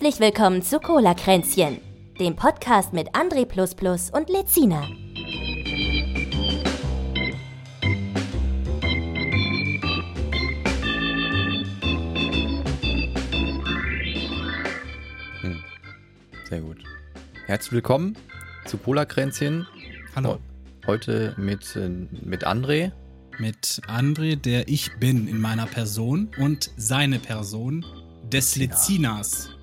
Herzlich willkommen zu Cola Kränzchen, dem Podcast mit André und Lezina. Hm. Sehr gut. Herzlich willkommen zu Cola Kränzchen. Hallo. Heute mit, äh, mit André. Mit André, der ich bin in meiner Person und seine Person des Lezinas.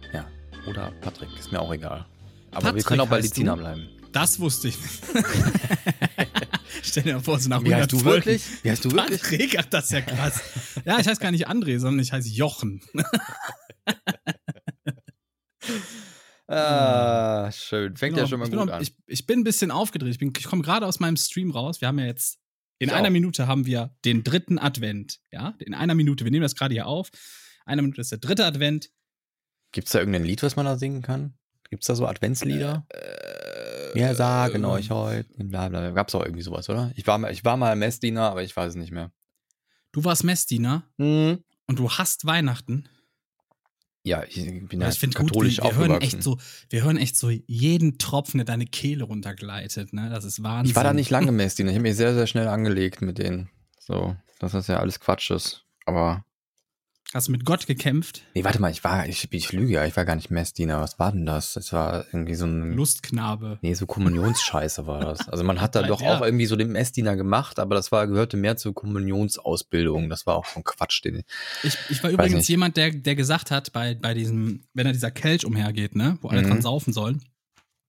Oder Patrick, ist mir auch egal. Aber Patrick wir können auch bei du? bleiben. Das wusste ich nicht. Stell dir mal vor, so nach Wie 100 heißt du Folgen. wirklich? Wie heißt du wirklich? Patrick, ach, das ist ja krass. Ja, ich heiße gar nicht André, sondern ich heiße Jochen. Ah, schön. Fängt ja Genau. schon mal gut auch- an. Ich, ich bin ein bisschen aufgedreht. Ich, bin- ich komme gerade aus meinem Stream raus. Wir haben ja jetzt, in Ich einer auch. Minute haben wir den dritten Advent. Ja, in einer Minute. Wir nehmen das gerade hier auf. Eine Minute ist der dritte Advent. Gibt es da irgendein Lied, was man da singen kann? Gibt es da so Adventslieder? Äh, Wir sagen äh, euch heute, bla bla. Gab es auch irgendwie sowas, oder? Ich war, mal- ich war mal Messdiener, aber ich weiß es nicht mehr. Du warst Messdiener Hm. und du hasst Weihnachten. Ja, ich bin ja ich finde gut, katholisch wir, wir hören echt so, wir hören echt so jeden Tropfen, der deine Kehle runtergleitet, ne? Das ist Wahnsinn. Ich war da nicht lange Messdiener. Ich habe mich sehr, sehr schnell angelegt mit denen. So, dass das ja alles Quatsch ist. Aber, Hast du mit Gott gekämpft? nee, warte mal, ich war, ich, ich lüge ja, ich war gar nicht Messdiener. Was war denn das? Das war irgendwie so ein, Lustknabe. nee, so Kommunionsscheiße war das. Also man hat da doch ja. auch irgendwie so den Messdiener gemacht, aber das war, gehörte mehr zur Kommunionsausbildung. Das war auch ein Quatsch, den Ich, ich war übrigens nicht. jemand, der, der gesagt hat, bei, bei diesem, wenn da dieser Kelch umhergeht, ne, wo alle Mhm. dran saufen sollen,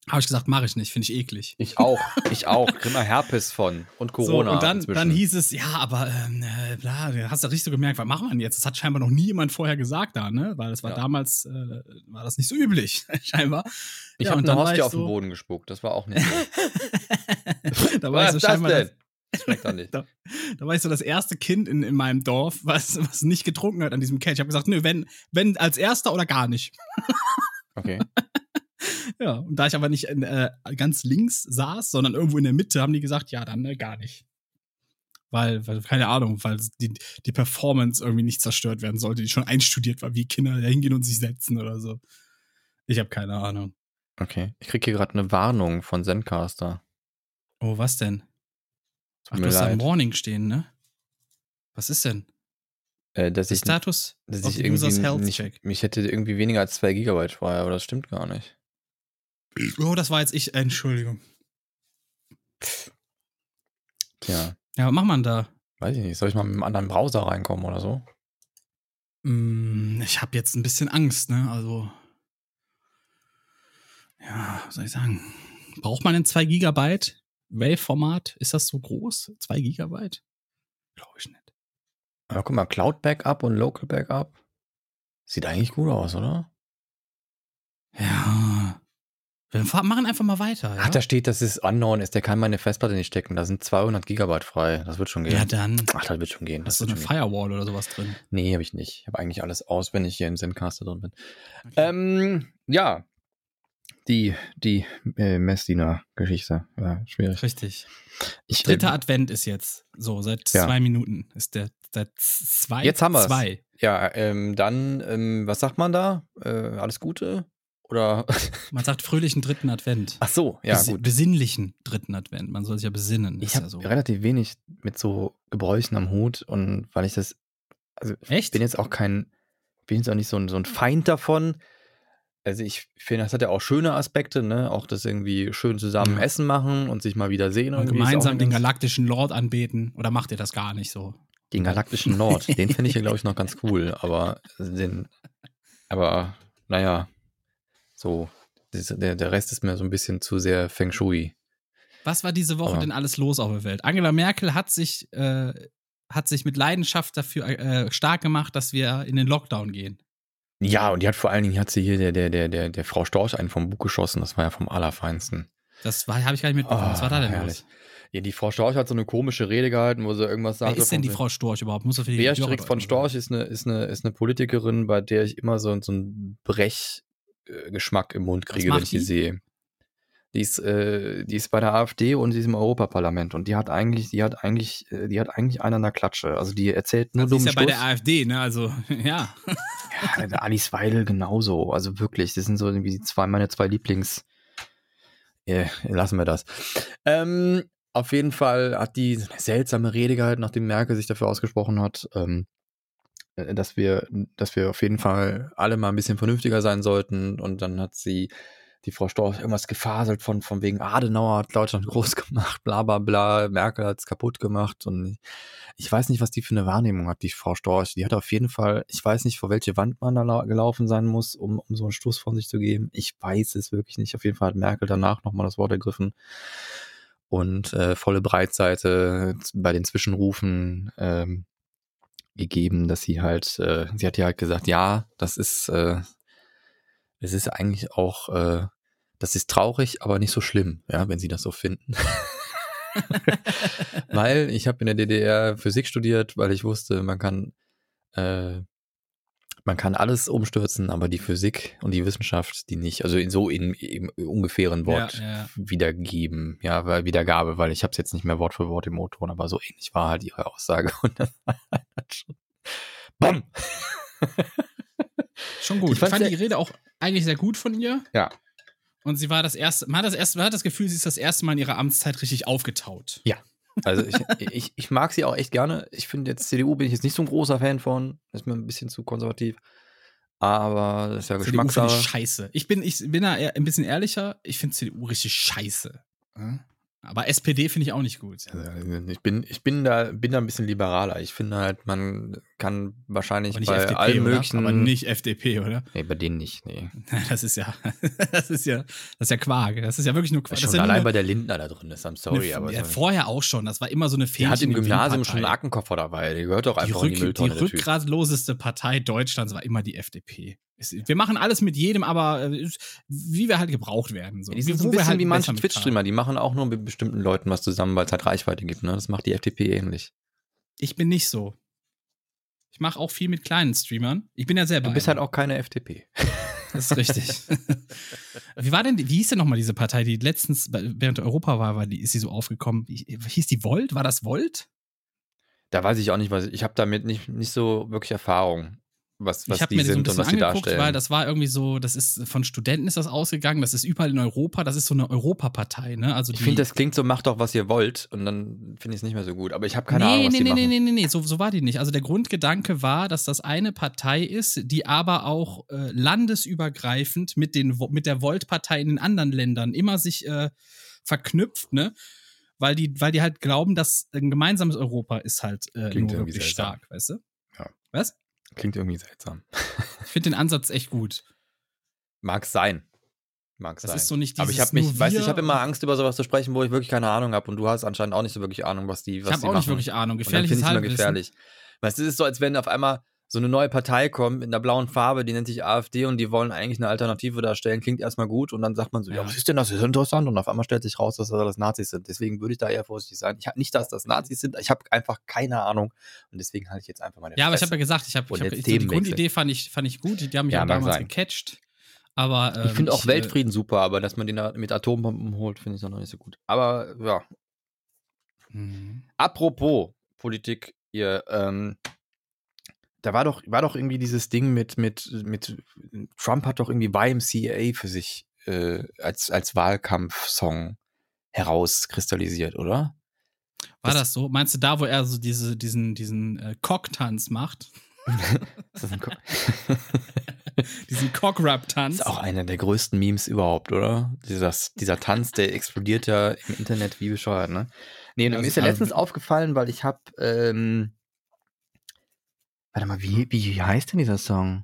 habe ich gesagt, mache ich nicht, finde ich eklig. Ich auch, ich auch. Krieg mal Herpes von und Corona. so, und dann, inzwischen. dann hieß es, ja, aber ähm, äh, bla, du hast ja richtig so gemerkt, was machen wir denn jetzt? Das hat scheinbar noch nie jemand vorher gesagt da, ne? Weil das war Ja. damals, äh, war das nicht so üblich, scheinbar. ich ja, habe eine Hostie auf den so- Boden gespuckt. Das war auch nicht gut. da war Was ich so ist das scheinbar denn? Schmeckt doch nicht. Da war ich so das erste Kind in, in meinem Dorf, was, was nicht getrunken hat an diesem Kelch. Ich habe gesagt, nö, wenn, wenn als erster oder gar nicht. Okay. Ja, und da ich aber nicht äh, ganz links saß, sondern irgendwo in der Mitte, haben die gesagt, ja, dann äh, gar nicht. Weil, weil, keine Ahnung, weil die, die Performance irgendwie nicht zerstört werden sollte, die schon einstudiert war, wie Kinder da hingehen und sich setzen oder so. Ich habe keine Ahnung. Okay. Ich krieg hier gerade eine Warnung von Zencaster. Oh, was denn? Ach, du hast da. Warning stehen, ne? Was ist denn? Äh, dass Der ich, Status dass ich irgendwie nicht, Check. mich hätte irgendwie weniger als 2 Gigabyte frei, aber das stimmt gar nicht. Oh, das war jetzt ich. Entschuldigung. Tja, Ja, was macht man da? weiß ich nicht. Soll ich mal mit einem anderen Browser reinkommen oder so? Mm, Ich habe jetzt ein bisschen Angst, ne? Also. Ja, was soll ich sagen? Braucht man ein 2 Gigabyte Wave-Format? Ist das so groß? 2 Gigabyte? Glaube ich nicht. Aber guck mal, Cloud Backup und Local Backup. Sieht eigentlich gut aus, oder? Ja. Wir machen einfach mal weiter. Ja, Ach, da steht, das ist unknown ist. Der kann meine Festplatte nicht stecken. Da sind 200 Gigabyte frei. Das wird schon gehen. ja dann. Ach, das wird schon gehen. Hast Das du eine schon gehen. Firewall oder sowas drin? Nee, habe ich nicht. Ich habe eigentlich alles aus, wenn ich hier in Zencaster drin bin. Okay. Ähm, ja. Die, die äh, Messdiener-Geschichte. Ja, schwierig. Richtig. Ich, Dritter äh, Advent ist jetzt. So, seit Ja. zwei Minuten ist der. Seit zwei. Jetzt haben wir's. Zwei. ja, ähm, dann, ähm, was sagt man da? Äh, alles Gute? Oder? Man sagt fröhlichen dritten Advent. Ach so, ja, Besi- gut. Besinnlichen dritten Advent. Man soll sich ja besinnen. Ich habe ja so. relativ wenig mit so Gebräuchen am Hut und weil ich das, also Echt? ich bin jetzt auch kein, bin jetzt auch nicht so ein, so ein Feind davon. Also ich finde, das hat ja auch schöne Aspekte, ne? Auch das irgendwie schön zusammen Ja. Essen machen und sich mal wieder sehen. Und gemeinsam den galaktischen Lord anbeten? Oder macht ihr das gar nicht so? Den galaktischen Lord, den finde ich ja, glaube ich, noch ganz cool. Aber den, aber naja, so, der, der Rest ist mir so ein bisschen zu sehr Feng Shui. Was war diese Woche Aber- denn alles los auf der Welt? Angela Merkel hat sich, äh, hat sich mit Leidenschaft dafür äh, stark gemacht, dass wir in den Lockdown gehen. Ja, und die hat vor allen Dingen, hat sie hier der, der, der, der, der Frau Storch einen vom Bug geschossen. Das war ja vom Allerfeinsten. Das habe ich gar nicht mitbekommen. Was war da denn Oh, herrlich. los? Ja, die Frau Storch hat so eine komische Rede gehalten, wo sie irgendwas Wer sagte. ist denn die Frau Storch überhaupt? Muss er für die Beatrix von Storch ist eine, ist eine, ist eine Politikerin, bei der ich immer so, so einen Brechgeschmack im Mund kriege, wenn ich die die? sehe. Die ist, äh, die ist bei der AfD und sie ist im Europaparlament und die hat eigentlich, die hat eigentlich, äh, die hat eigentlich einen an der Klatsche. Also die erzählt nur Also dummen ist ja bei der. AfD, ne? Also, ja. Ja, Alice Weidel genauso. Also wirklich, das sind so irgendwie die zwei, meine zwei Lieblings. Äh, lassen wir das. Ähm, auf jeden Fall hat die eine seltsame Rede gehalten, nachdem Merkel sich dafür ausgesprochen hat, ähm, äh, dass wir, dass wir auf jeden Fall alle mal ein bisschen vernünftiger sein sollten. Und dann hat sie die Frau Storch irgendwas gefaselt von, von wegen Adenauer hat Deutschland groß gemacht, bla bla bla, Merkel hat es kaputt gemacht und ich weiß nicht, was die für eine Wahrnehmung hat, die Frau Storch. Die hat auf jeden Fall, ich weiß nicht, vor welche Wand man da lau- gelaufen sein muss, um, um so einen Stoß von sich zu geben. Ich weiß es wirklich nicht. Auf jeden Fall hat Merkel danach nochmal das Wort ergriffen und äh, volle Breitseite bei den Zwischenrufen ähm, gegeben, dass sie halt, äh, sie hat ja halt gesagt, ja, das ist, äh, es ist eigentlich auch, äh, das ist traurig, aber nicht so schlimm, ja, wenn sie das so finden. weil ich habe in der DDR Physik studiert, weil ich wusste, man kann äh, man kann alles umstürzen, aber die Physik und die Wissenschaft, die nicht. Also in so in, im ungefähren Wort Ja, ja. wiedergeben, ja, weil Wiedergabe, weil ich habe es jetzt nicht mehr Wort für Wort im O-Ton, aber so ähnlich war halt ihre Aussage und das war halt schon. Bam! Schon gut. Ich Ich fand's fand die Rede auch eigentlich sehr gut von ihr. Ja. Und sie war das erste, man hat das erste, man hat das Gefühl, sie ist das erste Mal in ihrer Amtszeit richtig aufgetaut. Also ich, ich, ich mag sie auch echt gerne. Ich finde jetzt CDU bin ich jetzt nicht so ein großer Fan von. Ist mir ein bisschen zu konservativ. Aber das ist ja CDU finde ich Geschmackssache. scheiße. Ich bin, ich bin da eher ein bisschen ehrlicher. Ich finde CDU richtig scheiße. Ja? Aber SPD finde ich auch nicht gut. Also, Ich bin, ich bin da, bin da ein bisschen liberaler. Ich finde halt, man kann wahrscheinlich bei FDP, allen oder? möglichen. Aber nicht FDP, oder? Nee, bei denen nicht, nee. Das ist ja, das ist ja, das ist ja Quark. Das ist ja wirklich nur Quark. Das Schon ist ja allein nur bei der Lindner da drin ist, I'm sorry, eine, aber ja, so- vorher auch schon. Das war immer so eine die hat im Gymnasium schon einen Partei. Aktenkoffer dabei. Die gehört doch Die, einfach in die Rück, die Mülltonne. Typ. rückgratloseste Partei Deutschlands war immer die FDP. Wir machen alles mit jedem, aber äh, wie wir halt gebraucht werden. So. Die sind so ein bisschen halt wie manche Twitch-Streamer, die machen auch nur mit bestimmten Leuten was zusammen, weil es halt Reichweite gibt. Ne? Das macht die FDP ähnlich. Ich bin nicht so. Ich mache auch viel mit kleinen Streamern. Ich bin ja selber. Du bist einer. halt auch keine FDP. Das ist richtig. wie war denn, wie hieß denn nochmal diese Partei, die letztens während der Europawahl war, die, ist sie so aufgekommen? Wie, hieß die Volt? War das Volt? Da weiß ich auch nicht, was ich habe damit nicht, nicht so wirklich Erfahrung, was, was ich habe die mir so ein sind und bisschen was angeguckt, darstellen. weil das war irgendwie so, das ist von Studenten ist das ausgegangen, das ist überall in Europa, das ist so eine Europapartei, ne? Also ich finde, das klingt so, macht doch, was ihr wollt. Und dann finde ich es nicht mehr so gut. Aber ich habe keine nee, Ahnung, was nee, die nee, machen. nee, nee, nee, nee, so, so war die nicht. Also der Grundgedanke war, dass das eine Partei ist, die aber auch äh, landesübergreifend mit, den, mit der Volt-Partei in den anderen Ländern immer sich äh, verknüpft, ne? Weil die, weil die halt glauben, dass ein gemeinsames Europa ist halt äh, nur wirklich stark, weißt du? Ja. Was? Klingt irgendwie seltsam. Ich finde den Ansatz echt gut. Mag sein. Mag Das sein. ist so nicht Aber ich habe mich, weißt ich habe immer Angst, über sowas zu sprechen, wo ich wirklich keine Ahnung habe. Und du hast anscheinend auch nicht so wirklich Ahnung, was die, was Ich habe auch machen. nicht wirklich Ahnung. Und dann Gefährliches finde ich immer Halbwissen. gefährlich. Weißt du, es ist so, als wenn auf einmal so eine neue Partei kommt mit einer blauen Farbe, die nennt sich AfD und die wollen eigentlich eine Alternative darstellen. Klingt erstmal gut und dann sagt man so, ja, Ja. was ist denn das? Das ist interessant. Und auf einmal stellt sich raus, dass das alles Nazis sind. Deswegen würde ich da eher vorsichtig sein. Ich habe nicht, dass das Nazis sind. Ich habe einfach keine Ahnung. Und deswegen halte ich jetzt einfach meine Ja, aber ich Fresse. habe ja gesagt, ich habe ich hab, ich, die. Grundidee fand ich, fand ich gut. Die haben mich Ja, auch damals sein. gecatcht. Aber ähm, Ich finde auch äh, Weltfrieden super, aber dass man den mit Atombomben holt, finde ich noch nicht so gut. Aber ja, mhm. apropos Politik, ihr, ähm, da war doch, war doch irgendwie dieses Ding mit, mit, mit, Trump hat doch irgendwie YMCA für sich äh, als, als Wahlkampfsong herauskristallisiert, oder? War Das- das so? Meinst du da, wo er so diese, diesen, diesen äh, Cock-Tanz macht? Diesen Cock-Rap-Tanz? ist auch einer der größten Memes überhaupt, oder? Dieser, dieser Tanz, der explodiert ja im Internet wie bescheuert, ne? Nee, mir ist ja ist- letztens aufgefallen, weil ich hab, ähm, warte mal, wie, wie heißt denn dieser Song?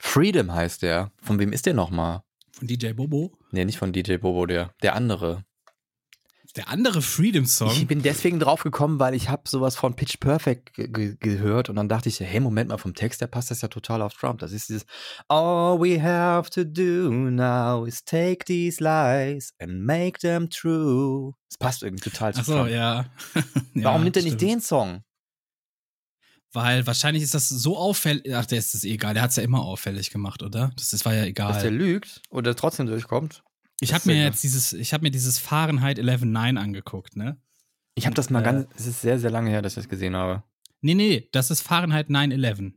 Freedom heißt der. Von wem ist der nochmal? Von DJ Bobo? Nee, nicht von DJ Bobo, der, der andere. Der andere Freedom-Song? Ich bin deswegen drauf gekommen, weil ich habe sowas von Pitch Perfect ge ge gehört und dann dachte ich, hey, Moment mal, vom Text, der passt das ja total auf Trump. Das ist dieses All we have to do now is take these lies and make them true. Das passt irgendwie total zu Ach so, Trump. ja. Warum Ja, nimmt er nicht den Song? Weil wahrscheinlich ist das so auffällig. Ach, der ist das eh egal. Der hat es ja immer auffällig gemacht, oder? Das, das war ja egal. Dass der lügt oder trotzdem durchkommt. Ich habe mir ja- jetzt dieses, ich habe mir dieses Fahrenheit 11.9 angeguckt, ne? Ich habe das mal Äh, ganz, es ist sehr, sehr lange her, dass ich das gesehen habe. Nee, nee, das ist Fahrenheit 9-11.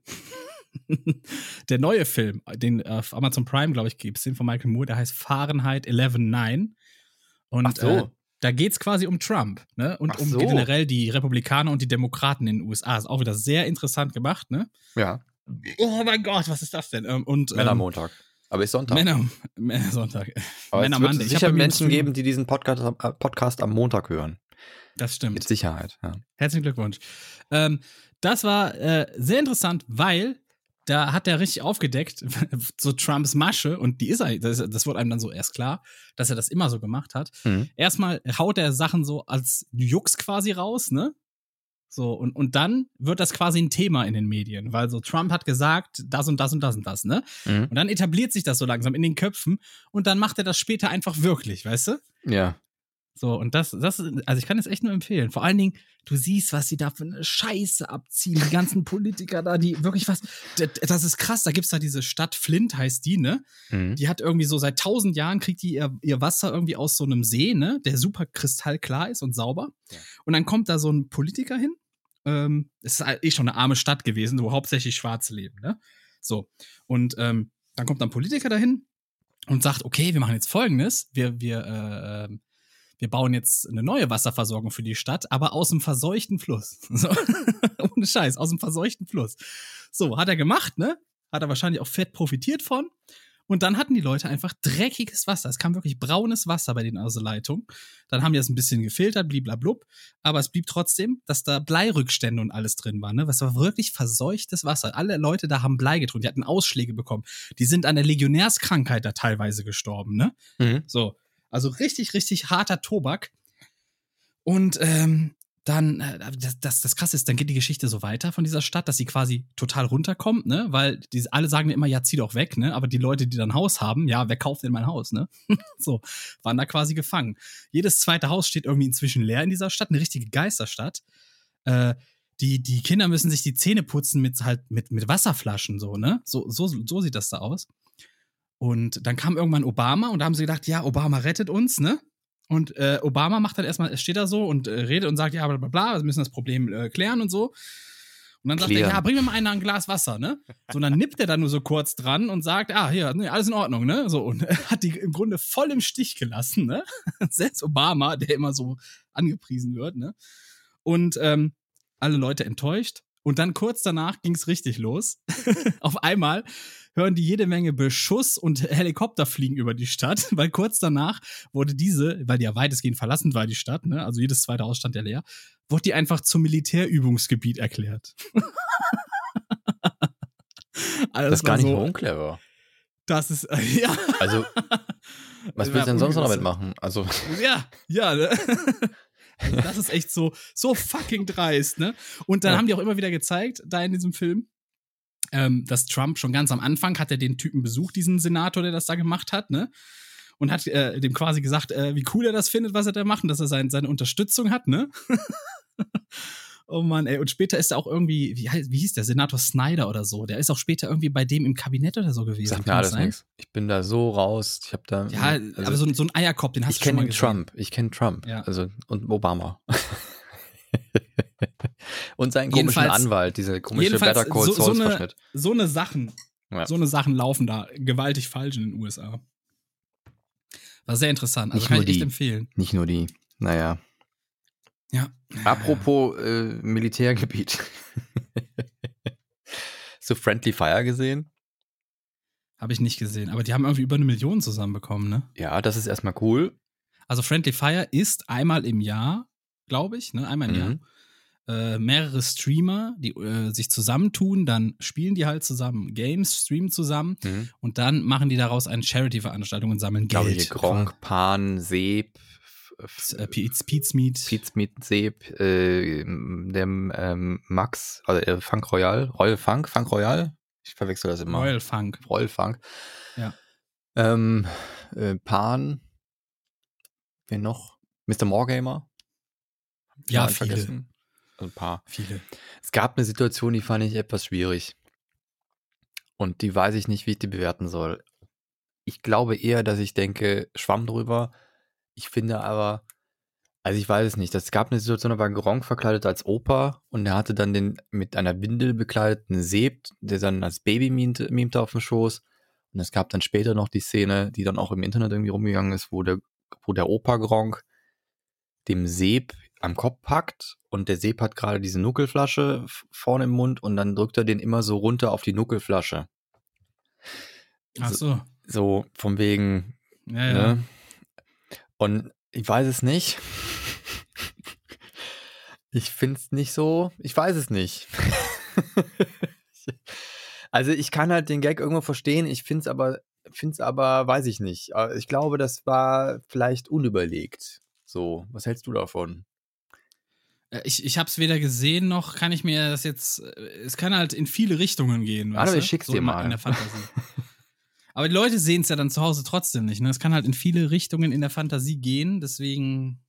der neue Film, den auf Amazon Prime, glaube ich, gibt es, den von Michael Moore, der heißt Fahrenheit 11.9. Und Ach so. äh, da geht es quasi um Trump, ne? Und Ach um so. generell die Republikaner und die Demokraten in den USA. Ist auch wieder sehr interessant gemacht, ne? Ja, Oh mein Gott, was ist das denn? Ähm, Und ähm, Männermontag. Aber ist Sonntag. Männer, Männer Sonntag. Aber Männer es wird Monday. Sicher Menschen geben, die diesen Podcast, am- äh, Podcast am Montag hören. Das stimmt. Mit Sicherheit. Ja. Herzlichen Glückwunsch. Ähm, das war äh, sehr interessant, weil da hat er richtig aufgedeckt, so Trumps Masche, und die ist er, das, das wurde einem dann so erst klar, dass er das immer so gemacht hat. Mhm. Erstmal haut er Sachen so als Jux quasi raus, ne? So, und, und dann wird das quasi ein Thema in den Medien, weil so Trump hat gesagt, das und das und das und das, ne? Mhm. Und dann etabliert sich das so langsam in den Köpfen und dann macht er das später einfach wirklich, weißt du? Ja. So, und das, das, also ich kann es echt nur empfehlen. Vor allen Dingen, du siehst, was sie da für eine Scheiße abziehen, die ganzen Politiker da, die wirklich was, das, ist krass, da gibt's da diese Stadt Flint, heißt die, ne? Mhm. Die hat irgendwie so seit tausend Jahren kriegt die ihr, ihr Wasser irgendwie aus so einem See, ne? Der super kristallklar ist und sauber. Ja. Und dann kommt da so ein Politiker hin. Ähm, es ist eh schon eine arme Stadt gewesen, wo hauptsächlich Schwarze leben, ne? So. Und ähm, dann kommt da ein Politiker dahin und sagt, okay, wir machen jetzt folgendes. Wir, wir, äh, ähm, wir bauen jetzt eine neue Wasserversorgung für die Stadt, aber aus dem verseuchten Fluss. So. Ohne Scheiß, aus dem verseuchten Fluss. So, hat er gemacht, ne? Hat er wahrscheinlich auch fett profitiert von. Und dann hatten die Leute einfach dreckiges Wasser. Es kam wirklich braunes Wasser bei denen aus der Leitung. Dann haben die das ein bisschen gefiltert, bliblablub. Aber es blieb trotzdem, dass da Bleirückstände und alles drin waren. Ne? Was war wirklich verseuchtes Wasser. Alle Leute da haben Blei getrunken. Die hatten Ausschläge bekommen. Die sind an der Legionärskrankheit da teilweise gestorben. Ne? Mhm. So, also richtig, richtig harter Tobak. Und ähm, dann, äh, das, das, das krasse ist, dann geht die Geschichte so weiter von dieser Stadt, dass sie quasi total runterkommt, ne? Weil die, alle sagen immer, ja, zieh doch weg, ne? Aber die Leute, die dann Haus haben, ja, wer kauft denn mein Haus, ne? so, waren da quasi gefangen. Jedes zweite Haus steht irgendwie inzwischen leer in dieser Stadt, eine richtige Geisterstadt. Äh, die, die Kinder müssen sich die Zähne putzen mit halt mit, mit Wasserflaschen, so, ne? So, so, so sieht das da aus. Und dann kam irgendwann Obama und da haben sie gedacht, ja, Obama rettet uns, ne? Und äh, Obama macht dann erstmal, steht da so und äh, redet und sagt, ja, bla bla bla, wir müssen das Problem äh, klären und so. Und dann sagt er, Klären. ja, bring mir mal einer ein Glas Wasser, ne? So, und dann nippt er da nur so kurz dran und sagt, ah, hier, nee, alles in Ordnung, ne? So, und hat die im Grunde voll im Stich gelassen, ne? Selbst Obama, der immer so angepriesen wird, ne? Und ähm, alle Leute enttäuscht. Und dann kurz danach ging's richtig los. Auf einmal hören die jede Menge Beschuss und Helikopter fliegen über die Stadt, weil kurz danach wurde diese, weil die ja weitestgehend verlassen war, die Stadt, ne, also jedes zweite Haus stand ja leer, wurde die einfach zum Militärübungsgebiet erklärt. also Das ist gar nicht so, unclever. Das ist, äh, ja. Also, was willst du denn sonst noch damit machen? Also, Ja, ja, ne? Also Das ist echt so, so fucking dreist, ne? Und dann Ja. haben die auch immer wieder gezeigt, da in diesem Film, ähm, dass Trump schon ganz am Anfang hat er den Typen besucht, diesen Senator, der das da gemacht hat, ne? Und hat äh, dem quasi gesagt, äh, wie cool er das findet, was er da macht und dass er sein, seine Unterstützung hat, ne? oh Mann, ey. Und später ist er auch irgendwie, wie, heißt, wie hieß der, Senator Snyder oder so. Der ist auch später irgendwie bei dem im Kabinett oder so gewesen. sagt mir alles nichts. Ich bin da so raus. Ich habe da. Ja, also, aber so, ein- so ein Eierkopf, den hast ich du schon kenne mal gesehen. Trump. Ich kenne Trump. Ja. Also, und Obama. und seinen komischen Jedenfalls- Anwalt, diese komische Better Call so- so Saul eine- so eine Sachen, Ja. so eine Sachen laufen da gewaltig falsch in den USA. War sehr interessant. Also Nicht kann ich echt die. empfehlen. Nicht nur die. Naja. Ja. Apropos äh, Militärgebiet. so Friendly Fire gesehen? Habe ich nicht gesehen. Aber die haben irgendwie über eine Million zusammenbekommen, ne? Ja, das ist erstmal cool. Also Friendly Fire ist einmal im Jahr, glaube ich, ne? Einmal im Jahr. Äh, mehrere Streamer, die äh, sich zusammentun, dann spielen die halt zusammen Games, streamen zusammen Mhm. und dann machen die daraus eine Charity-Veranstaltung und sammeln Ich glaube Geld. hier Gronk, Pan, Seeb, Äh, Meat. Pizmeet, Seeb, äh, dem ähm, Max, also äh, Funk Royal, Royal Funk, Funk Royal? Ich verwechsel das immer. Royal Funk. Royal Funk. Ja. Ähm, äh, Pan. Wer noch? Mr. Moregamer. Ja, viele. Also ein paar. Viele. Es gab eine Situation, die fand ich etwas schwierig. Und die weiß ich nicht, wie ich die bewerten soll. Ich glaube eher, dass ich denke, Schwamm drüber. Ich finde aber, also ich weiß es nicht. Es gab eine Situation, da war Gronk verkleidet als Opa und er hatte dann den mit einer Windel bekleideten Seb, der dann als Baby mimte, mimte auf dem Schoß. Und es gab dann später noch die Szene, die dann auch im Internet irgendwie rumgegangen ist, wo der, wo der Opa Gronk dem Seb am Kopf packt und der Seb hat gerade diese Nuckelflasche vorne im Mund und dann drückt er den immer so runter auf die Nuckelflasche. Ach so. So von wegen, Ja, ja. ne? Und ich weiß es nicht. Ich finde es nicht so, ich weiß es nicht. also ich kann halt den Gag irgendwo verstehen, ich finde es aber, finde es aber, weiß ich nicht. Äh, Ich glaube, das war vielleicht unüberlegt. So, was hältst du davon? Äh, Ich, ich habe es weder gesehen noch kann ich mir das jetzt. äh, Es kann halt in viele Richtungen gehen. Warte, ich schick's so dir mal. In der Fantasie. Aber die Leute sehen es ja dann zu Hause trotzdem nicht. Ne? Es kann halt in viele Richtungen in der Fantasie gehen. Deswegen.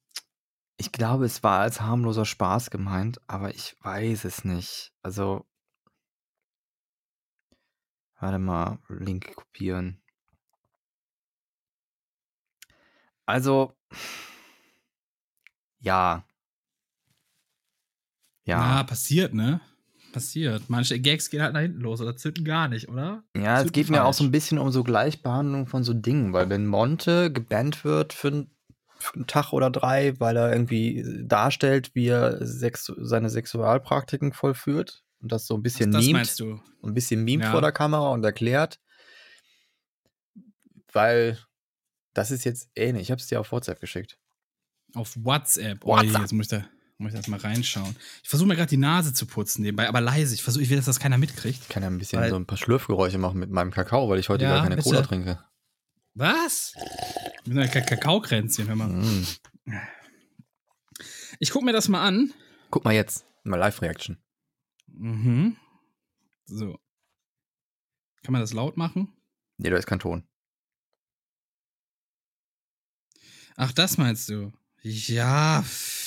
Ich glaube, es war als harmloser Spaß gemeint, aber ich weiß es nicht. Also, warte mal, Link kopieren. Also, ja. Ja, Ja, passiert, ne? Passiert. Manche Gags gehen halt nach hinten los oder zünden gar nicht, oder? ja, es Zünden geht mir auch so ein falsch. bisschen um so Gleichbehandlung von so Dingen, weil wenn Monte gebannt wird für, für einen Tag oder drei, weil er irgendwie darstellt, wie er sexu seine Sexualpraktiken vollführt und das so ein bisschen Ach, das mimt, meinst du? ein bisschen mimt Ja. vor der Kamera und erklärt, weil das ist jetzt ähnlich. Ich habe es dir auf WhatsApp geschickt. Auf WhatsApp. Oh, WhatsApp. jetzt muss ich da, muss ich da jetzt mal reinschauen. Ich versuche mir gerade die Nase zu putzen nebenbei, aber leise. Ich versuche, ich will, dass das keiner mitkriegt. Ich kann ja ein bisschen Weil- so ein paar Schlürfgeräusche machen mit meinem Kakao, weil ich heute Ja, gar keine bitte. Cola trinke. Was? Mit einer Ka- Kakaokränzchen, hör mal. Mm. Ich gucke mir das mal an. Guck mal jetzt, mal Live-Reaction. Mhm. So. Kann man das laut machen? Nee, da ist kein Ton. Ach, das meinst du? Ja. pff.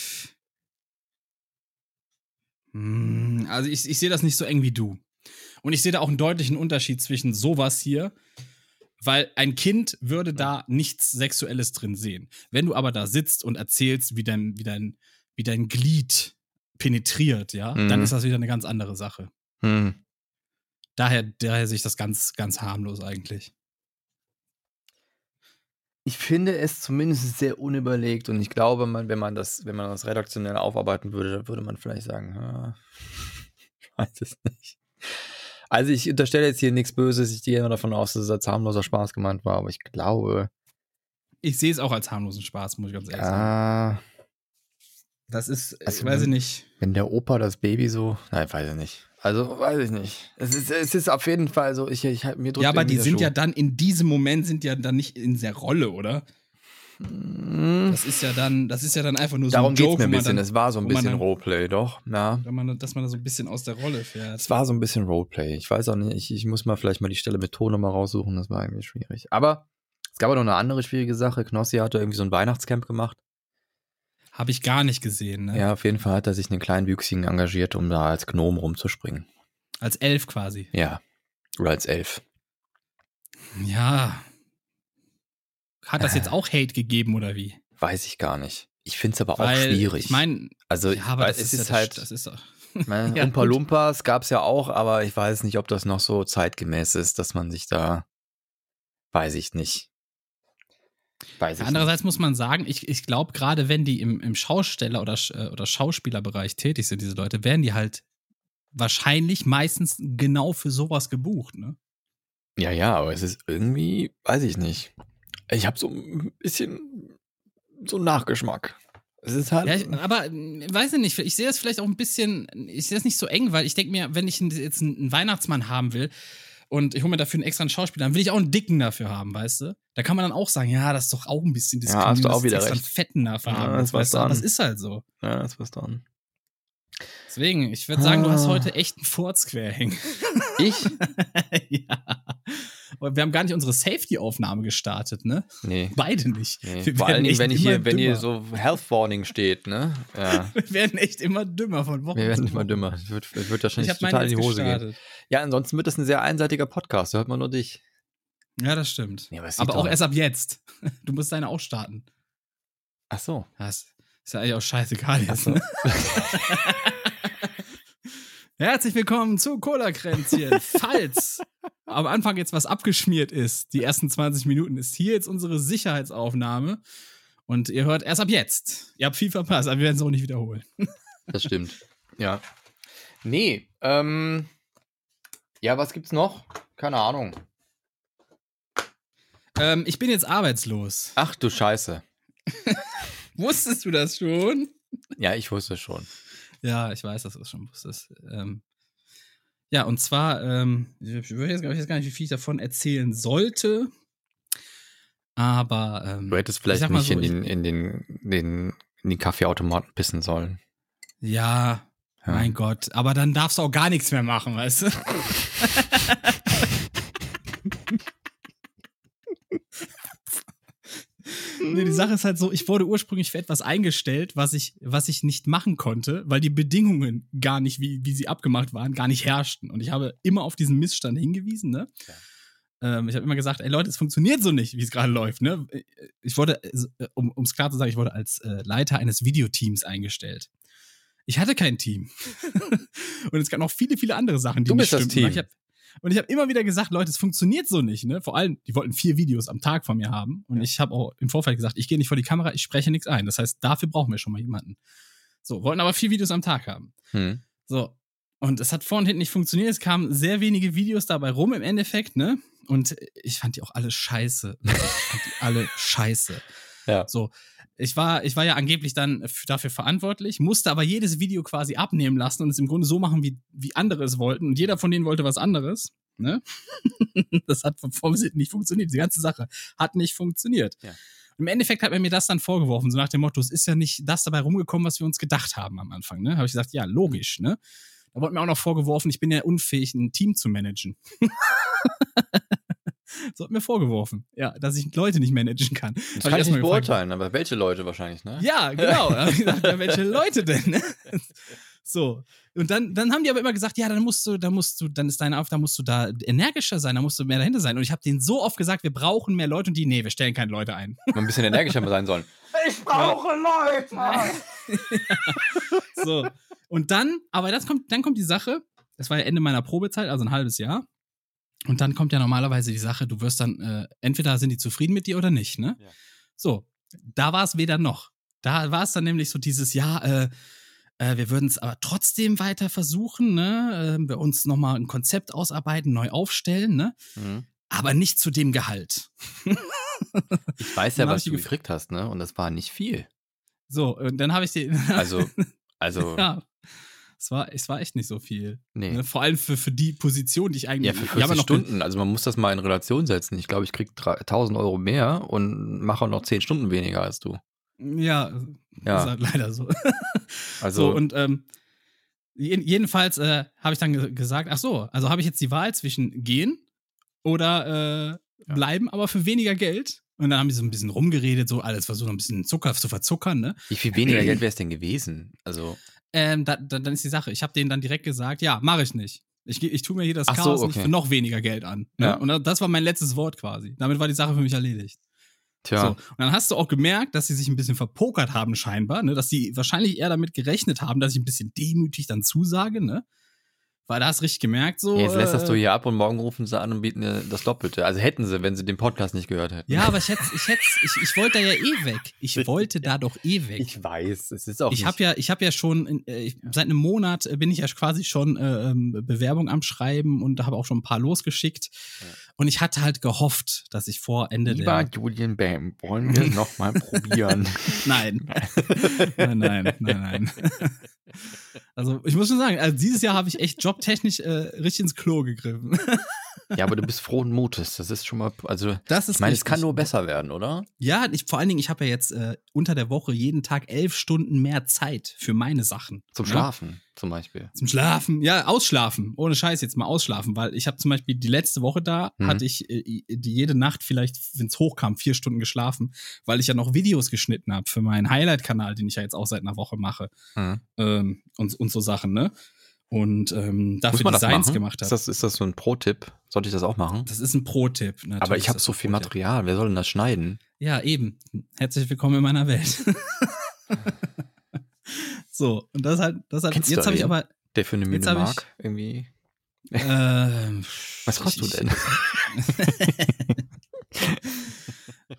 Hm, Also ich, ich sehe das nicht so eng wie du. Und ich sehe da auch einen deutlichen Unterschied zwischen sowas hier, weil ein Kind würde da nichts Sexuelles drin sehen. Wenn du aber da sitzt und erzählst, wie dein, wie dein, wie dein Glied penetriert, ja, dann Mhm. ist das wieder eine ganz andere Sache. Hm. Daher, daher sehe ich das ganz, ganz harmlos eigentlich. Ich finde es zumindest sehr unüberlegt und ich glaube, man, wenn man das, wenn man das redaktionell aufarbeiten würde, dann würde man vielleicht sagen, ah, ich weiß es nicht. Also ich unterstelle jetzt hier nichts Böses, ich gehe immer davon aus, dass es als harmloser Spaß gemeint war, aber ich glaube, Ich sehe es auch als harmlosen Spaß, muss ich ganz ehrlich sagen. ah, Das ist, Also, weiß ich nicht. wenn der Opa das Baby so, nein, weiß ich nicht. Also weiß ich nicht. Es ist, es ist auf jeden Fall so, ich, ich mir drückt Ja, aber die sind Schuh. ja dann in diesem Moment sind ja dann nicht in der Rolle, oder? Mm, Das ist ja dann, das ist ja dann einfach nur so Darum ein geht's Joke, mir ein bisschen. dann, es war so ein bisschen dann- Roleplay, doch. Ja. man, dass man da so ein bisschen aus der Rolle fährt. Es war so ein bisschen Roleplay. Ich weiß auch nicht, ich, ich muss mal vielleicht mal die Stelle mit Ton nochmal raussuchen, das war irgendwie schwierig. Aber es gab auch noch eine andere schwierige Sache. Knossi hatte irgendwie so ein Weihnachtscamp gemacht. Habe ich gar nicht gesehen, ne? Ja, auf jeden Fall hat er sich einen kleinen Wüchsigen engagiert, um da als Gnom rumzuspringen. Als elf quasi. Ja. Oder als Elf. Ja. Hat das jetzt auch Hate gegeben oder wie? Weiß ich gar nicht. Ich finde es aber auch Weil, schwierig. Ich meine, also ja, aber es ist, ist, ja, halt, das ist doch. ich meine, Ja, Umpa. Lumpas gab es ja auch, aber ich weiß nicht, ob das noch so zeitgemäß ist, dass man sich da, weiß ich nicht. Andererseits muss man sagen, ich, ich glaube, gerade wenn die im, im Schausteller- oder, äh, oder Schauspielerbereich tätig sind, diese Leute, werden die halt wahrscheinlich meistens genau für sowas gebucht, ne? nicht. Ja, ja, aber es ist irgendwie, weiß ich nicht. Ich habe so ein bisschen so einen Nachgeschmack. Es ist halt. Ja, ich, aber weiß ich nicht, ich sehe das vielleicht auch ein bisschen, ich sehe das nicht so eng, weil ich denke mir, wenn ich jetzt einen Weihnachtsmann haben will und ich hole mir dafür einen extra Schauspieler, dann will ich auch einen Dicken dafür haben, weißt du? Da kann man dann auch sagen, ja, das ist doch auch ein bisschen Ja, hast du auch wieder extra recht. einen Fetten dafür Ja, haben. das war's weißt du? Es ist halt so. ja, das was dann. Deswegen, ich würde sagen, du hast Ah. heute echt einen Furz quer hängen. Ich? ja. Wir haben gar nicht unsere Safety-Aufnahme gestartet, ne? Nee. Beide nicht. nee. Vor allen Dingen, wenn, ich hier, wenn hier so Health Warning steht, ne? Ja. Wir werden echt immer dümmer von Wochen Wir werden immer dümmer. Es wird, wird Ich wahrscheinlich total in die Hose gehen. gestartet. Ja, ansonsten wird das ein sehr einseitiger Podcast. Da hört man nur dich. Ja, das stimmt. Ja, aber aber auch erst ab jetzt. Du musst deine auch starten. Ach so. Das ist ja eigentlich auch scheißegal Ach jetzt. so. Ne? Herzlich willkommen zu Cola-Kränzchen. Falls am Anfang jetzt was abgeschmiert ist, die ersten 20 Minuten, ist hier jetzt unsere Sicherheitsaufnahme. Und ihr hört erst ab jetzt. Ihr habt viel verpasst, aber wir werden es auch nicht wiederholen. Das stimmt. Ja. Nee, ähm. Ja, was gibt's noch? Keine Ahnung. Ähm, ich bin jetzt arbeitslos. Ach du Scheiße. Wusstest du das schon? Ja, ich wusste schon. Ja, ich weiß, dass du das schon wusstest. Ähm, ja, und zwar, ähm, ich weiß jetzt, ich weiß gar nicht, wie viel ich davon erzählen sollte. Aber ähm, Du hättest Ich vielleicht nicht so, in, den, in, den, den, in die Kaffeeautomaten pissen sollen. ja, Ja. mein Gott. Aber dann darfst du auch gar nichts mehr machen, weißt du? Nee, die Sache ist halt so, ich wurde ursprünglich für etwas eingestellt, was ich, was ich nicht machen konnte, weil die Bedingungen gar nicht, wie, wie sie abgemacht waren, gar nicht herrschten. Und ich habe immer auf diesen Missstand hingewiesen, ne? Ähm, ich habe immer gesagt, ey Leute, es funktioniert so nicht, wie es gerade läuft, ne? Ich wurde, äh, um es klar zu sagen, ich wurde als äh, Leiter eines Videoteams eingestellt. Ich hatte kein Team. und es gab noch viele, viele andere Sachen, die Du bist das Team. Ich hab, und ich habe immer wieder gesagt, Leute, es funktioniert so nicht. Ne? Vor allem, die wollten vier Videos am Tag von mir haben. Und ich habe auch im Vorfeld gesagt, ich gehe nicht vor die Kamera, ich spreche nichts ein. Das heißt, dafür brauchen wir schon mal jemanden. So, wollten aber vier Videos am Tag haben. Hm. So. Und es hat vorne und hinten nicht funktioniert. Es kamen sehr wenige Videos dabei rum im Endeffekt, ne? Und ich fand die auch alle scheiße. Ich fand die alle scheiße. Ja. So. Ich war, ich war ja angeblich dann dafür verantwortlich, musste aber jedes Video quasi abnehmen lassen und es im Grunde so machen, wie, wie andere es wollten. Und jeder von denen wollte was anderes. Ne? das hat vom nicht funktioniert. Die ganze Sache hat nicht funktioniert. Ja. Im Endeffekt hat er mir das dann vorgeworfen, so nach dem Motto, es ist ja nicht das dabei rumgekommen, was wir uns gedacht haben am Anfang. Ne? Habe ich gesagt, ja, logisch. Ne? Da wurde mir auch noch vorgeworfen, ich bin ja unfähig, ein Team zu managen. so hat mir vorgeworfen, ja, dass ich Leute nicht managen kann. Das Hab kann ich nicht gefragt, beurteilen, aber welche Leute wahrscheinlich, ne? ja, genau. Da hab ich gesagt, ja, welche Leute denn? ne? so. Und dann, dann haben die aber immer gesagt, ja, dann musst du, dann musst du, dann ist deine Aufgabe, musst du da energischer sein, da musst du mehr dahinter sein. Und ich habe denen so oft gesagt, wir brauchen mehr Leute und die, nee, wir stellen keine Leute ein. Mal ein bisschen energischer sein sollen. Ich brauche Leute! So. Und dann, aber das kommt, dann kommt die Sache, das war ja Ende meiner Probezeit, also ein halbes Jahr. Und dann kommt ja normalerweise die Sache, du wirst dann, äh, entweder sind die zufrieden mit dir oder nicht, ne? Ja. So, da war es weder noch. Da war es dann nämlich so dieses, ja, äh, äh, wir würden es aber trotzdem weiter versuchen, ne? Äh, wir uns nochmal ein Konzept ausarbeiten, neu aufstellen, ne? Mhm. Aber nicht zu dem Gehalt. Ich weiß ja, was du gekriegt hast, ne? Und das war nicht viel. So, und dann habe ich die. Also, also, ja. Es war, es war echt nicht so viel. nee. Ne? Vor allem für, für die Position, die ich eigentlich. Ja, für ich 40 habe noch Stunden. Also man muss das mal in Relation setzen. Ich glaube, ich krieg 1000 Euro mehr und mache auch noch 10 Stunden weniger als du. Ja, Ja. ist halt leider so. Also, so, und ähm, jeden- jedenfalls äh, habe ich dann ge gesagt, ach so, also habe ich jetzt die Wahl zwischen gehen oder äh, Ja. bleiben, aber für weniger Geld. Und dann haben die so ein bisschen rumgeredet, so alles versucht, ein bisschen Zucker zu verzuckern, ne? wie viel weniger Geld wäre es denn gewesen? Also, Ähm, da, da, dann ist die Sache, ich habe denen dann direkt gesagt, ja, mache ich nicht. Ich, ich tue mir hier das Ach so, Chaos nicht okay. für noch weniger Geld an. Ne? Ja. Und das war mein letztes Wort quasi. Damit war die Sache für mich erledigt. tja. So. Und dann hast du auch gemerkt, dass sie sich ein bisschen verpokert haben, scheinbar, ne? dass sie wahrscheinlich eher damit gerechnet haben, dass ich ein bisschen demütig dann zusage, ne? Weil da hast du richtig gemerkt, so. Jetzt lässt das äh, du hier ab und morgen rufen sie an und bieten dir das Doppelte. Also hätten sie, wenn sie den Podcast nicht gehört hätten. Ja, aber ich hätte, ich hätte, ich, ich wollte da ja eh weg. Ich wollte da doch eh weg. Ich weiß, es ist auch Ich habe ja, ich habe ja schon äh, ich, seit einem Monat äh, bin ich ja quasi schon äh, ähm, Bewerbung am Schreiben und habe auch schon ein paar losgeschickt. Ja. Und ich hatte halt gehofft, dass ich vor Ende Lieber der Julian Bam, wollen wir es nochmal probieren? Nein. nein, nein, nein, nein. Also ich muss schon sagen, also dieses Jahr habe ich echt jobtechnisch äh, richtig ins Klo gegriffen. Ja, aber du bist frohen Mutes. Das ist schon mal, also Das ist ich meine, es kann nur besser werden, oder? Ja, ich, vor allen Dingen, ich habe ja jetzt äh, unter der Woche jeden Tag elf Stunden mehr Zeit für meine Sachen. Zum ne? Schlafen zum Beispiel. Zum Schlafen, ja, ausschlafen. Ohne Scheiß jetzt mal ausschlafen, weil ich habe zum Beispiel die letzte Woche da, Mhm. hatte ich äh, jede Nacht vielleicht, wenn es hochkam, vier Stunden geschlafen, weil ich ja noch Videos geschnitten habe für meinen Highlight-Kanal, den ich ja jetzt auch seit einer Woche mache. Mhm. Ähm, und, und so Sachen, ne? Und ähm, Muss dafür Designs gemacht Ist habe. das, ist das so ein Pro-Tipp? Sollte ich das auch machen? Das ist ein Pro-Tipp. natürlich Aber ich ist habe so viel. Material. Wer soll denn das schneiden? Ja, eben. Herzlich willkommen in meiner Welt. so, und das halt, das halt, Kennst jetzt habe ich aber. Der für eine Mühle hab ich- mag? Irgendwie. Ähm, Was kostet du denn?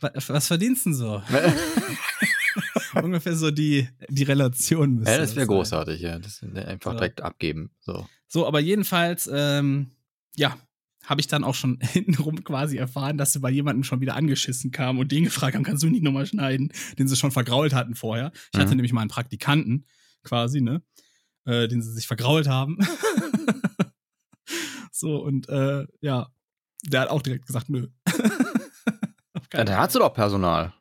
Wa- Was verdienst du denn so? Ungefähr so die, die Relation müsste Ja, das wäre großartig, ja. Das einfach So. direkt abgeben. So. So, aber jedenfalls, ähm, ja, habe ich dann auch schon hintenrum quasi erfahren, dass sie bei jemandem schon wieder angeschissen kamen und den gefragt haben, kannst du nicht nochmal schneiden, den sie schon vergrault hatten vorher. Ich hatte Mhm. nämlich mal einen Praktikanten quasi, ne, äh, den sie sich vergrault haben. so, und äh, ja, der hat auch direkt gesagt, nö. Ja, Fall. hast du doch Personal.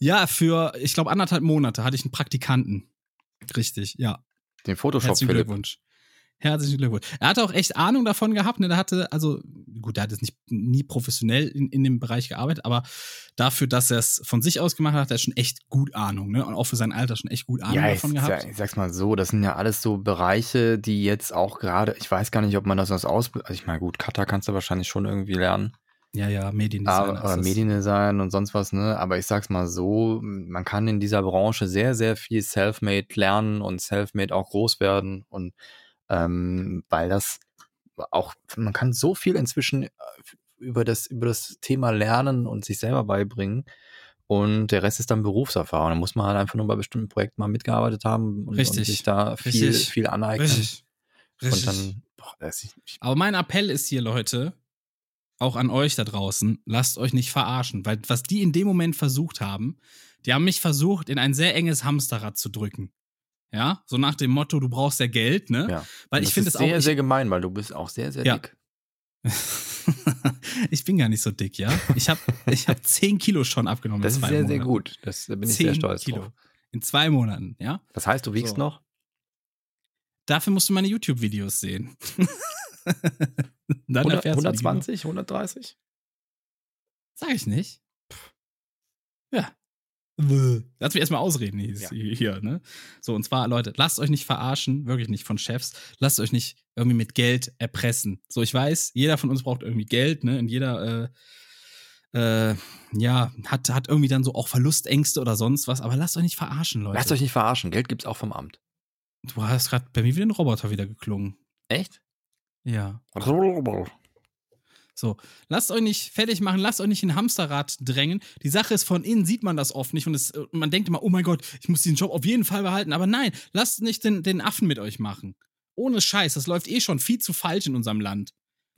Ja, für, ich glaube, anderthalb Monate hatte ich einen Praktikanten. Richtig, ja. Den Photoshop Herzlichen Philipp. Glückwunsch. Herzlichen Glückwunsch. Er hatte auch echt Ahnung davon gehabt. Ne? Der hatte, also, gut, der hat jetzt nicht nie professionell in, in dem Bereich gearbeitet, aber dafür, dass er es von sich aus gemacht hat, hat er schon echt gut Ahnung. Ne? Und auch für sein Alter schon echt gut Ahnung Ja, ich, davon gehabt. ja, ich sag's mal so, das sind ja alles so Bereiche, die jetzt auch gerade, ich weiß gar nicht, ob man das Ausbildung, also ich meine, gut, Cutter kannst du wahrscheinlich schon irgendwie lernen, Ja, ja, Mediendesign. aber, oder Mediendesign und sonst was, ne, aber ich sag's mal so, man kann in dieser Branche sehr, sehr viel Selfmade lernen und Selfmade auch groß werden und ähm, weil das auch, man kann so viel inzwischen äh, über das, über das Thema lernen und sich selber beibringen. Und der Rest ist dann Berufserfahrung. Da muss man halt einfach nur bei bestimmten Projekten mal mitgearbeitet haben und, und Richtig. sich da viel, Richtig. viel aneignen. Richtig. Richtig. Und dann, boah, das, ich, ich, Aber mein Appell ist hier, Leute, auch an euch da draußen, lasst euch nicht verarschen, weil was die in dem Moment versucht haben, die haben mich versucht, in ein sehr enges Hamsterrad zu drücken. Ja, so nach dem Motto, du brauchst ja Geld, ne? ja. Weil Und ich finde es auch. sehr, sehr gemein, weil du bist auch sehr, sehr Ja. dick. ich bin gar nicht so dick, ja. Ich habe ich hab 10 Kilo schon abgenommen. Das ist sehr, sehr Monaten. gut. Das, da bin ich 10 sehr stolz Kilo. drauf. In zwei Monaten, ja. Das heißt, du wiegst So. noch? Dafür musst du meine YouTube-Videos sehen. Dann 100, erfährst du die 120, 130? Sag ich nicht. Ja. Lass mich erstmal ausreden hier, Ja. hier, ne? So, und zwar, Leute, lasst euch nicht verarschen, wirklich nicht von Chefs. Lasst euch nicht irgendwie mit Geld erpressen. So, ich weiß, jeder von uns braucht irgendwie Geld, ne? Und jeder, äh, äh, ja, hat, hat irgendwie dann so auch Verlustängste oder sonst was, aber lasst euch nicht verarschen, Leute. Lasst euch nicht verarschen. Geld gibt's auch vom Amt. du hast gerade bei mir wie ein Roboter wieder geklungen. Echt? Ja. So, lasst euch nicht fertig machen, lasst euch nicht in Hamsterrad drängen. Die Sache ist, von innen sieht man das oft nicht und es, und man denkt immer, oh mein Gott, ich muss diesen Job auf jeden Fall behalten. Aber nein, lasst nicht den, den Affen mit euch machen. Ohne Scheiß, das läuft eh schon viel zu falsch in unserem Land.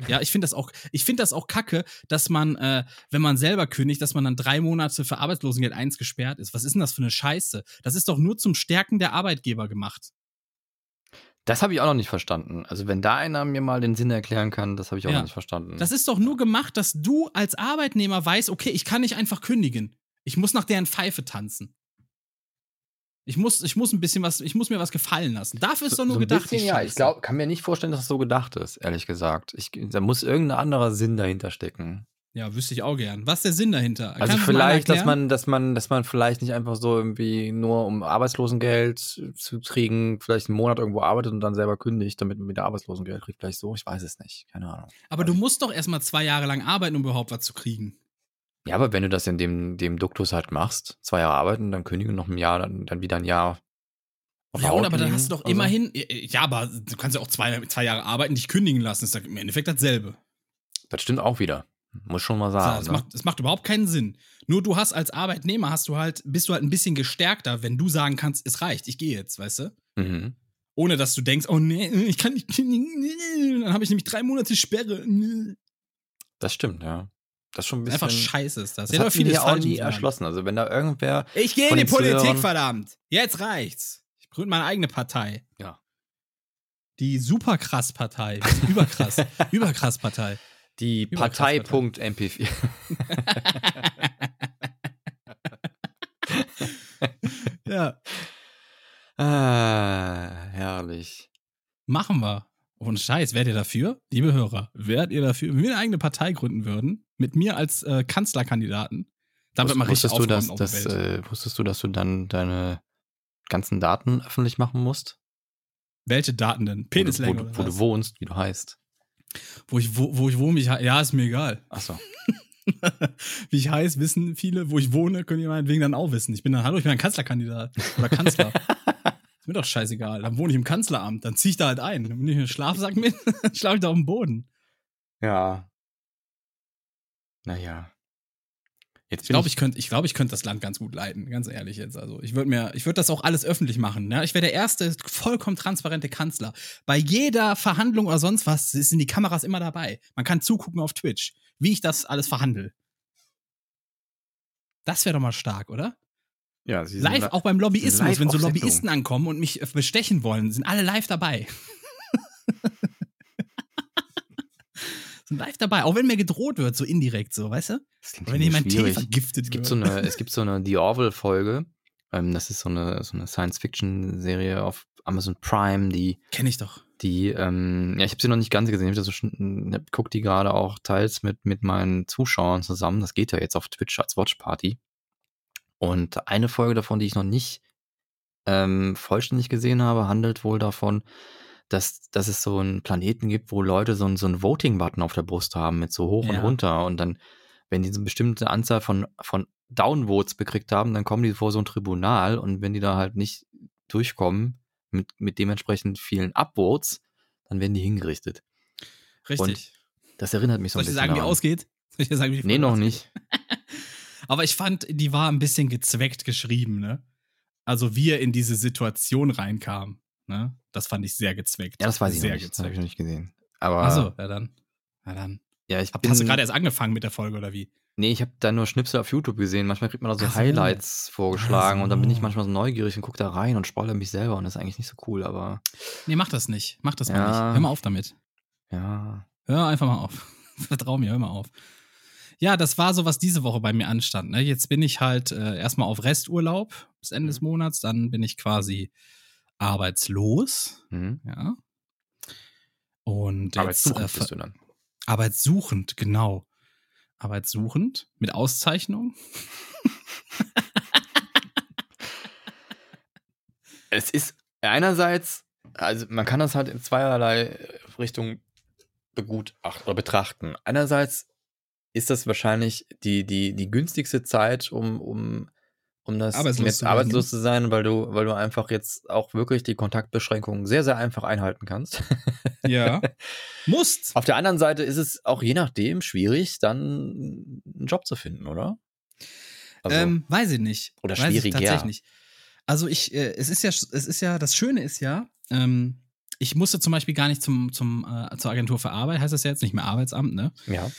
Ja, ich finde das auch, das auch kacke, dass man, äh, wenn man selber kündigt, dass man dann drei Monate für Arbeitslosengeld 1 gesperrt ist. Was ist denn das für eine Scheiße? Das ist doch nur zum Stärken der Arbeitgeber gemacht. Das habe ich auch noch nicht verstanden. Also, wenn da einer mir mal den Sinn erklären kann, das habe ich auch Ja. noch nicht verstanden. Das ist doch nur gemacht, dass du als Arbeitnehmer weißt, okay, ich kann nicht einfach kündigen. Ich muss nach deren Pfeife tanzen. Ich muss, ich muss ein bisschen was, ich muss mir was gefallen lassen. Dafür ist doch nur so ein gedacht. bisschen, ja, ich glaube, kann mir nicht vorstellen, dass es so gedacht ist, ehrlich gesagt. Ich, da muss irgendein anderer Sinn dahinter stecken. Ja, wüsste ich auch gern. Was ist der Sinn dahinter? Also Kannst vielleicht, dass man, dass man, dass man vielleicht nicht einfach so irgendwie nur um Arbeitslosengeld zu kriegen, vielleicht einen Monat irgendwo arbeitet und dann selber kündigt, damit man wieder Arbeitslosengeld kriegt. Vielleicht so, ich weiß es nicht. Keine Ahnung. Aber du musst doch erstmal zwei Jahre lang arbeiten, um überhaupt was zu kriegen. Ja, aber wenn du das in dem, dem Duktus halt machst, zwei Jahre arbeiten, dann kündigen noch ein Jahr, dann, dann wieder ein Jahr. Ja, und aber dann hast du doch immerhin, ja, aber du kannst ja auch zwei, zwei Jahre arbeiten, dich kündigen lassen. Ist im Endeffekt dasselbe. Das stimmt auch wieder. Muss schon mal sagen. das, ne? macht, das macht überhaupt keinen Sinn. Nur du hast als Arbeitnehmer hast du halt, bist du halt ein bisschen gestärkter, wenn du sagen kannst, es reicht, ich gehe jetzt, weißt du? Mhm. Ohne dass du denkst, oh nee, ich kann nicht dann habe ich nämlich drei Monate Sperre. Das stimmt, ja. Das ist schon ein bisschen. Einfach scheiße ist das. Das Ja, hat vieles mir auch nie erschlossen. Also wenn da irgendwer. Ich gehe in die Politik, Zuhörern- verdammt. Jetzt reicht's. Ich gründe meine eigene Partei. Ja. Die Superkrass-Partei. Überkrass. Überkrass-Partei. Die Über Partei.mp4. ja, ah, herrlich. machen wir. Ohne Scheiß, wärt ihr dafür? Liebe Hörer, wärt ihr dafür, wenn wir eine eigene Partei gründen würden, mit mir als äh, Kanzlerkandidaten, dann wird man richtig wusstest du, dass, auf dass, äh, wusstest du, dass du dann deine ganzen Daten öffentlich machen musst? Welche Daten denn? Wo, du, wo, Penislänge oder wo was? du wohnst, wie du heißt. Wo ich, wo, wo ich wohne, mich, ja, ist mir egal. Achso. Wie ich heiß, wissen viele. Wo ich wohne, können die meinetwegen dann auch wissen. Ich bin dann, hallo, ich bin ein Kanzlerkandidat. Oder Kanzler. ist mir doch scheißegal. Dann wohne ich im Kanzleramt. Dann zieh ich da halt ein. Dann nehme ich einen Schlafsack mit, schlafe ich da auf dem Boden. Ja. Naja. Jetzt Ich glaube, ich könnte ich glaub, ich könnt das Land ganz gut leiten, ganz ehrlich jetzt. Also ich würde mir, ich würde das auch alles öffentlich machen. Ne? Ich wäre der erste vollkommen transparente Kanzler. Bei jeder Verhandlung oder sonst was sind die Kameras immer dabei. Man kann zugucken auf Twitch, wie ich das alles verhandle. Das wäre doch mal stark, oder? ja, sie sind Live, li- auch beim Lobbyismus, live wenn so auf Sendung. Lobbyisten ankommen und mich bestechen wollen, sind alle live dabei. live dabei, auch wenn mir gedroht wird, so indirekt, so, weißt du? Wenn jemand Tee vergiftet Es gibt wird. so eine, es gibt so eine The Orville-Folge. Ähm, das ist so eine, so eine Science-Fiction-Serie auf Amazon Prime, die, Kenn ich doch. die, ähm, ja, ich habe sie noch nicht ganz gesehen. Ich so schon, hab- guck die gerade auch teils mit, mit meinen Zuschauern zusammen. Das geht ja jetzt auf Twitch als Watchparty. Und eine Folge davon, die ich noch nicht ähm, vollständig gesehen habe, handelt wohl davon, dass, dass es so einen Planeten gibt, wo Leute so einen, so einen Voting-Button auf der Brust haben mit so hoch und Ja. runter. Und dann, wenn die so eine bestimmte Anzahl von, von Downvotes bekriegt haben, dann kommen die vor so ein Tribunal und wenn die da halt nicht durchkommen mit, mit dementsprechend vielen Upvotes, dann werden die hingerichtet. Richtig. Das erinnert mich so Soll ein ich dir bisschen sagen, wie daran. ausgeht? Soll ich dir sagen, wie Nee, noch ausgeht? nicht. Aber ich fand, die war ein bisschen gezweckt geschrieben, ne? Also wie er in diese Situation reinkam, ne? Das fand ich sehr gezweckt. Ja, das weiß ich sehr nicht. Das habe ich noch nicht gesehen. Aber Achso, ja dann. Ja dann. ja, ich Hab, bin, hast du gerade erst angefangen mit der Folge oder wie? Nee, ich habe da nur Schnipsel auf YouTube gesehen. Manchmal kriegt man da so, Ach so. Highlights vorgeschlagen Ach und dann bin ich so. manchmal so neugierig und gucke da rein und spoilere mich selber und das ist eigentlich nicht so cool, aber Nee, mach das nicht. Mach das mal Ja. nicht. Hör mal auf damit. ja. Hör einfach mal auf. Vertrau mir, hör mal auf. Ja, das war so, was diese Woche bei mir anstand. Ne? Jetzt bin ich halt äh, erstmal auf Resturlaub bis Ende des Mhm. Monats, dann bin ich quasi arbeitslos. Mhm. Ja. Und Aber jetzt, jetzt äh, bist du dann. Arbeitssuchend, genau. Arbeitssuchend mit Auszeichnung. Es ist einerseits, also man kann das halt in zweierlei Richtungen begutachten oder betrachten. Einerseits ist das wahrscheinlich die, die, die günstigste Zeit, um, um, um das Arbeitslos jetzt zu werden, arbeitslos zu sein, weil du, weil du einfach jetzt auch wirklich die Kontaktbeschränkungen sehr, sehr einfach einhalten kannst. Ja. Musst. Auf der anderen Seite ist es auch je nachdem schwierig, dann einen Job zu finden, oder? Also, ähm, weiß ich nicht. Oder weiß ich schwieriger. tatsächlich nicht. Also ich, äh, es ist ja, es ist ja, das Schöne ist ja, ähm, ich musste zum Beispiel gar nicht zum, zum, äh, zur Agentur für Arbeit, heißt das ja jetzt nicht mehr Arbeitsamt, ne? ja.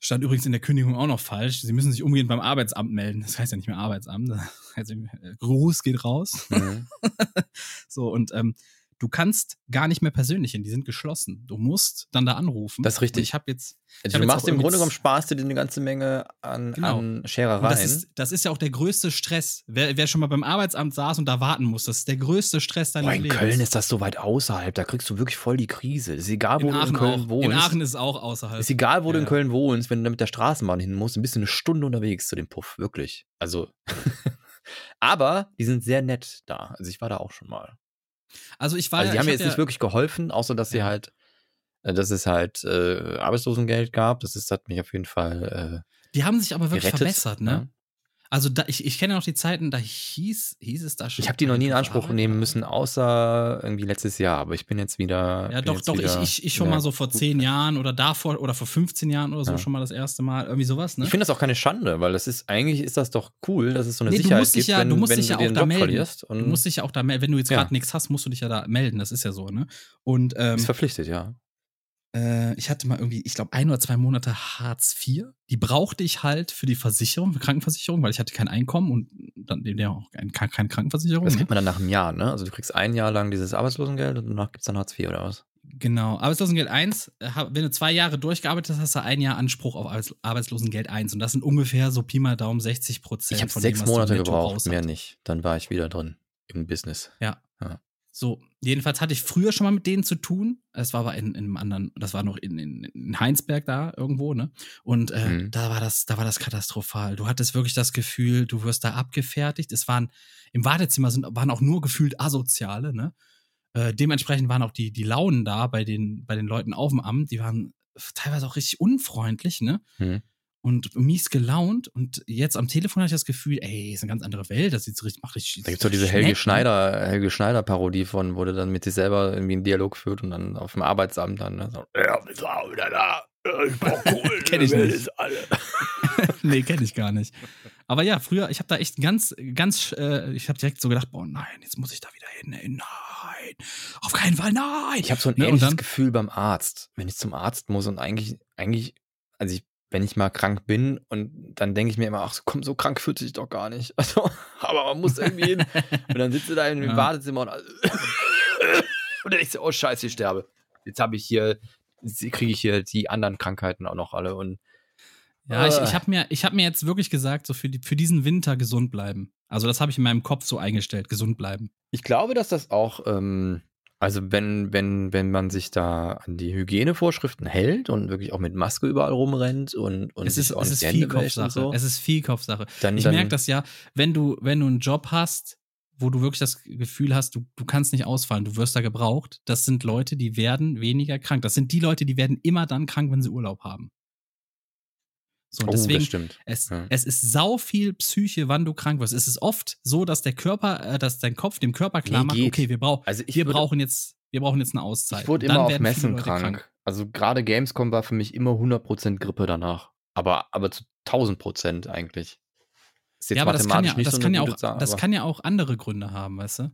Stand übrigens in der Kündigung auch noch falsch. Sie müssen sich umgehend beim Arbeitsamt melden. Das heißt ja nicht mehr Arbeitsamt. Das heißt, äh, Gruß geht raus. Mhm. So, und ähm, du kannst gar nicht mehr persönlich hin, die sind geschlossen. Du musst dann da anrufen. Das ist richtig. Und ich habe jetzt. Ich Also hab du jetzt machst im Grunde genommen sparst du dir eine ganze Menge an, Genau. an Scherereien. das ist, das ist ja auch der größte Stress. Wer, wer schon mal beim Arbeitsamt saß und da warten muss, das ist der größte Stress deines Boah, in Lebens. Köln ist das so weit außerhalb, da kriegst du wirklich voll die Krise. Es ist egal, wo in du Aachen in Köln auch. wohnst. In Aachen ist es auch außerhalb. ist egal, wo du Ja, in ja. Köln wohnst, wenn du da mit der Straßenbahn hin musst, bist du eine Stunde unterwegs zu dem Puff, wirklich. Also, aber die sind sehr nett da. Also ich war da auch schon mal. Also ich war Also die ja, haben mir jetzt hab nicht wirklich geholfen, außer dass sie Ja. halt, äh, dass es halt äh, Arbeitslosengeld gab. Das ist, hat mich auf jeden Fall Die haben sich aber äh, wirklich gerettet. verbessert, ne? Ja. Also da, ich, ich kenne noch die Zeiten, da hieß, hieß es da schon. Ich habe die noch nie in Anspruch Arbeit, nehmen müssen, außer irgendwie letztes Jahr. Aber ich bin jetzt wieder. Ja, doch, doch, ich, wieder ich, ich schon in der mal so vor zehn Jahren oder davor oder vor 15 Jahren oder so Ja. schon mal das erste Mal. Irgendwie sowas, ne? Ich finde das auch keine Schande, weil das ist eigentlich ist das doch cool, dass es so eine Nee, du Sicherheit musst dich gibt, ja- wenn, du musst wenn dich du ja auch da melden. Du musst dich ja auch da melden, wenn du jetzt Ja. gerade nichts hast, musst du dich ja da melden, das ist ja so, ne? Und ähm, ist verpflichtet, ja. Äh, ich hatte mal irgendwie, ich glaube, ein oder zwei Monate Hartz IV. Die brauchte ich halt für die Versicherung, für Krankenversicherung, weil ich hatte kein Einkommen und dann dem der auch kein, keine Krankenversicherung. Das Ne? kriegt man dann nach einem Jahr, ne? Also du kriegst ein Jahr lang dieses Arbeitslosengeld und danach gibt es dann Hartz IV oder was? Genau. Arbeitslosengeld 1, äh, wenn du zwei Jahre durchgearbeitet hast, hast du ein Jahr Anspruch auf Arbeits Arbeitslosengeld 1. Und das sind ungefähr so Pi mal Daumen 60 Prozent. Ich habe sechs Monate gebraucht, mehr nicht. Dann war ich wieder drin im Business. So, jedenfalls hatte ich früher schon mal mit denen zu tun. Es war aber in, in einem anderen, das war noch in, in, in Heinsberg da irgendwo, ne? Und äh, Mhm. da war das, da war das katastrophal. Du hattest wirklich das Gefühl, du wirst da abgefertigt. Es waren im Wartezimmer sind, waren auch nur gefühlt Asoziale, ne? Äh, dementsprechend waren auch die, die Launen da bei den, bei den Leuten auf dem Amt, die waren teilweise auch richtig unfreundlich, ne? Hm. Und mies gelaunt. Und jetzt am Telefon hatte ich das Gefühl, ey, ist eine ganz andere Welt. Das sieht so richtig, macht richtig. Da gibt's doch diese Helge ne? Schneider, Helge Schneider Parodie von, wo der dann mit sich selber irgendwie einen Dialog führt und dann auf dem Arbeitsamt dann ne, so, ja, wir sind auch wieder da. Ich brauch Kohle. Kenn ich nicht. alle? nee, kenne ich gar nicht. Aber ja, früher, ich habe da echt ganz, ganz, äh, ich habe direkt so gedacht, boah, nein, jetzt muss ich da wieder hin. Ey, nein, auf keinen Fall, nein. Ich habe so ein Ne, ähnliches dann- Gefühl beim Arzt, wenn ich zum Arzt muss und eigentlich, eigentlich, also ich, wenn ich mal krank bin und dann denke ich mir immer, ach komm, so krank fühlt sich doch gar nicht. Also, aber man muss irgendwie hin. Und dann sitzt du da in dem Ja. Badezimmer und, und dann denkst du, oh scheiße, ich sterbe. Jetzt habe ich hier, kriege ich hier die anderen Krankheiten auch noch alle und Ja, ich, Äh. ich habe mir, ich hab mir jetzt wirklich gesagt, so für, die, für diesen Winter gesund bleiben. Also das habe ich in meinem Kopf so eingestellt, gesund bleiben. Ich glaube, dass das auch, ähm, also wenn, wenn, wenn man sich da an die Hygienevorschriften hält und wirklich auch mit Maske überall rumrennt und, und es ist, es ist viel Kopfsache. so, Es ist viel Kopfsache. dann, Ich merke das ja, wenn du, wenn du einen Job hast, wo du wirklich das Gefühl hast, du, du kannst nicht ausfallen, du wirst da gebraucht, das sind Leute, die werden weniger krank. Das sind die Leute, die werden immer dann krank, wenn sie Urlaub haben. So, und oh, deswegen, das stimmt. es, Ja. es ist sau viel Psyche, wann du krank wirst. Es ist oft so, dass der Körper, äh, dass dein Kopf dem Körper klar Nee, macht, geht. okay, wir, brauch, Also wir würde- brauchen jetzt, wir brauchen jetzt eine Auszeit. Ich wurde immer auf Messen Leute krank. Also gerade Gamescom war für mich immer 100% Grippe danach. Aber, aber zu 1000 Prozent eigentlich. Ist jetzt Ja, aber das kann ja, das so kann ja auch, Sache, das kann ja auch andere Gründe haben, weißt du?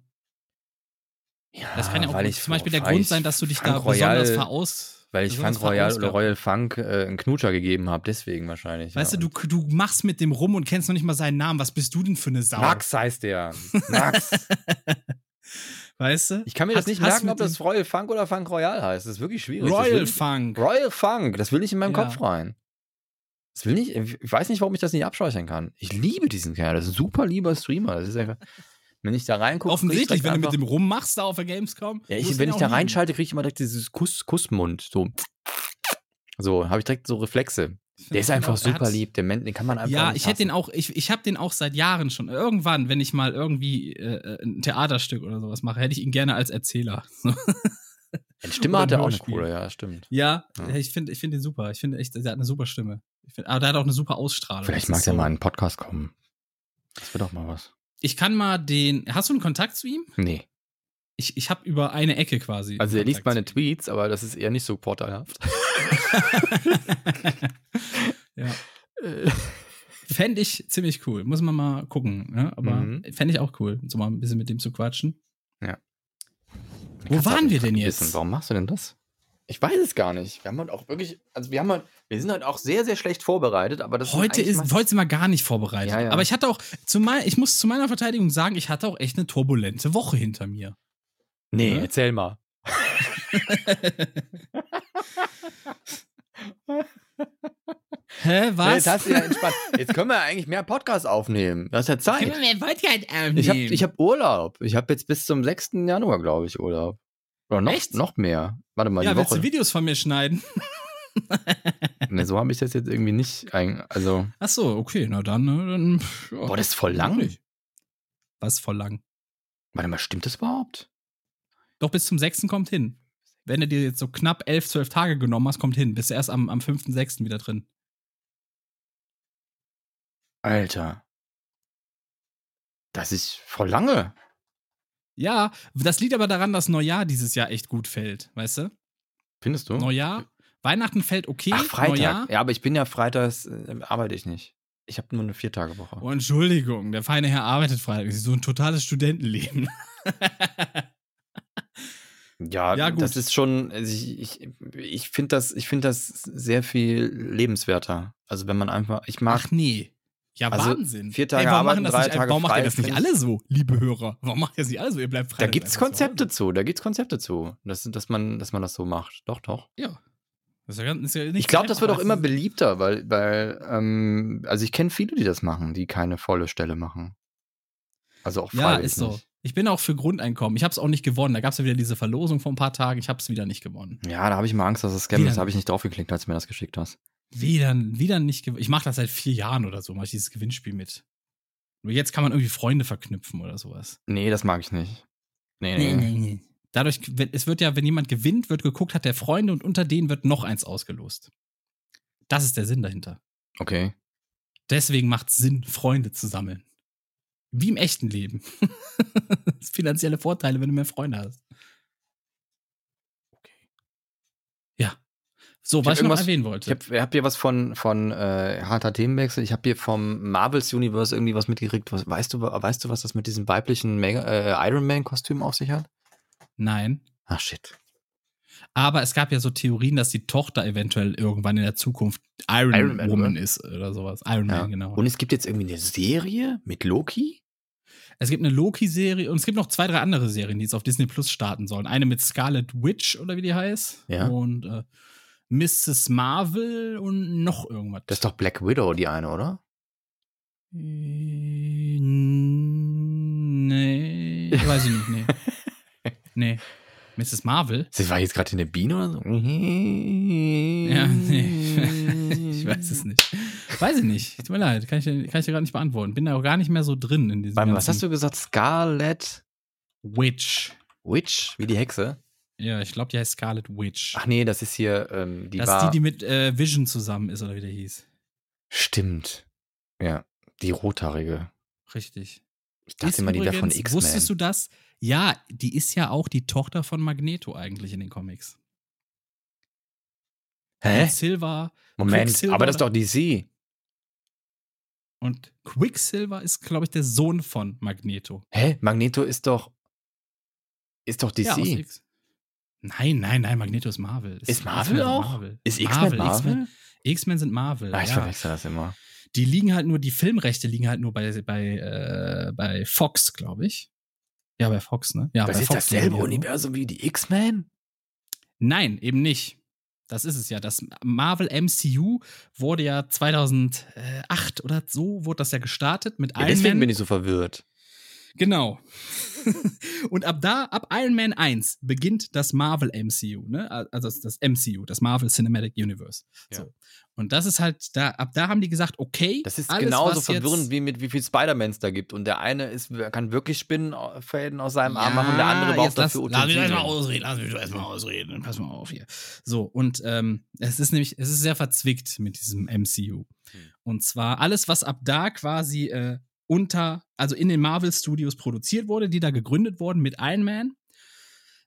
ja, Das kann ja auch weil ich, zum Beispiel der Grund sein, dass du dich Frank da besonders Royal- veraus. Weil ich Frank Royal oder. Royal Funk äh, einen Knutscher gegeben habe, deswegen wahrscheinlich. Weißt ja. du, du, du machst mit dem rum und kennst noch nicht mal seinen Namen. Was bist du denn für eine Sau? Max heißt der. Max. Weißt du? Ich kann mir das Hast- nicht hast merken, ob das Royal Funk oder Funk Royal heißt. Das ist wirklich schwierig. Das Royal ich- Funk. Royal Funk, das will ich in meinem Ja. Kopf rein. Das will nicht, ich weiß nicht, warum ich das nicht abspeichern kann. Ich liebe diesen Kerl, das ist ein super lieber Streamer. Das ist einfach, wenn ich da reingucke, Offensichtlich, wenn du mit dem rummachst da auf der Gamescom. ja, ich, wenn ich da reinschalte, kriege ich immer direkt dieses Kuss, Kussmund. So, so habe ich direkt so Reflexe. Der ist einfach er super hat- lieb, Mensch, den kann man einfach Ja, ich hätte den auch, ich, ich habe den auch seit Jahren schon. Irgendwann, wenn ich mal irgendwie äh, ein Theaterstück oder sowas mache, hätte ich ihn gerne als Erzähler. Die Stimme hat er auch eine coole, ja, stimmt. ja, Ja. ich finde ich find den super. Ich finde echt, der hat eine super Stimme. Ich find, aber der hat auch eine super Ausstrahlung. Vielleicht mag der so- mal in einen Podcast kommen. Das wäre doch mal was. Ich kann mal den. Hast du einen Kontakt zu ihm? Nee. Ich, ich habe über eine Ecke quasi. Also er liest meine Tweets, aber das ist eher nicht so vorteilhaft. ja. Fände ich ziemlich cool. Muss man mal gucken. Ne? Aber Mhm. fände ich auch cool, so mal ein bisschen mit dem zu quatschen. Ja. Wo waren wir denn jetzt? Wissen. Warum machst du denn das? Ich weiß es gar nicht. Wir haben halt auch wirklich, also wir haben halt, wir sind halt auch sehr, sehr schlecht vorbereitet, aber das Heute ist, mal- heute sind wir gar nicht vorbereitet. Ja, ja. Aber ich hatte auch, zu mein, ich muss zu meiner Verteidigung sagen, ich hatte auch echt eine turbulente Woche hinter mir. Nee, Ne? erzähl mal. Hä, was? Jetzt hast du ja entspannt. Jetzt können wir eigentlich mehr Podcasts aufnehmen. Das ist ja Zeit. mehr Podcast aufnehmen? Ich habe hab Urlaub. Ich habe jetzt bis zum 6. Januar, glaube ich, Urlaub. Oder noch, Echt? noch mehr. Warte mal, ja, die willst Woche. du Videos von mir schneiden? Nee, so habe ich das jetzt irgendwie nicht. Ein, also, Ach so, okay, na dann. ne, dann ja. boah, das ist voll lang. Was voll lang? Warte mal, stimmt das überhaupt? Doch bis zum 6. kommt hin. Wenn du dir jetzt so knapp 11, 12 Tage genommen hast, kommt hin. Bist du erst am, am 5., 6. wieder drin. Alter. Das ist voll lange. Ja, das liegt aber daran, dass Neujahr dieses Jahr echt gut fällt, weißt du? Findest du? Neujahr, Weihnachten fällt okay, Ach, Freitag. Neujahr. Ja, aber ich bin ja freitags, äh, arbeite ich nicht. Ich habe nur eine Viertagewoche. Oh, Entschuldigung, der feine Herr arbeitet Freitag. Das ist so ein totales Studentenleben. Ja, Ja, gut. das ist schon, also ich, ich, ich finde das, ich finde das sehr viel lebenswerter. Also wenn man einfach, ich mag, Ach nee. Ja, Also, Wahnsinn. vier Tage warum arbeiten, das drei nicht, Tage Warum macht ihr das nicht alle so, liebe Hörer? Warum macht ihr das nicht alle so? Ihr bleibt frei. Da gibt's Konzepte zu, da gibt's Konzepte zu, dass, dass, man, dass man das so macht. Doch, doch. Ja. Das ist ja, ist ja nicht Ich glaube, das wird auch immer beliebt. beliebter, weil, weil ähm, also ich kenne viele, die das machen, die keine volle Stelle machen. Also auch Ja, ist so. nicht. Ich bin auch für Grundeinkommen. Ich habe es auch nicht gewonnen. Da gab es ja wieder diese Verlosung vor ein paar Tagen. Ich habe es wieder nicht gewonnen. Ja, da habe ich mal Angst, dass es Scam Wieder ist. Da habe ich nicht draufgeklickt, als du mir das geschickt hast. Wieder, wieder nicht gewonnen. Ich mache das seit vier Jahren oder so, mache ich dieses Gewinnspiel mit. Nur jetzt kann man irgendwie Freunde verknüpfen oder sowas. Nee, das mag ich nicht. Nee, nee. nee. Dadurch, wenn- es wird ja, wenn jemand gewinnt, wird geguckt, hat der Freunde und unter denen wird noch eins ausgelost. Das ist der Sinn dahinter. Okay. Deswegen macht es Sinn, Freunde zu sammeln. Wie im echten Leben. das finanzielle Vorteile, wenn du mehr Freunde hast. Ja. So, Ich was ich noch erwähnen Ich wollte. habe hab hier was von, von äh, harter Themenwechsel. Ich habe hier vom Marvels Universe irgendwie was mitgekriegt. Was, weißt, du, weißt du, was das mit diesem weiblichen Mega, äh, Iron Man-Kostüm auf sich hat? Nein. Ach shit. Aber es gab ja so Theorien, dass die Tochter eventuell irgendwann in der Zukunft Iron, Iron Man, Woman oder? ist oder sowas. Iron Ja. Man, genau. Und es gibt jetzt irgendwie eine Serie mit Loki? es gibt eine Loki-Serie und es gibt noch zwei, drei andere Serien, die jetzt auf Disney Plus starten sollen. Eine mit Scarlet Witch oder wie die heißt. Ja. Und äh, Mrs. Marvel und noch irgendwas. Das ist doch Black Widow, die eine, oder? Äh, Nee, weiß ich nicht, nee. nee. Mrs. Marvel? Sie war jetzt gerade in der Biene oder so? Ja, nee. ich weiß es nicht. Weiß ich nicht. Tut mir leid, kann ich, dir- kann ich dir gerade nicht beantworten. Bin da auch gar nicht mehr so drin in diesem Warte was hast du gesagt? Scarlet Witch. Witch? Wie die Hexe? Ja, ich glaube, die heißt Scarlet Witch. Ach nee, das ist hier, ähm, die das war. ist die, die mit äh, Vision zusammen ist, oder wie der hieß. Stimmt. Ja, die rothaarige. Richtig. Ich dachte immer, die wäre von X-Men. Wusstest du das? Ja, die ist ja auch die Tochter von Magneto eigentlich in den Comics. Hä? Silver Moment, aber das ist doch DC. und Quicksilver ist, glaube ich, der Sohn von Magneto. Hä? Magneto ist doch. Ist doch DC. Ja, aus X. Nein, nein, nein, Magneto ist Marvel. Ist Marvel X-Men sind auch? Ist X-Men Marvel? X-Men- sind Marvel. Ah, ich ja. verwechsel das immer. Die liegen halt nur, die Filmrechte liegen halt nur bei, bei, äh, bei Fox, glaube ich. Ja, bei Fox, ne? Ja, das bei ist Fox dasselbe. Universum wie die X-Men? Nein, eben nicht. Das ist es ja. Das Marvel MCU wurde ja 2008 oder so, wurde das ja gestartet mit Ja, Iron deswegen Man. bin ich so verwirrt. Genau. Und ab da, ab Iron Man 1 beginnt das Marvel MCU, ne? Also das, MCU, das Marvel Cinematic Universe. Ja. So. Und das ist halt, da, ab da haben die gesagt, okay, Das ist alles, genauso verwirrend, wie mit wie viel Spider-Mans da gibt. Und der eine ist, kann wirklich Spinnenfäden aus seinem Arm machen, der andere braucht lass, dafür lass mich erstmal Utensilien. ausreden, lass mich doch erstmal ausreden, pass mal auf hier. So, und ähm, es ist nämlich, es ist sehr verzwickt mit diesem MCU. Hm. Und zwar alles, was ab da quasi äh, unter, also in den Marvel Studios produziert wurde, die da gegründet wurden mit Iron Man,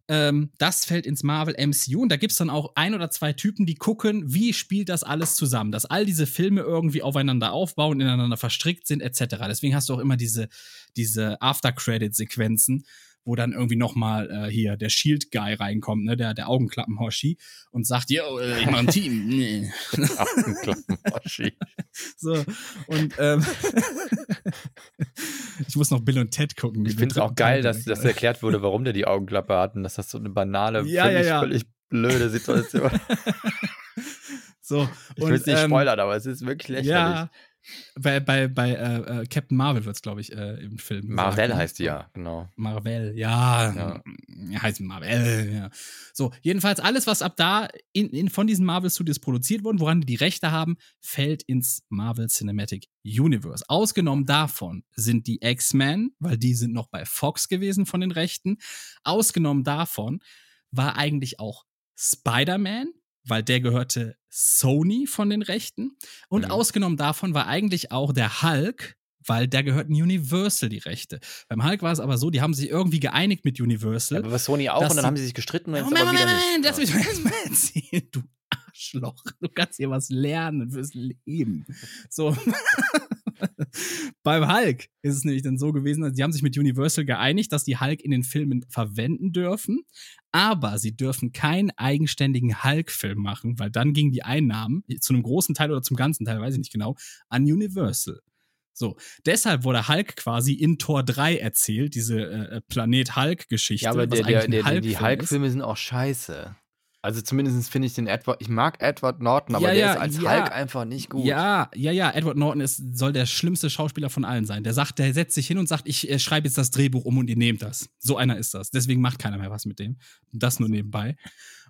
ähm, das fällt ins Marvel MCU und da gibt es dann auch ein oder zwei Typen, die gucken, wie spielt das alles zusammen, dass all diese Filme irgendwie aufeinander aufbauen, ineinander verstrickt sind, etc. Deswegen hast du auch immer diese, diese After-Credit-Sequenzen, wo dann irgendwie nochmal äh, hier der Shield-Guy reinkommt, ne, der, der Augenklappen-Hoshi und sagt, yo, äh, ich mach ein Team. Nee. Augenklappen-Hoshi. So, und ähm, ich muss noch Bill und Ted gucken. Ich finde es auch geil, dass, dass erklärt wurde, warum der die Augenklappe hat und dass das so eine banale, Ja, völlig, ja, ja. völlig blöde Situation so, Ich will es nicht ähm, spoilern, aber es ist wirklich lächerlich. Ja, bei, bei, bei äh, äh, Captain Marvel wird es, glaube ich, äh, im Film. Marvel gesagt, ne? heißt die ja, genau. Marvel, ja. Ja. ja. Heißt Marvel, ja. So, jedenfalls alles, was ab da in, in, von diesen Marvel Studios produziert wurde, woran die die Rechte haben, fällt ins Marvel Cinematic Universe. Ausgenommen davon sind die X-Men, weil die sind noch bei Fox gewesen von den Rechten. Ausgenommen davon war eigentlich auch Spider-Man, weil der gehörte Sony von den Rechten. Und Mhm. ausgenommen davon war eigentlich auch der Hulk, weil der gehörten Universal die Rechte. Beim Hulk war es aber so, die haben sich irgendwie geeinigt mit Universal. Ja, aber bei Sony auch und dann haben sie sich gestritten und jetzt Moment, aber wieder Moment, Moment, lass mich erstmal erzählen, du Arschloch. Du kannst hier was lernen fürs Leben. So. Beim Hulk ist es nämlich dann so gewesen, dass sie haben sich mit Universal geeinigt, dass die Hulk in den Filmen verwenden dürfen, aber sie dürfen keinen eigenständigen Hulk-Film machen, weil dann gingen die Einnahmen zu einem großen Teil oder zum ganzen Teil, weiß ich nicht genau, an Universal. So, deshalb wurde Hulk quasi in Tor 3 erzählt, diese äh, Planet Hulk-Geschichte. Ja, aber was der, der, der, die. Hulk-Filme sind auch scheiße. Also zumindest finde ich den Edward, ich mag Edward Norton, aber Ja, der ja, ist als ja. Hulk einfach nicht gut. Ja, ja, ja. Edward Norton ist, soll der schlimmste Schauspieler von allen sein. Der sagt, der setzt sich hin und sagt, ich äh, schreibe jetzt das Drehbuch um und ihr nehmt das. So einer ist das. Deswegen macht keiner mehr was mit dem. Das nur nebenbei.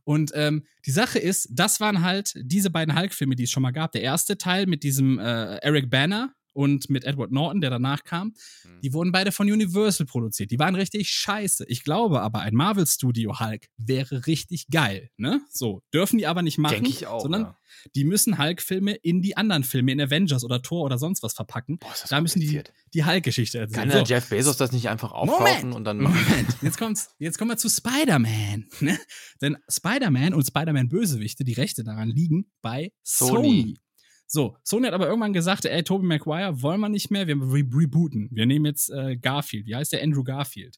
Und ähm, die Sache ist, das waren halt diese beiden Hulk-Filme, die es schon mal gab. Der erste Teil mit diesem äh, Eric Banner und mit Edward Norton, der danach kam, Hm. die wurden beide von Universal produziert. Die waren richtig scheiße. Ich glaube aber, ein Marvel-Studio Hulk wäre richtig geil. Ne? So, dürfen die aber nicht machen, Denke ich auch. sondern ja. die müssen Hulk-Filme in die anderen Filme, in Avengers oder Thor oder sonst was verpacken. Boah, Da müssen die die Hulk-Geschichte erzählen. Kann der Jeff Bezos das nicht einfach aufkaufen und dann Moment, jetzt kommt's. Jetzt kommen wir zu Spider-Man. Ne? Denn Spider-Man und Spider-Man-Bösewichte, die Rechte daran liegen bei Sony. Sony. So, Sony hat aber irgendwann gesagt, ey, Tobey Maguire wollen wir nicht mehr, wir re rebooten. Wir nehmen jetzt äh, Garfield. Wie heißt der? Andrew Garfield.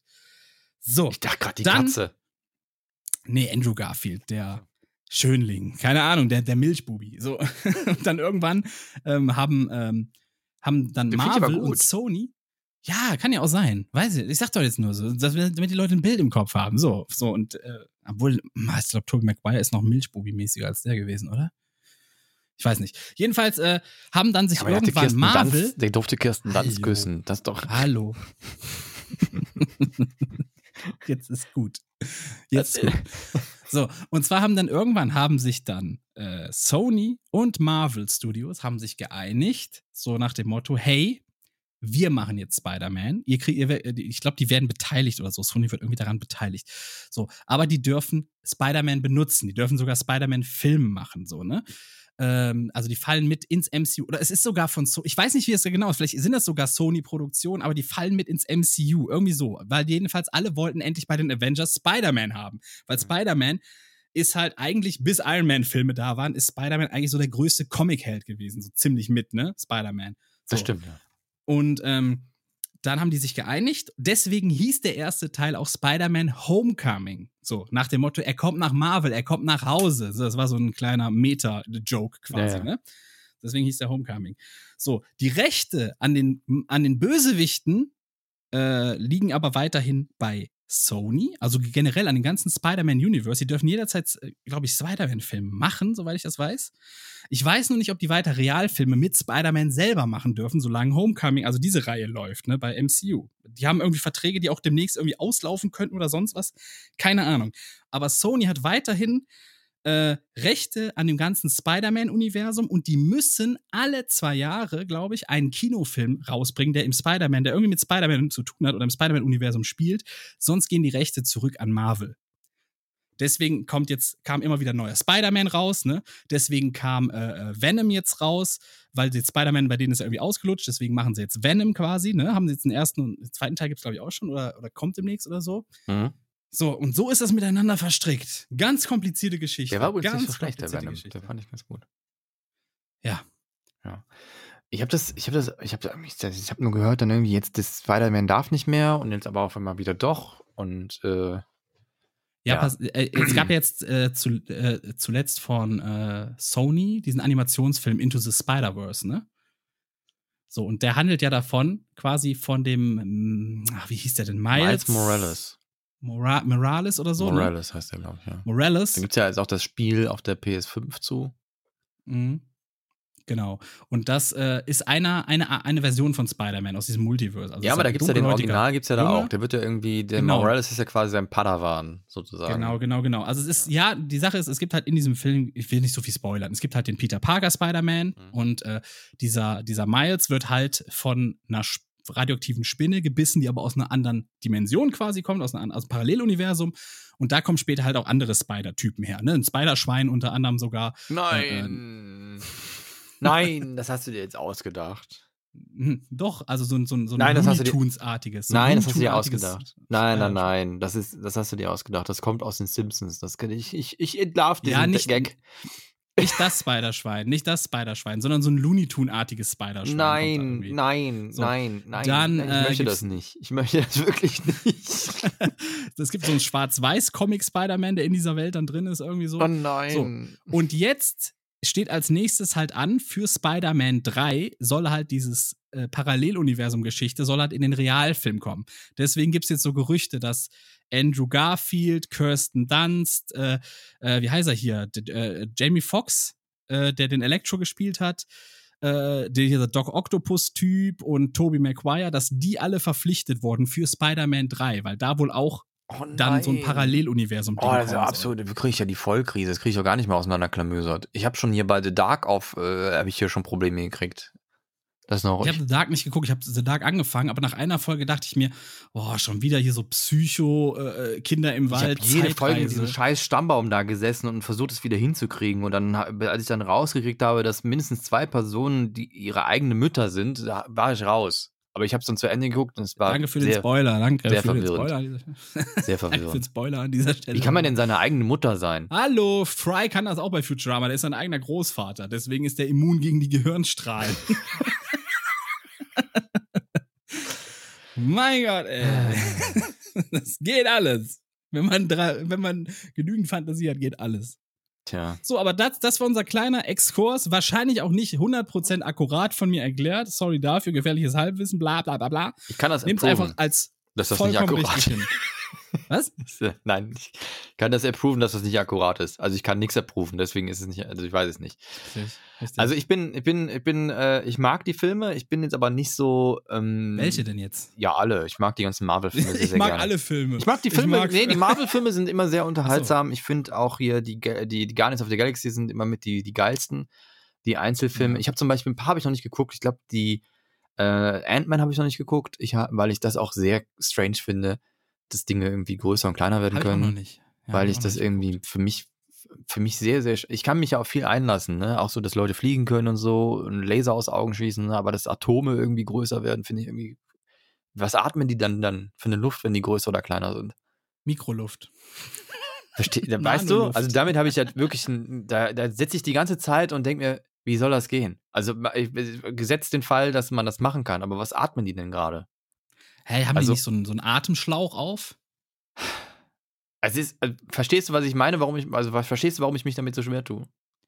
So, Ich dachte gerade die Dann- Katze. nee, Andrew Garfield, der Schönling. Keine Ahnung, der, der Milchbubi. So, und dann irgendwann ähm, haben, ähm, haben dann Den Marvel und Sony ja, kann ja auch sein. Weiß ich, ich sag doch jetzt nur so, dass wir, damit die Leute ein Bild im Kopf haben. So, so und äh, obwohl, ich glaube, Tobey Maguire ist noch Milchbubi-mäßiger als der gewesen, oder? Ich weiß nicht. Jedenfalls äh, haben dann sich Aber irgendwann Kirsten Marvel. Dunst, der durfte Kirsten Dunst Hallo. küssen. Das ist doch. Hallo. Jetzt ist gut. Jetzt ist gut. So, und zwar haben dann irgendwann haben sich dann äh, Sony und Marvel Studios haben sich geeinigt, so nach dem Motto, hey, wir machen jetzt Spider-Man. Ihr kriegt, ihr, ich glaube, die werden beteiligt oder so. Sony wird irgendwie daran beteiligt. So, aber die dürfen Spider-Man benutzen. Die dürfen sogar Spider-Man-Filme machen, so, ne? Ähm, also die fallen mit ins MCU. Oder es ist sogar von so, ich weiß nicht, wie es genau ist. Vielleicht sind das sogar Sony-Produktionen, aber die fallen mit ins MCU. Irgendwie so. Weil jedenfalls alle wollten endlich bei den Avengers Spider-Man haben. Weil Mhm. Spider-Man ist halt eigentlich, bis Iron Man-Filme da waren, ist Spider-Man eigentlich so der größte Comic-Held gewesen. So ziemlich mit, ne? Spider-Man. So. Das stimmt, ja. Und ähm, dann haben die sich geeinigt. Deswegen hieß der erste Teil auch Spider-Man Homecoming. So, nach dem Motto, er kommt nach Marvel, er kommt nach Hause. Das war so ein kleiner Meta-Joke quasi, ja. ne? Deswegen hieß der Homecoming. So, die Rechte an den, an den Bösewichten äh, liegen aber weiterhin bei Sony, also generell an den ganzen Spider-Man-Universe. Die dürfen jederzeit, glaube ich, Spider-Man-Filme machen, soweit ich das weiß. Ich weiß nur nicht, ob die weiter Realfilme mit Spider-Man selber machen dürfen, solange Homecoming, also diese Reihe läuft, ne, bei MCU. Die haben irgendwie Verträge, die auch demnächst irgendwie auslaufen könnten oder sonst was. Keine Ahnung. Aber Sony hat weiterhin äh, Rechte an dem ganzen Spider-Man-Universum und die müssen alle zwei Jahre, glaube ich, einen Kinofilm rausbringen, der im Spider-Man, der irgendwie mit Spider-Man zu tun hat oder im Spider-Man-Universum spielt. Sonst gehen die Rechte zurück an Marvel. Deswegen kommt jetzt, kam immer wieder neuer Spider-Man raus, ne? Deswegen kam äh, äh, Venom jetzt raus, weil der Spider-Man bei denen ist ja irgendwie ausgelutscht, deswegen machen sie jetzt Venom quasi, ne? Haben sie jetzt den ersten und den zweiten Teil gibt es, glaube ich, auch schon oder, oder kommt demnächst oder so. Mhm. So, und so ist das miteinander verstrickt. Ganz komplizierte Geschichte. Der war übrigens ganz nicht so schlecht, der Venom. Der fand ich ganz gut. Ja. Ja. Ich habe das, ich habe das, ich habe ich, ich habe nur gehört, dann irgendwie jetzt das Spider-Man darf nicht mehr und jetzt aber auf einmal wieder doch und äh, Ja, Ja. Pass, äh, es gab jetzt äh, zu, äh, zuletzt von äh, Sony diesen Animationsfilm Into the Spider-Verse, ne? So, und der handelt ja davon, quasi von dem, ähm, ach, wie hieß der denn? Miles, Miles Morales. Mora Morales oder so? Ne? Morales heißt der, glaube ich, ja. Morales. Da gibt es ja jetzt auch das Spiel auf der PS5 zu. Mhm. Genau. Und das äh, ist einer, eine, eine Version von Spider-Man aus diesem Multiverse. Also ja, aber da gibt es ja den Original, gibt es ja da Junge. auch. Der wird ja irgendwie, der Genau. Morales ist ja quasi sein Padawan, sozusagen. Genau, genau, genau. Also es ist, ja, die Sache ist, es gibt halt in diesem Film, ich will nicht so viel spoilern, es gibt halt den Peter Parker Spider-Man Mhm. und äh, dieser, dieser Miles wird halt von einer Sp- radioaktiven Spinne gebissen, die aber aus einer anderen Dimension quasi kommt, aus, einer, aus einem Paralleluniversum. Und da kommen später halt auch andere Spider-Typen her. Ne? Ein Spider-Schwein unter anderem sogar. Nein. Nein, das hast du dir jetzt ausgedacht. Hm, Doch, also so ein, so ein, so ein Nein, das hast du dir- Looney-Tunes-artiges. so ein Nein, das hast du dir ausgedacht. Nein, nein, nein. Das, ist, das hast du dir ausgedacht. Das kommt aus den Simpsons. Das kann ich, ich, ich entlarv diesen Ja, nicht- Gag. Nicht das Spider-Schwein, nicht das Spider-Schwein, sondern so ein Looney Tune-artiges Spider-Schwein. Nein, nein, So, nein, nein. dann, nein, ich äh, möchte das nicht. Ich möchte das wirklich nicht. Es gibt so einen Schwarz-Weiß-Comic-Spider-Man, der in dieser Welt dann drin ist, irgendwie so. Oh nein. Und jetzt steht als nächstes halt an, für Spider-Man 3 soll halt dieses äh, Paralleluniversum-Geschichte, soll halt in den Realfilm kommen. Deswegen gibt es jetzt so Gerüchte, dass Andrew Garfield, Kirsten Dunst, äh, äh, wie heißt er hier, D äh, Jamie Foxx, äh, der den Electro gespielt hat, äh, dieser Doc Octopus-Typ und Tobey Maguire, dass die alle verpflichtet wurden für Spider-Man 3, weil da wohl auch Oh dann so ein Paralleluniversum Oh, das ist ja absolut, da kriege ich ja die Vollkrise, das kriege ich auch gar nicht mehr auseinanderklamüsert. Ich habe schon hier bei The Dark auf, äh, habe ich hier schon Probleme gekriegt. Das ist noch ich habe The Dark nicht geguckt, ich habe The Dark angefangen, aber nach einer Folge dachte ich mir, oh, schon wieder hier so Psycho, äh, Kinder im Wald. Ich habe jede Folge in diesem scheiß Stammbaum da gesessen und versucht, es wieder hinzukriegen. Und dann, als ich dann rausgekriegt habe, dass mindestens zwei Personen, die ihre eigenen Mütter sind, da war ich raus. Aber ich habe es dann zu Ende geguckt und es war. Danke für sehr, den Spoiler. Danke sehr für verwirrend. den Spoiler. Sehr verwirrend. Danke für den Spoiler an dieser Stelle. Wie kann man denn seine eigene Mutter sein? Hallo, Fry kann das auch bei Futurama. Der ist sein eigener Großvater. Deswegen ist der immun gegen die Gehirnstrahlen. mein Gott, ey. Das geht alles. Wenn man, wenn man genügend Fantasie hat, geht alles. Tja. So, aber das, das war unser kleiner Exkurs. Wahrscheinlich auch nicht 100% akkurat von mir erklärt. Sorry dafür, gefährliches Halbwissen, bla bla bla bla. Ich kann das approven, einfach als dass das nicht akkurat hin. Was? Nein, ich kann das approven, dass das nicht akkurat ist. Also ich kann nichts approven, deswegen ist es nicht, also ich weiß es nicht. Richtig, richtig. Also ich bin, ich bin, ich bin, äh, ich mag die Filme, ich bin jetzt aber nicht so. Ähm, Welche denn jetzt? Ja, alle. Ich mag die ganzen Marvel-Filme sehr, Ich sehr mag gerne. alle Filme. Ich mag die Filme, mag- nee, die Marvel-Filme sind immer sehr unterhaltsam. Ich finde auch hier die, die, die Guardians of the Galaxy sind immer mit die, die geilsten. Die Einzelfilme. Ja. Ich habe zum Beispiel ein paar habe ich noch nicht geguckt. Ich glaube, die äh, Ant-Man habe ich noch nicht geguckt, ich, ha- weil ich das auch sehr strange finde, dass Dinge irgendwie größer und kleiner werden Hab ich können noch nicht. Ja, weil hab ich das irgendwie für mich für mich sehr sehr ich kann mich ja auf viel einlassen ne auch so dass Leute fliegen können und so und Laser aus Augen schießen ne? aber dass Atome irgendwie größer werden finde ich irgendwie was atmen die dann dann für eine Luft wenn die größer oder kleiner sind Mikroluft. Versteh, weißt du also damit habe ich ja wirklich ein, da, da sitze ich die ganze Zeit und denke mir wie soll das gehen also ich, gesetzt den Fall dass man das machen kann aber was atmen die denn gerade Hey, haben Also- die nicht so einen, so einen Atemschlauch auf? also ist, äh, verstehst du was ich meine warum ich also verstehst du warum ich mich damit so schwer tue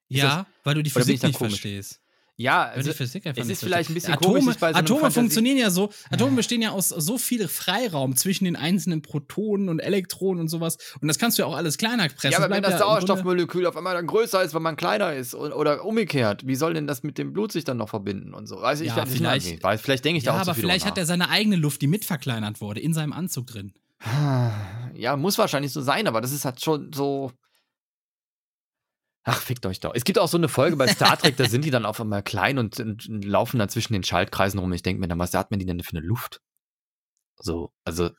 Ja, weil du die Physik nicht komisch? verstehst. Ja also, die Physik einfach es ist vielleicht ein bisschen Atome, komisch bei so einem Atome Fantasie- funktionieren ja so, Atome bestehen ja aus so viel Freiraum zwischen den einzelnen Protonen und Elektronen und sowas. Und das kannst du ja auch alles kleiner pressen. Ja, aber wenn das ja Sauerstoffmolekül auf einmal dann größer ist, weil man kleiner ist und, oder umgekehrt, wie soll denn das mit dem Blut sich dann noch verbinden und so? Weiß ich Ja, nicht. weiß, vielleicht denke ich da Ja, auch aber zu viel vielleicht hat er seine eigene Luft, die mitverkleinert wurde, in seinem Anzug drin. nach. Ja, muss wahrscheinlich so sein, aber das ist halt schon so. Ach, fickt euch doch. Es gibt auch so eine Folge bei Star Trek, da sind die dann auf einmal klein und, und, und laufen dann zwischen den Schaltkreisen rum. Ich denke mir dann, was hat man die denn für eine Luft? So, also,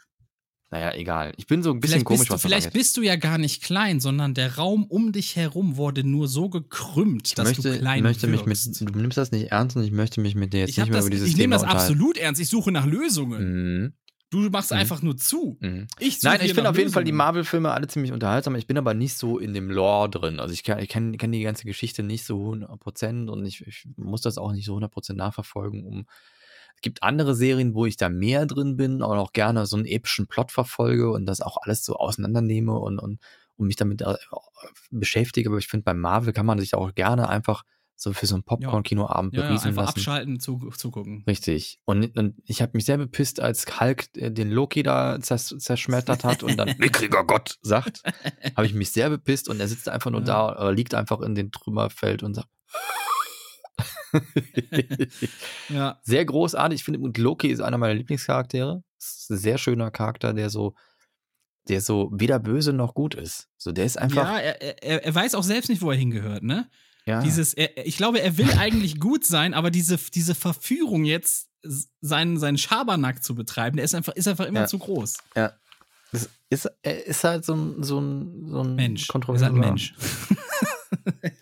naja, egal. Ich bin so ein bisschen Vielleicht, komisch, du, was vielleicht angeht. bist du ja gar nicht klein, sondern der Raum um dich herum wurde nur so gekrümmt, Ich dass möchte, du klein möchte mich mit, du nimmst das nicht ernst und ich möchte mich mit dir jetzt ich nicht mehr das, über dieses ich nehme Thema das absolut ernst. Ich suche nach Lösungen. unterhalten. Du machst Mhm. einfach nur zu. Mhm. Ich Nein, ich finde auf jeden Fall die. Marvel-Filme alle ziemlich unterhaltsam. Ich bin aber nicht so in dem Lore drin. Also ich kenne kenn die ganze Geschichte nicht so 100% und ich, ich muss das auch nicht so 100% nachverfolgen. Um es gibt andere Serien, wo ich da mehr drin bin und auch gerne so einen epischen Plot verfolge und das auch alles so auseinandernehme und, und, und mich damit äh, beschäftige. Aber ich finde, bei Marvel kann man sich auch gerne einfach so für so einen Popcorn-Kinoabend Ja, ja, berieseln einfach lassen. abschalten, zu, zugucken. Richtig. Und, und ich habe mich sehr bepisst, als Hulk äh, den Loki da zers zerschmettert hat und dann mickriger Gott sagt. habe ich mich sehr bepisst und er sitzt einfach nur Ja. da, äh, liegt einfach in den Trümmerfeld und sagt. Ja. sehr großartig. Ich finde, und Loki ist einer meiner Lieblingscharaktere. Ist ein sehr schöner Charakter, der so, der so weder böse noch gut ist. So, der ist einfach. Ja, er, er, er weiß auch selbst nicht, wo er hingehört, ne? Ja, Dieses, er, ich glaube, er will eigentlich gut sein, aber diese, diese Verführung jetzt, seinen, seinen Schabernack zu betreiben, der ist einfach, ist einfach immer Ja. zu groß. Das ist, er ist halt so ein, so ein, so ein Mensch. Er ist kontroverser halt Mensch.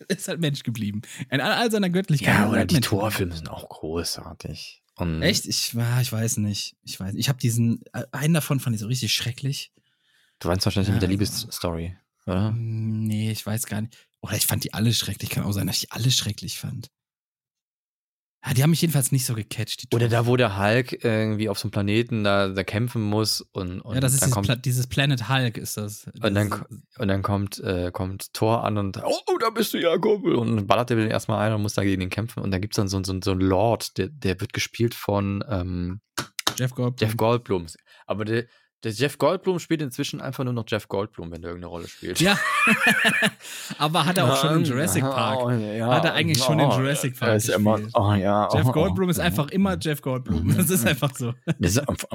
Er ist halt Mensch geblieben. In all, all seiner Göttlichkeit. Ja, er oder halt die Mensch Torfilme sind auch großartig. Und Echt? Ich, ich weiß nicht. Ich weiß. Ich habe diesen, äh, einen davon fand ich so richtig schrecklich. Du meinst wahrscheinlich Ja, mit der Liebesstory, oder? Hm, Nee, ich weiß gar nicht. Oder ich fand die alle schrecklich. Kann auch sein, dass ich die alle schrecklich fand. Ja, die haben mich jedenfalls nicht so gecatcht. Oder da, wo der Hulk irgendwie auf so einem Planeten da, da kämpfen muss und, und Ja, das ist dieses, kommt, Pla dieses Planet Hulk, ist das. und dann, und dann kommt, äh, kommt Thor an und oh, da bist du ja, Kumpel. Und ballert er den erstmal ein und muss da gegen den kämpfen. Und dann gibt es dann so, so, so einen Lord, der, der wird gespielt von ähm, Jeff Goldblum. Jeff Goldblum. Aber der, der Jeff Goldblum spielt inzwischen einfach nur noch Jeff Goldblum, wenn der irgendeine Rolle spielt. Ja. Aber hat er auch schon in Jurassic Park. Oh, ja. Hat er eigentlich schon in Oh, Jurassic Park er ist immer, gespielt. oh ja. Jeff oh, Goldblum ist einfach immer Jeff Goldblum. Das ist einfach so. Das ist einfach,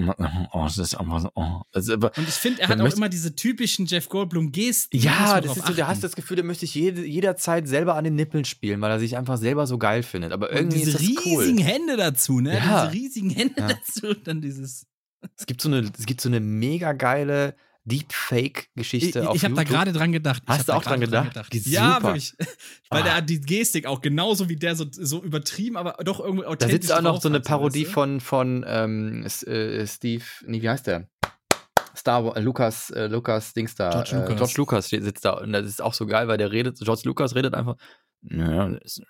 oh, das ist einfach so, oh. Das ist aber, Und ich finde, er hat auch möchte- immer diese typischen Jeff Goldblum-Gesten. Ja, das ist so, der achten. hast das Gefühl, der möchte sich jede, jederzeit selber an den Nippeln spielen, weil er sich einfach selber so geil findet. Aber Und irgendwie diese ist das cool. riesigen Hände dazu, ne? Ja. Diese riesigen Hände Ja. dazu und dann dieses. Es gibt so eine, es gibt so eine mega geile Ich, Deepfake-Geschichte auf ich habe da gerade dran gedacht. Ich Hast du da auch dran gedacht? Die ist Ja, super. wirklich. Weil Ah. der hat die Gestik auch genauso wie der so, so übertrieben, aber doch irgendwie Da authentisch sitzt auch noch so eine Parodie weißt du? von, von ähm, äh, Steve, nee, wie heißt der? Star Wars, äh, Lukas, äh, Lukas Dings da. George äh, Lucas. George Lucas sitzt da und das ist auch so geil, weil der redet, George Lucas redet einfach. Ja, this,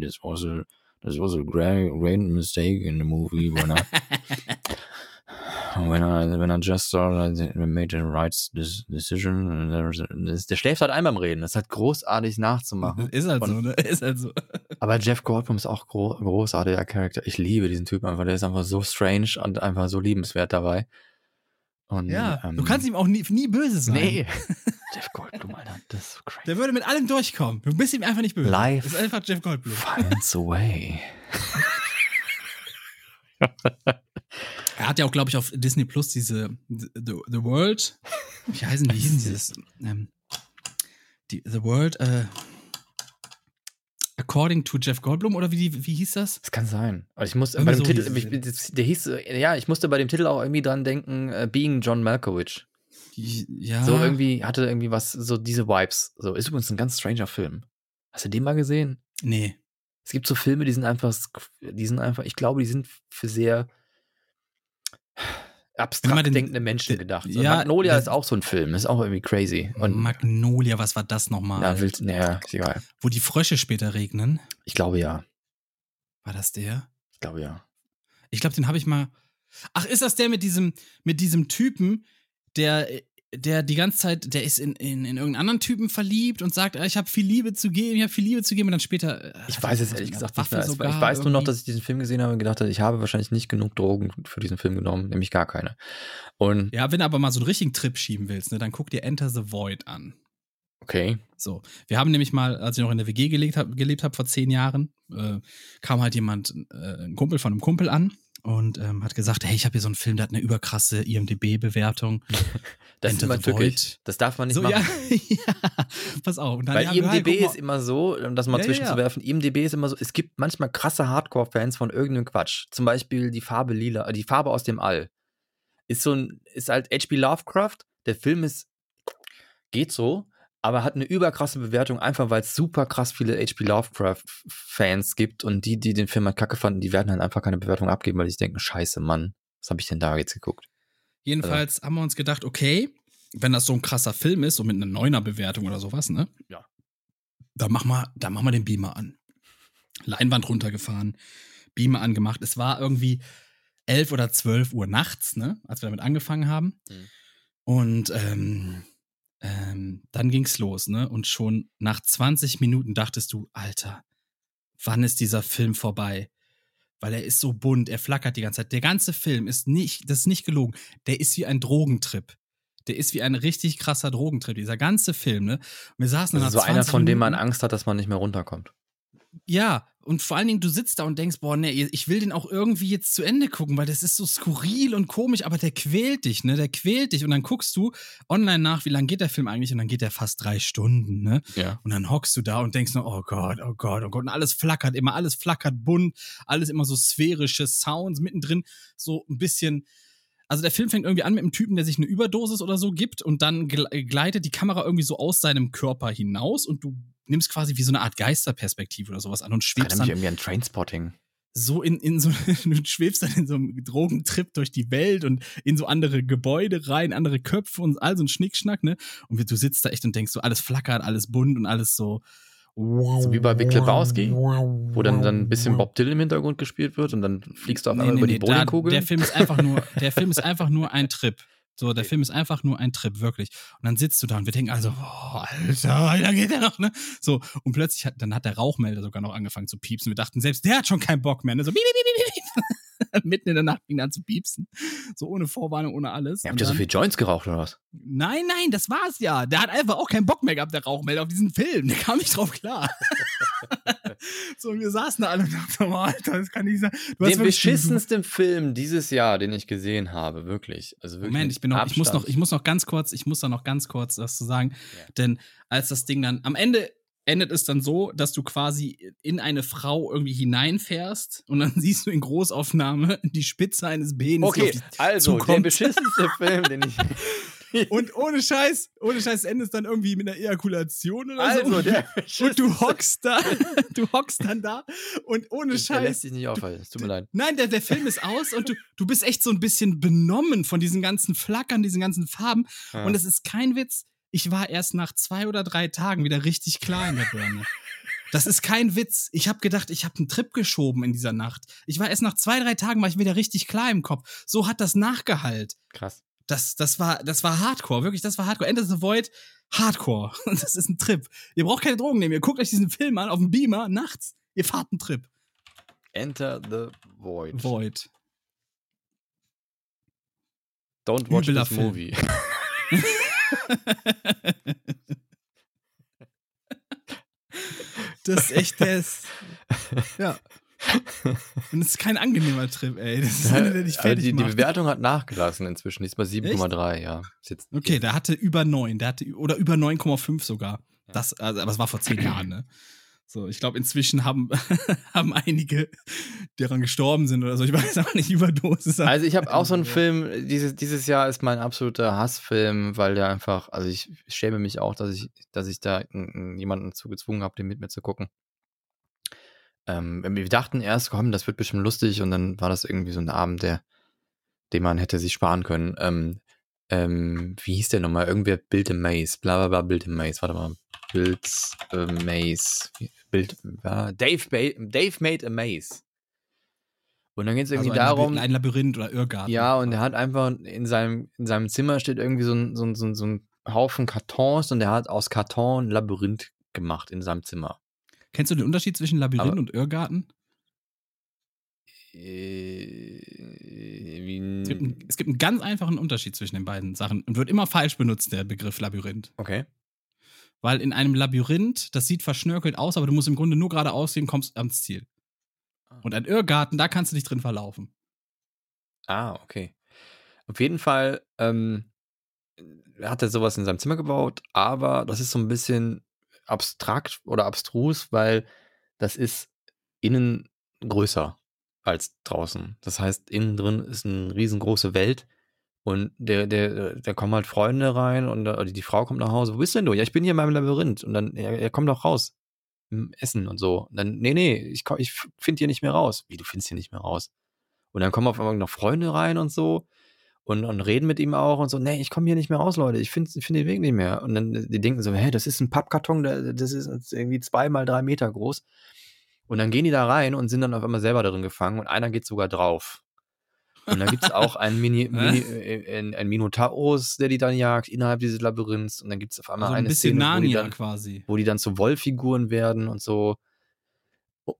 this was a, this was a great, great mistake in the movie I, when I, when I just saw that I made the right decision. Der schläft halt einmal beim Reden. Das ist halt großartig nachzumachen. Ist halt Und- so, ne? Ist halt so. Aber Jeff Goldblum ist auch gro großartiger Charakter. Ich liebe diesen Typen einfach. Der ist einfach so strange und einfach so liebenswert dabei. Und, Ja, ähm, du kannst ihm auch nie, nie böse sein. Nee. Jeff Goldblum, Alter, das ist so crazy. Der würde mit allem durchkommen. Du bist ihm einfach nicht böse. Live. Das ist einfach Jeff Goldblum. Finds a way. Er hat ja auch, glaube ich, auf Disney Plus diese The, The World. Wie heißen die? Wie hießen dieses? Ähm, die, The World, äh, According to Jeff Goldblum oder wie, wie hieß das? Das kann sein. Aber ich musste bei dem so Titel, ich, der hieß, ja, ich musste bei dem Titel auch irgendwie dran denken, äh, Being John Malkovich. Ja. So irgendwie, hatte irgendwie was, so diese Vibes. So, ist übrigens ein ganz stranger Film. Hast du den mal gesehen? Nee. Es gibt so Filme, die sind einfach, die sind einfach, ich glaube, die sind für sehr abstrakt den- denkende Menschen gedacht. Ja, Magnolia das- ist auch so ein Film, ist auch irgendwie crazy. Und Magnolia, was war das nochmal? ja, willst, naja, ist egal. Wo die Frösche später regnen. Ich glaube ja. War das der? Ich glaube ja. Ich glaube, den habe ich mal. Ach, ist das der mit diesem, mit diesem Typen, der, der die ganze Zeit, der ist in, in, in irgendeinen anderen Typen verliebt und sagt, ah, ich habe viel Liebe zu geben, ich habe viel Liebe zu geben und dann später. äh, Ich weiß es ehrlich gesagt nicht Waffe mehr. Es- sogar Ich weiß nur noch, dass ich diesen Film gesehen habe und gedacht habe, ich habe wahrscheinlich nicht genug Drogen für diesen Film genommen, nämlich gar keine. Und Ja, wenn du aber mal so einen richtigen Trip schieben willst, ne, dann guck dir Enter the Void an. okay. So, wir haben nämlich mal, als ich noch in der WG gelebt habe, gelebt hab vor zehn Jahren, äh, kam halt jemand, äh, ein Kumpel von einem Kumpel an und ähm, hat gesagt, hey, ich habe hier so einen Film, der hat eine überkrasse IMDb-Bewertung. Das ist immer tückisch. Das darf man nicht So, machen. ja, ja, pass auf. Und dann, Weil ja, IMDB ist immer so, um das mal Ja, ja, zwischenzuwerfen, IMDB ist immer so, es gibt manchmal krasse Hardcore-Fans von irgendeinem Quatsch. Zum Beispiel die Farbe lila, äh, die Farbe aus dem All. Ist so ein, ist halt H.P. Lovecraft, der Film ist, geht so, aber hat eine überkrasse Bewertung, einfach weil es super krass viele H.P. Lovecraft-Fans gibt und die, die den Film halt kacke fanden, die werden halt einfach keine Bewertung abgeben, weil die sich denken, scheiße, Mann, was habe ich denn da jetzt geguckt? Jedenfalls haben wir uns gedacht, okay, wenn das so ein krasser Film ist, so mit einer Neuner-Bewertung oder sowas, ne? Ja. Dann mach mal, dann mach mal den Beamer an. Leinwand runtergefahren, Beamer angemacht. Es war irgendwie 11 oder 12 Uhr nachts, ne? Als wir damit angefangen haben. Mhm. Und ähm, ähm, dann ging's los, ne? Und schon nach 20 Minuten dachtest du, Alter, wann ist dieser Film vorbei? Weil er ist so bunt, er flackert die ganze Zeit. Der ganze Film ist nicht, das ist nicht gelogen. Der ist wie ein Drogentrip. Der ist wie ein richtig krasser Drogentrip. Dieser ganze Film, ne? Und wir saßen ist nach so einer, 20 von dem man Minuten. Angst hat, dass man nicht mehr runterkommt. Ja, und vor allen Dingen, du sitzt da und denkst, boah, nee, ich will den auch irgendwie jetzt zu Ende gucken, weil das ist so skurril und komisch, aber der quält dich, ne? Der quält dich. Und dann guckst du online nach, wie lang geht der Film eigentlich? Und dann geht der fast drei Stunden, ne? Ja. Und dann hockst du da und denkst nur, oh Gott, oh Gott, oh Gott. Und alles flackert immer, alles flackert bunt, alles immer so sphärische Sounds mittendrin, so ein bisschen. Also der Film fängt irgendwie an mit einem Typen, der sich eine Überdosis oder so gibt und dann gle- gleitet die Kamera irgendwie so aus seinem Körper hinaus und du nimmst quasi wie so eine Art Geisterperspektive oder sowas an und schwebst dann irgendwie an Trainspotting. so in, in so, du schwebst dann in so einem Drogentrip durch die Welt und in so andere Gebäude rein, andere Köpfe und all so ein Schnickschnack, ne? Und du sitzt da echt und denkst so, alles flackert, alles bunt und alles so. So wie bei Big Lebowski, wo dann, dann ein bisschen Bob Dylan im Hintergrund gespielt wird und dann fliegst du auf einmal Nee, nee, über nee, die da, Bowlingkugel. der Film ist einfach nur, der Film ist einfach nur ein Trip. So, der Film ist einfach nur ein Trip, wirklich. Und dann sitzt du da und wir denken also, oh, Alter, da geht der noch, ne? So, und plötzlich hat, dann hat der Rauchmelder sogar noch angefangen zu piepsen. Wir dachten, selbst der hat schon keinen Bock mehr, ne? So, piep, piep, piep, piep. Mitten in der Nacht fing an zu piepsen. So ohne Vorwarnung, ohne alles. Ihr Und habt ja so viel Joints geraucht oder was? Nein, nein, das war's ja. Der hat einfach auch keinen Bock mehr gehabt, der Rauchmelder, auf diesen Film. Der kam nicht drauf klar. so, und wir saßen da alle und dachten, oh, Alter, das kann nicht sein. Du Den beschissensten Film dieses Jahr, den ich gesehen habe, wirklich. Also wirklich Moment, ich bin noch, ich muss noch, ich muss noch ganz kurz, ich muss da noch ganz kurz was zu sagen. Ja. Denn als das Ding dann, am Ende endet es dann so, dass du quasi in eine Frau irgendwie hineinfährst und dann siehst du in Großaufnahme die Spitze eines Penis. die Okay, dich also der zukommt. beschissenste Film, den ich. Und ohne Scheiß, ohne Scheiß endet es dann irgendwie mit einer Ejakulation oder so. Also der und du hockst da, du hockst dann da und ohne Der lässt Scheiß. sich nicht aufhalten. Es tut mir leid. Nein, der, der Film ist aus und du, du bist echt so ein bisschen benommen von diesen ganzen Flackern, diesen ganzen Farben. Ja. Und es ist kein Witz. Ich war erst nach zwei oder drei Tagen wieder richtig klar in der Birne. Das ist kein Witz. Ich habe gedacht, ich habe einen Trip geschoben in dieser Nacht. Ich war erst nach zwei, drei Tagen war ich wieder richtig klar im Kopf. So hat das nachgehalt. Krass. Das, das war, das war Hardcore, wirklich, das war Hardcore. Enter the Void, Hardcore. Das ist ein Trip. Ihr braucht keine Drogen nehmen. Ihr guckt euch diesen Film an auf dem Beamer nachts. Ihr fahrt einen Trip. Enter the Void. Void. Don't watch Übler this movie. Das ist echt das. Ja. Und es ist kein angenehmer Trip, ey. Das ist einer, der dich fertig die, die. Bewertung hat nachgelassen inzwischen. Die ist bei 7,3, ja. Jetzt, Okay, der hatte über 9, der hatte oder über 9,5 sogar. Das, also, aber es war vor zehn Jahren, ne? So, ich glaube, inzwischen haben, haben einige, die daran gestorben sind oder so, ich weiß auch nicht, Überdosis. Also ich habe auch so einen Film, dieses, dieses Jahr ist mein absoluter Hassfilm, weil der einfach, also ich schäme mich auch, dass ich, dass ich da jemanden zu gezwungen habe, den mit mir zu gucken. Ähm, wir dachten erst, komm, das wird bestimmt lustig und dann war das irgendwie so ein Abend, der, den man hätte sich sparen können. Ähm, ähm, wie hieß der nochmal? Irgendwer Build a Maze, bla bla bla, Build a Maze, warte mal. Build a Maze. Build, äh, Dave, ba Dave made a Maze. Und dann geht es irgendwie also ein, darum. Labyrinth, ein Labyrinth oder Irrgarten. Ja, und er hat einfach in seinem, in seinem Zimmer steht irgendwie so ein, so, ein, so, ein, so ein Haufen Kartons und er hat aus Karton ein Labyrinth gemacht in seinem Zimmer. Kennst du den Unterschied zwischen Labyrinth Aber- und Irrgarten? Äh, Es gibt, einen, es gibt einen ganz einfachen Unterschied zwischen den beiden Sachen und wird immer falsch benutzt, der Begriff Labyrinth. okay. Weil in einem Labyrinth, das sieht verschnörkelt aus, aber du musst im Grunde nur geradeaus gehen, kommst ans Ziel. Und ein Irrgarten, da kannst du dich drin verlaufen. Ah, okay. Auf jeden Fall ähm, hat er sowas in seinem Zimmer gebaut, aber das ist so ein bisschen abstrakt oder abstrus, weil das ist innen größer als draußen. Das heißt, innen drin ist eine riesengroße Welt und der, der, da kommen halt Freunde rein und da- die Frau kommt nach Hause. Wo bist denn du? Ja, ich bin hier in meinem Labyrinth. Und dann, ja, ja komm doch raus. Im Essen und so. Und dann, nee, nee, ich, ich finde hier nicht mehr raus. Wie, du findest hier nicht mehr raus? Und dann kommen auf einmal noch Freunde rein und so und, und reden mit ihm auch und so, nee, ich komme hier nicht mehr raus, Leute, ich finde find den Weg nicht mehr. Und dann die denken so, hä, das ist ein Pappkarton, das ist irgendwie zwei mal drei Meter groß. Und dann gehen die da rein und sind dann auf einmal selber darin gefangen und einer geht sogar drauf. Und da gibt es auch einen Mini, Mini, äh, ein, ein Minotaurus, der die dann jagt innerhalb dieses Labyrinths. Und dann gibt es auf einmal Also ein eine bisschen Szene, wo die Narnia dann quasi. wo die dann zu Wollfiguren werden und so.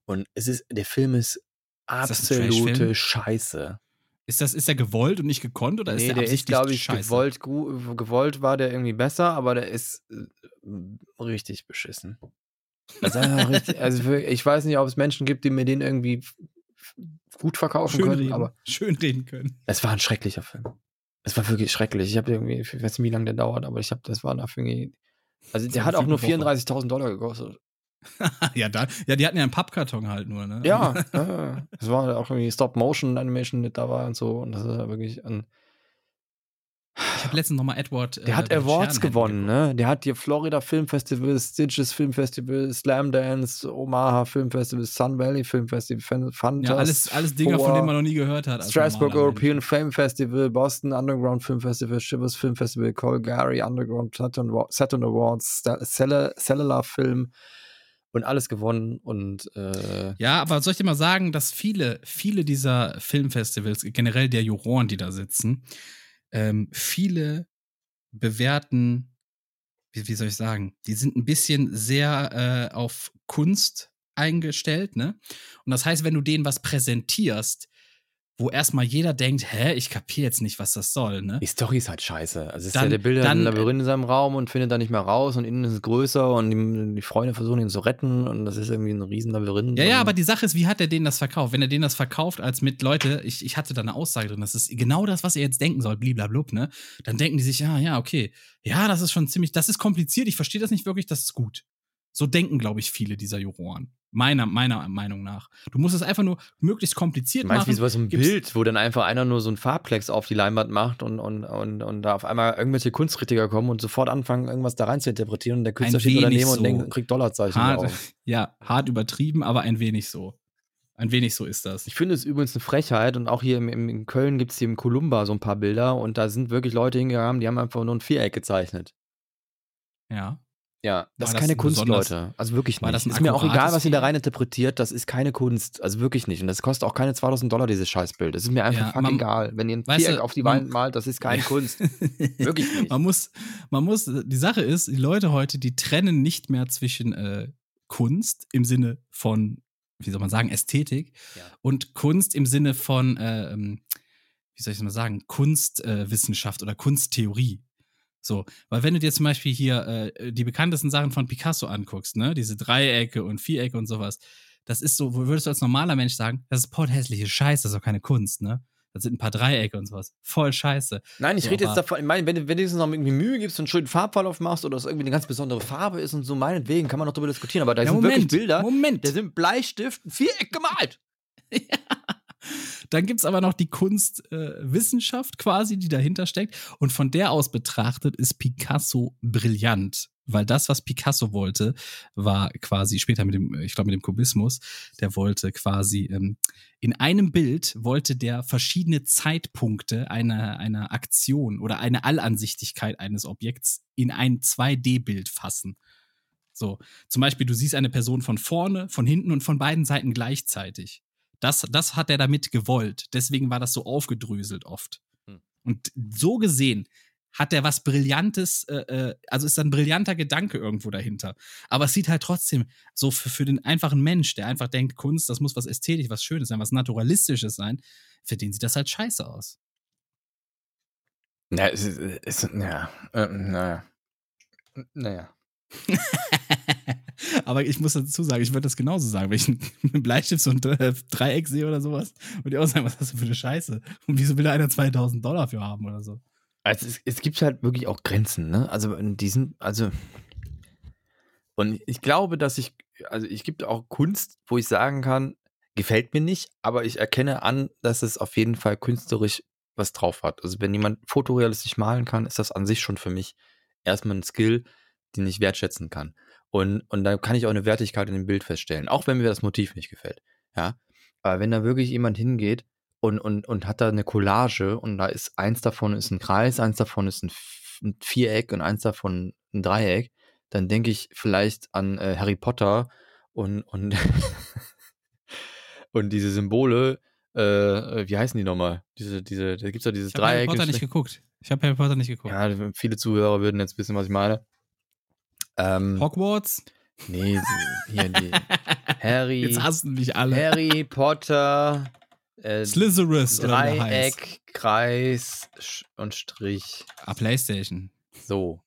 Und es ist, der Film ist absolute Trashfilm? Scheiße. Ist das, ist der gewollt und nicht gekonnt oder ist nee, der der ist, glaube ich, scheiße? gewollt, gewollt war der irgendwie besser, aber der ist äh, richtig beschissen. Also, einfach richtig, also für, ich weiß nicht, ob es Menschen gibt, die mir den irgendwie gut verkaufen Schön können, reden, aber schön reden können. es war ein schrecklicher Film. Es war wirklich schrecklich. Ich habe irgendwie, ich weiß nicht, wie lange der dauert, aber ich habe, das war dafür irgendwie. Also So der hat auch nur Woche. 34.000 Dollar gekostet. ja, da, ja, die hatten ja einen Pappkarton halt nur, ne? Ja, ja. es war auch irgendwie Stop-Motion-Animation mit dabei und so. Und das ist ja wirklich ein. Ich habe letztens nochmal Edward. Der hat Awards gewonnen, ne? Der hat hier Florida Film Festival, Stitches Film Festival, Slam Dance, Omaha Film Festival, Sun Valley Film Festival, Fan- Fantas. Ja, alles, alles Dinger, von denen man noch nie gehört hat. als Strasbourg European Film Festival, Boston Underground Film Festival, Shivers Film Festival, Calgary Underground Saturn, Saturn Awards, Cellular Film. und alles gewonnen und äh, Ja, aber soll ich dir mal sagen, dass viele, viele dieser Filmfestivals, generell der Juroren, die da sitzen, ähm, viele bewerten, wie, wie soll ich sagen, die sind ein bisschen sehr äh, auf Kunst eingestellt, ne? Und das heißt, wenn du denen was präsentierst, wo erstmal jeder denkt, hä, ich kapiere jetzt nicht, was das soll, ne? die Story ist halt scheiße. Also es ist Dann- ja der Bilder dann- ein Labyrinth in seinem Raum und findet da nicht mehr raus und innen ist es größer und die, die Freunde versuchen ihn zu retten und das ist irgendwie ein riesen Labyrinth. Ja, ja, aber die Sache ist, wie hat er denen das verkauft? Wenn er denen das verkauft als mit, Leute, ich, ich hatte da eine Aussage drin, das ist genau das, was ihr jetzt denken sollt, bliblablub, ne? Dann denken die sich, ja, ja, okay. Ja, das ist schon ziemlich, das ist kompliziert, ich verstehe das nicht wirklich, das ist gut. So denken, glaube ich, viele dieser Juroren. Meiner, meiner Meinung nach. Du musst es einfach nur möglichst kompliziert Du meinst machen. wie so ein Gibt's- Bild, wo dann einfach einer nur so ein Farbplex auf die Leinwand macht und, und, und, und da auf einmal irgendwelche Kunstkritiker kommen und sofort anfangen, irgendwas da rein zu interpretieren und der Künstler Ein steht daneben und so. denkt, kriegt Dollarzeichen hart, drauf. ja, hart übertrieben, aber ein wenig so. Ein wenig so ist das. Ich finde es übrigens eine Frechheit und auch hier im, im, in Köln gibt es hier im Kolumba so ein paar Bilder und da sind wirklich Leute hingegangen, die haben einfach nur ein Viereck gezeichnet. Ja. Ja, das War ist das keine ein Kunst, Leute. Also wirklich nicht. das ist mir auch egal, was ihr da Viereck? rein interpretiert, das ist keine Kunst. Also wirklich nicht. Und das kostet auch keine 2000 Dollar, dieses Scheißbild. Das ist mir einfach Ja, man- egal. Wenn ihr ein weißt du, Viereck auf die Wand malt, das ist keine Kunst. Wirklich nicht. Man muss, man muss, die Sache ist, die Leute heute, die trennen nicht mehr zwischen äh, Kunst im Sinne von, wie soll man sagen, Ästhetik Ja. und Kunst im Sinne von, äh, ähm, wie soll ich das mal sagen, Kunstwissenschaft äh, oder Kunsttheorie. So, weil wenn du dir zum Beispiel hier äh, die bekanntesten Sachen von Picasso anguckst, ne, diese Dreiecke und Vierecke und sowas, das ist so, würdest du als normaler Mensch sagen, das ist porthässliche Scheiße, das ist doch keine Kunst, ne? Das sind ein paar Dreiecke und sowas. Voll scheiße. Nein, ich So, rede jetzt davon, ich meine, wenn, du- wenn du jetzt noch irgendwie Mühe gibst und einen schönen Farbverlauf machst oder es irgendwie eine ganz besondere Farbe ist und so, meinetwegen kann man noch darüber diskutieren. Aber da Ja, sind wirklich Bilder, Moment. da sind Bleistift, Viereck gemalt. Dann gibt's aber noch die Kunstwissenschaft quasi, die dahinter steckt. Und von der aus betrachtet ist Picasso brillant. Weil das, was Picasso wollte, war quasi später mit dem, ich glaube, mit dem Kubismus, der wollte quasi ähm, in einem Bild wollte der verschiedene Zeitpunkte einer, einer Aktion oder eine Allansichtigkeit eines Objekts in ein 2D-Bild fassen. So, zum Beispiel, du siehst eine Person von vorne, von hinten und von beiden Seiten gleichzeitig. Das, das hat er damit gewollt. Deswegen war das so aufgedröselt oft. Hm. Und so gesehen hat er was Brillantes, äh, äh, also ist da ein brillanter Gedanke irgendwo dahinter. Aber es sieht halt trotzdem so für, für den einfachen Mensch, der einfach denkt, Kunst, das muss was Ästhetisches, was Schönes sein, was Naturalistisches sein, für den sieht das halt scheiße aus. Na, ist, ist naja, äh, naja. Naja. Aber ich muss dazu sagen, ich würde das genauso sagen, wenn ich einen Bleistift so ein Dre- Dreieck sehe oder sowas, würde ich auch sagen, was ist das für eine Scheiße? Und wieso will da einer 2000 Dollar für haben oder so? Also es, es gibt halt wirklich auch Grenzen, ne? Also in diesen, also und ich glaube, dass ich, also ich gibt auch Kunst, wo ich sagen kann, gefällt mir nicht, aber ich erkenne an, dass es auf jeden Fall künstlerisch was drauf hat. Also wenn jemand fotorealistisch malen kann, ist das an sich schon für mich erstmal ein Skill, den ich wertschätzen kann. Und, und da kann ich auch eine Wertigkeit in dem Bild feststellen, auch wenn mir das Motiv nicht gefällt. Ja. Aber wenn da wirklich jemand hingeht und, und, und hat da eine Collage und da ist eins davon ist ein Kreis, eins davon ist ein, ein Viereck und eins davon ein Dreieck, dann denke ich vielleicht an äh, Harry Potter und, und, und diese Symbole, äh, wie heißen die nochmal? Diese, diese, da gibt's ja dieses Ich habe Harry Dreieck. Potter nicht geguckt. Ich habe Harry Potter nicht geguckt. ja, viele Zuhörer würden jetzt wissen, was ich meine. Ähm, Hogwarts? nee, hier die Harry, Jetzt hassen mich alle. Harry Potter, äh, Slytherus. Dreieck, Kreis und Strich. Ah, Playstation. So.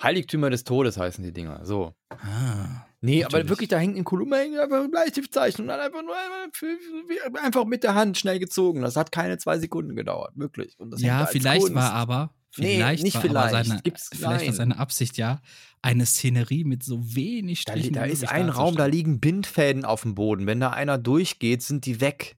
Heiligtümer des Todes heißen die Dinger. So. Ah. Nee, aber Natürlich. wirklich, da hängt in Kolumna hängt einfach ein Bleistiftzeichen und dann einfach nur einfach- mit der Hand schnell gezogen. Das hat keine zwei Sekunden gedauert, wirklich. Ja, vielleicht war aber, Nee, vielleicht nicht war vielleicht. aber seine, Gibt's- vielleicht war seine Absicht ja, eine Szenerie mit so wenig Da, da ist ein Raum, da liegen Bindfäden auf dem Boden. Wenn da einer durchgeht, sind die weg.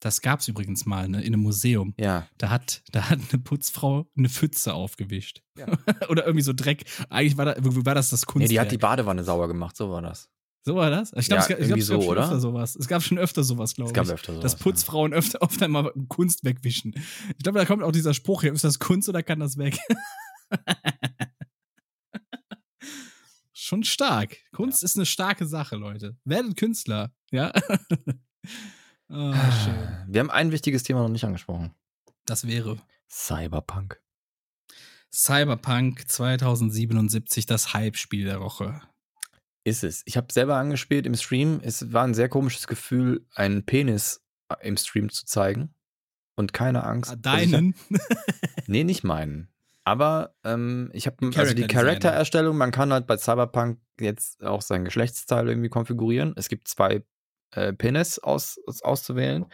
Das gab's übrigens mal ne, in einem Museum. Ja. Da hat, da hat eine Putzfrau eine Pfütze aufgewischt. Ja. Oder irgendwie so Dreck. Eigentlich war, da, war das das Nee, Kunstwerk. die hat die Badewanne sauber gemacht, so war das. So war das? Ich glaube, Ja, es, glaub, es gab so, schon oder? öfter sowas. Es gab schon öfter sowas, glaube Es ich. gab öfter sowas. dass Putzfrauen öfter, öfter mal Kunst wegwischen. Ich glaube, da kommt auch dieser Spruch hier, ist das Kunst oder kann das weg? Schon schon stark. Kunst ja. ist eine starke Sache, Leute. Werdet Künstler, ja. oh, schön. Wir haben ein wichtiges Thema noch nicht angesprochen. Das wäre Cyberpunk. Cyberpunk 2077, das Hype-Spiel der Woche. Ist es. Ich habe selber angespielt im Stream. Es war ein sehr komisches Gefühl, einen Penis äh, im Stream zu zeigen. Und keine Angst. Ah, deinen? Nee, nicht meinen. Aber ähm, ich habe also die Charaktererstellung, man kann halt bei Cyberpunk jetzt auch sein Geschlechtsteil irgendwie konfigurieren. Es gibt zwei äh, Penis aus, aus, auszuwählen.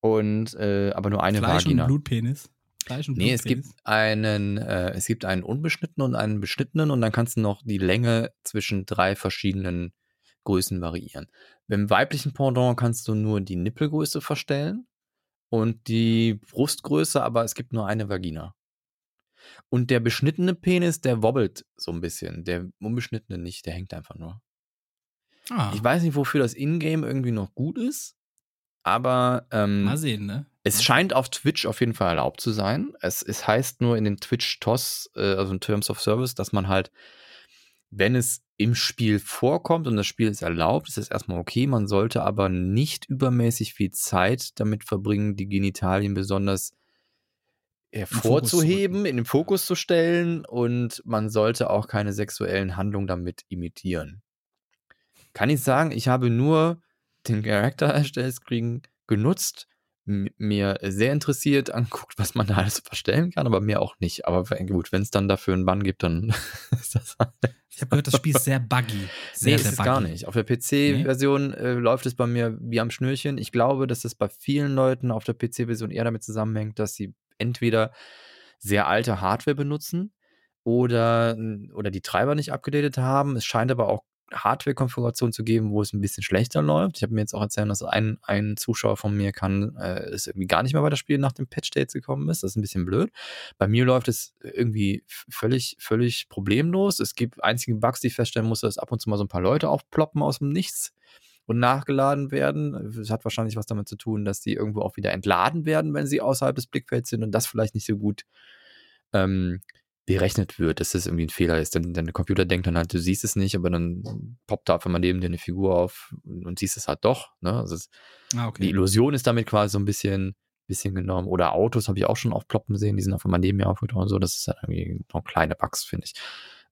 Und äh, aber nur eine Fleisch Vagina. Und Blutpenis. Fleisch und nee, es gibt einen, äh, es gibt einen unbeschnittenen und einen beschnittenen und dann kannst du noch die Länge zwischen drei verschiedenen Größen variieren. Beim weiblichen Pendant kannst du nur die Nippelgröße verstellen und die Brustgröße, aber es gibt nur eine Vagina. Und der beschnittene Penis, der wobbelt so ein bisschen. Der unbeschnittene nicht, der hängt einfach nur. Ah. Ich weiß nicht, wofür das Ingame irgendwie noch gut ist, aber ähm, mal sehen, ne? Es scheint auf Twitch auf jeden Fall erlaubt zu sein. Es, es heißt nur in den Twitch-TOS, äh, also in Terms of Service, dass man halt, wenn es im Spiel vorkommt und das Spiel ist erlaubt, ist es erstmal okay. Man sollte aber nicht übermäßig viel Zeit damit verbringen, die Genitalien besonders hervorzuheben, in den Fokus zu stellen und man sollte auch keine sexuellen Handlungen damit imitieren. Kann ich sagen, ich habe nur den Charakter-Screen genutzt, mir sehr interessiert anguckt, was man da alles verstellen kann, aber mehr auch nicht. Aber gut, wenn es dann dafür einen Bann gibt, dann ist das halt. Ich habe gehört, das Spiel ist sehr buggy. Sehr, nee, sehr ist buggy. gar nicht. Auf der PC-Version äh, läuft es bei mir wie am Schnürchen. Ich glaube, dass es bei vielen Leuten auf der PC-Version eher damit zusammenhängt, dass sie entweder sehr alte Hardware benutzen oder, oder die Treiber nicht abgedatet haben. Es scheint aber auch Hardware-Konfiguration zu geben, wo es ein bisschen schlechter läuft. Ich habe mir jetzt auch erzählt, dass ein, ein Zuschauer von mir kann, äh, es irgendwie gar nicht mehr bei das Spiel nach dem Patch-Dates gekommen ist. Das ist ein bisschen blöd. Bei mir läuft es irgendwie völlig, völlig problemlos. Es gibt einzige Bugs, die ich feststellen muss, dass ab und zu mal so ein paar Leute aufploppen aus dem Nichts und nachgeladen werden. Das hat wahrscheinlich was damit zu tun, dass die irgendwo auch wieder entladen werden, wenn sie außerhalb des Blickfelds sind und das vielleicht nicht so gut ähm, berechnet wird, dass das irgendwie ein Fehler ist. Denn, denn der Computer denkt dann halt, du siehst es nicht, aber dann poppt da einfach mal neben dir eine Figur auf und siehst es halt doch. Ne? Also es, ah, okay. Die Illusion ist damit quasi so ein bisschen, bisschen genommen. Oder Autos habe ich auch schon aufploppen sehen, die sind einfach mal neben mir aufgetaucht und so. Das ist halt irgendwie noch kleine Bugs, finde ich.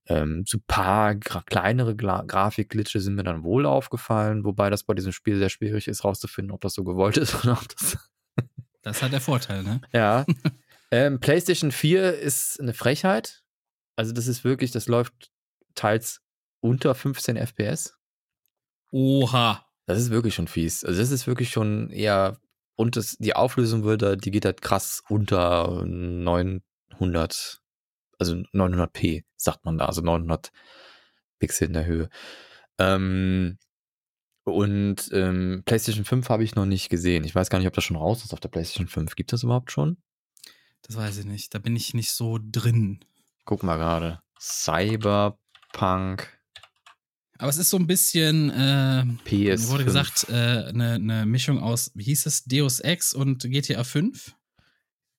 Ähm, so ein paar gra kleinere Gra Grafikglitche sind mir dann wohl aufgefallen, wobei das bei diesem Spiel sehr schwierig ist, rauszufinden, ob das so gewollt ist oder ob das. das hat der Vorteil, ne? Ja. Ähm, PlayStation 4 ist eine Frechheit. Also, das ist wirklich, das läuft teils unter 15 FPS. Oha. Das ist wirklich schon fies. Also, das ist wirklich schon eher. Und das, die Auflösung wird da, die geht halt krass unter 900, also 900p, sagt man da, also 900 Pixel in der Höhe. Ähm, und ähm, PlayStation 5 habe ich noch nicht gesehen. Ich weiß gar nicht, ob das schon raus ist auf der PlayStation 5. Gibt das überhaupt schon? Das weiß ich nicht. Da bin ich nicht so drin. Guck mal gerade. Cyberpunk. Aber es ist so ein bisschen, äh, PS. Wurde gesagt, eine äh, ne, ne Mischung aus, wie hieß es, Deus Ex und GTA 5?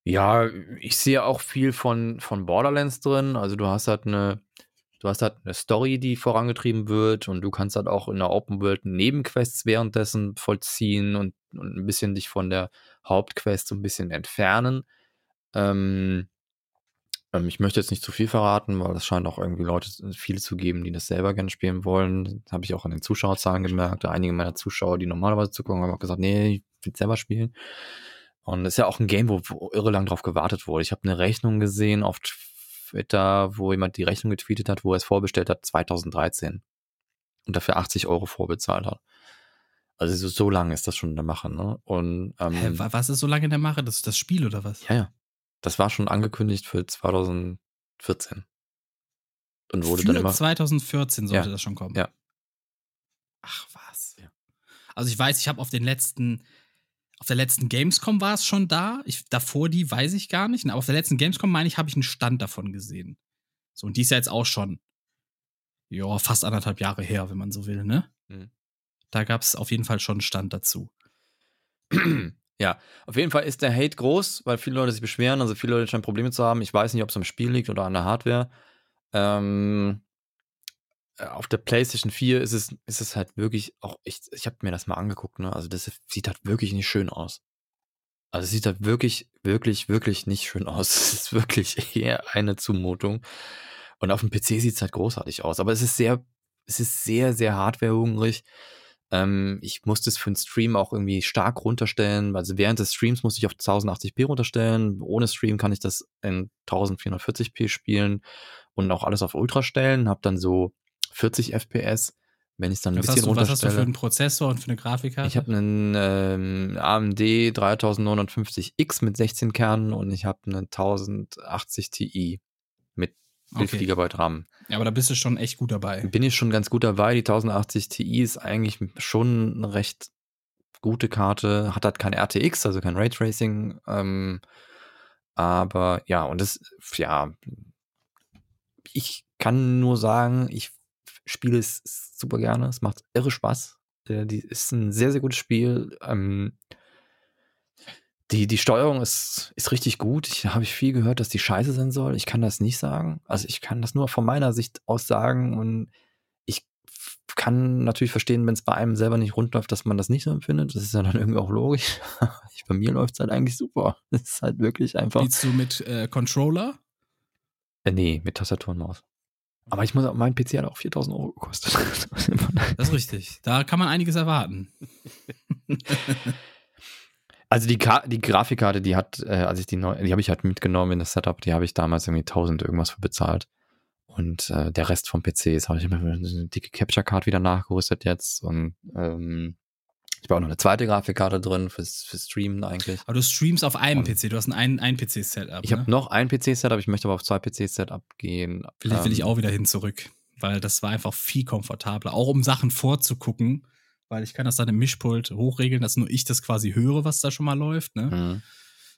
Ja, ich sehe auch viel von, von Borderlands drin. Also du hast halt eine, du hast halt eine Story, die vorangetrieben wird und du kannst halt auch in der Open World Nebenquests währenddessen vollziehen und, und ein bisschen dich von der Hauptquest so ein bisschen entfernen. Ähm, ähm, ich möchte jetzt nicht zu viel verraten, weil es scheint auch irgendwie Leute viele zu geben, die das selber gerne spielen wollen. Das habe ich auch an den Zuschauerzahlen gemerkt. Einige meiner Zuschauer, die normalerweise zugucken, haben auch gesagt, nee, ich will selber spielen. Und es ist ja auch ein Game, wo, wo irre lang drauf gewartet wurde. Ich habe eine Rechnung gesehen auf Twitter, wo jemand die Rechnung getweetet hat, wo er es vorbestellt hat, 2013. Und dafür 80 Euro vorbezahlt hat. Also so, so lange ist das schon in der Mache, ne? Und ähm, Hä, was ist so lange in der Mache? Das ist das Spiel oder was? Ja, ja. Das war schon angekündigt für 2014. Und wurde für dann immer. 2014 sollte ja. das schon kommen. Ja. Ach was. Ja. Also ich weiß, ich habe auf den letzten, auf der letzten Gamescom war es schon da. Ich, davor die weiß ich gar nicht. Aber auf der letzten Gamescom meine ich, habe ich einen Stand davon gesehen. So, und die ist ja jetzt auch schon, ja, fast anderthalb Jahre her, wenn man so will, ne? Mhm. Da gab es auf jeden Fall schon einen Stand dazu. Ja, auf jeden Fall ist der Hate groß, weil viele Leute sich beschweren, also viele Leute scheinen Probleme zu haben. Ich weiß nicht, ob es am Spiel liegt oder an der Hardware. Ähm, äh, auf der PlayStation 4 ist es, ist es halt wirklich auch echt, ich habe mir das mal angeguckt, ne? Also das sieht halt wirklich nicht schön aus. Also es sieht halt wirklich, wirklich, wirklich nicht schön aus. Es ist wirklich eher eine Zumutung. Und auf dem PC sieht es halt großartig aus. Aber es ist sehr, es ist sehr, sehr hardwarehungrig. Ähm, ich musste es für den Stream auch irgendwie stark runterstellen. Also während des Streams musste ich auf 1080p runterstellen. Ohne Stream kann ich das in 1440p spielen und auch alles auf Ultra stellen. Hab dann so 40 FPS. Wenn ich dann ein was bisschen hast du, Was hast du für runterstelle. einen Prozessor und für eine Grafikkarte? Ich habe einen ähm, AMD 3950X mit 16 Kernen und ich habe einen 1080 Ti 11 Okay. GB RAM. ja, aber da bist du schon echt gut dabei. Bin ich schon ganz gut dabei. Die 1080 Ti ist eigentlich schon eine recht gute Karte. Hat halt kein RTX, also kein Raytracing. Ähm, aber ja, und das, ja, ich kann nur sagen, ich spiele es super gerne. Es macht irre Spaß. Äh, Die ist ein sehr, sehr gutes Spiel. Ähm, die, die Steuerung ist, ist richtig gut. Ich habe ich viel gehört, dass die scheiße sein soll. Ich kann das nicht sagen. Also ich kann das nur von meiner Sicht aus sagen und ich kann natürlich verstehen, wenn es bei einem selber nicht rund läuft, dass man das nicht so empfindet. Das ist ja dann irgendwie auch logisch. bei mir läuft es halt eigentlich super. Es ist halt wirklich einfach. Spielst du mit äh, Controller? Äh, nee, mit Tastatur und Maus. Aber ich muss auch, mein PC hat auch 4000 Euro gekostet. Das ist richtig. Da kann man einiges erwarten. Also die, Ka die Grafikkarte, die hat, äh, als ich die neu, die habe ich halt mitgenommen in das Setup, die habe ich damals irgendwie 1000 irgendwas für bezahlt. Und äh, der Rest vom PC ist, habe ich immer eine dicke Capture Card wieder nachgerüstet jetzt und ähm, ich habe auch noch eine zweite Grafikkarte drin fürs, fürs Streamen eigentlich. Aber du streamst auf einem Und- PC. Du hast ein, ein PC-Setup. Ich ne? habe noch ein PC-Setup, ich möchte aber auf zwei PC-Setup gehen. Vielleicht will ich Ähm, auch wieder hin zurück, weil das war einfach viel komfortabler. Auch um Sachen vorzugucken, weil ich kann das dann im Mischpult hochregeln, dass nur ich das quasi höre, was da schon mal läuft. Ne? Mhm.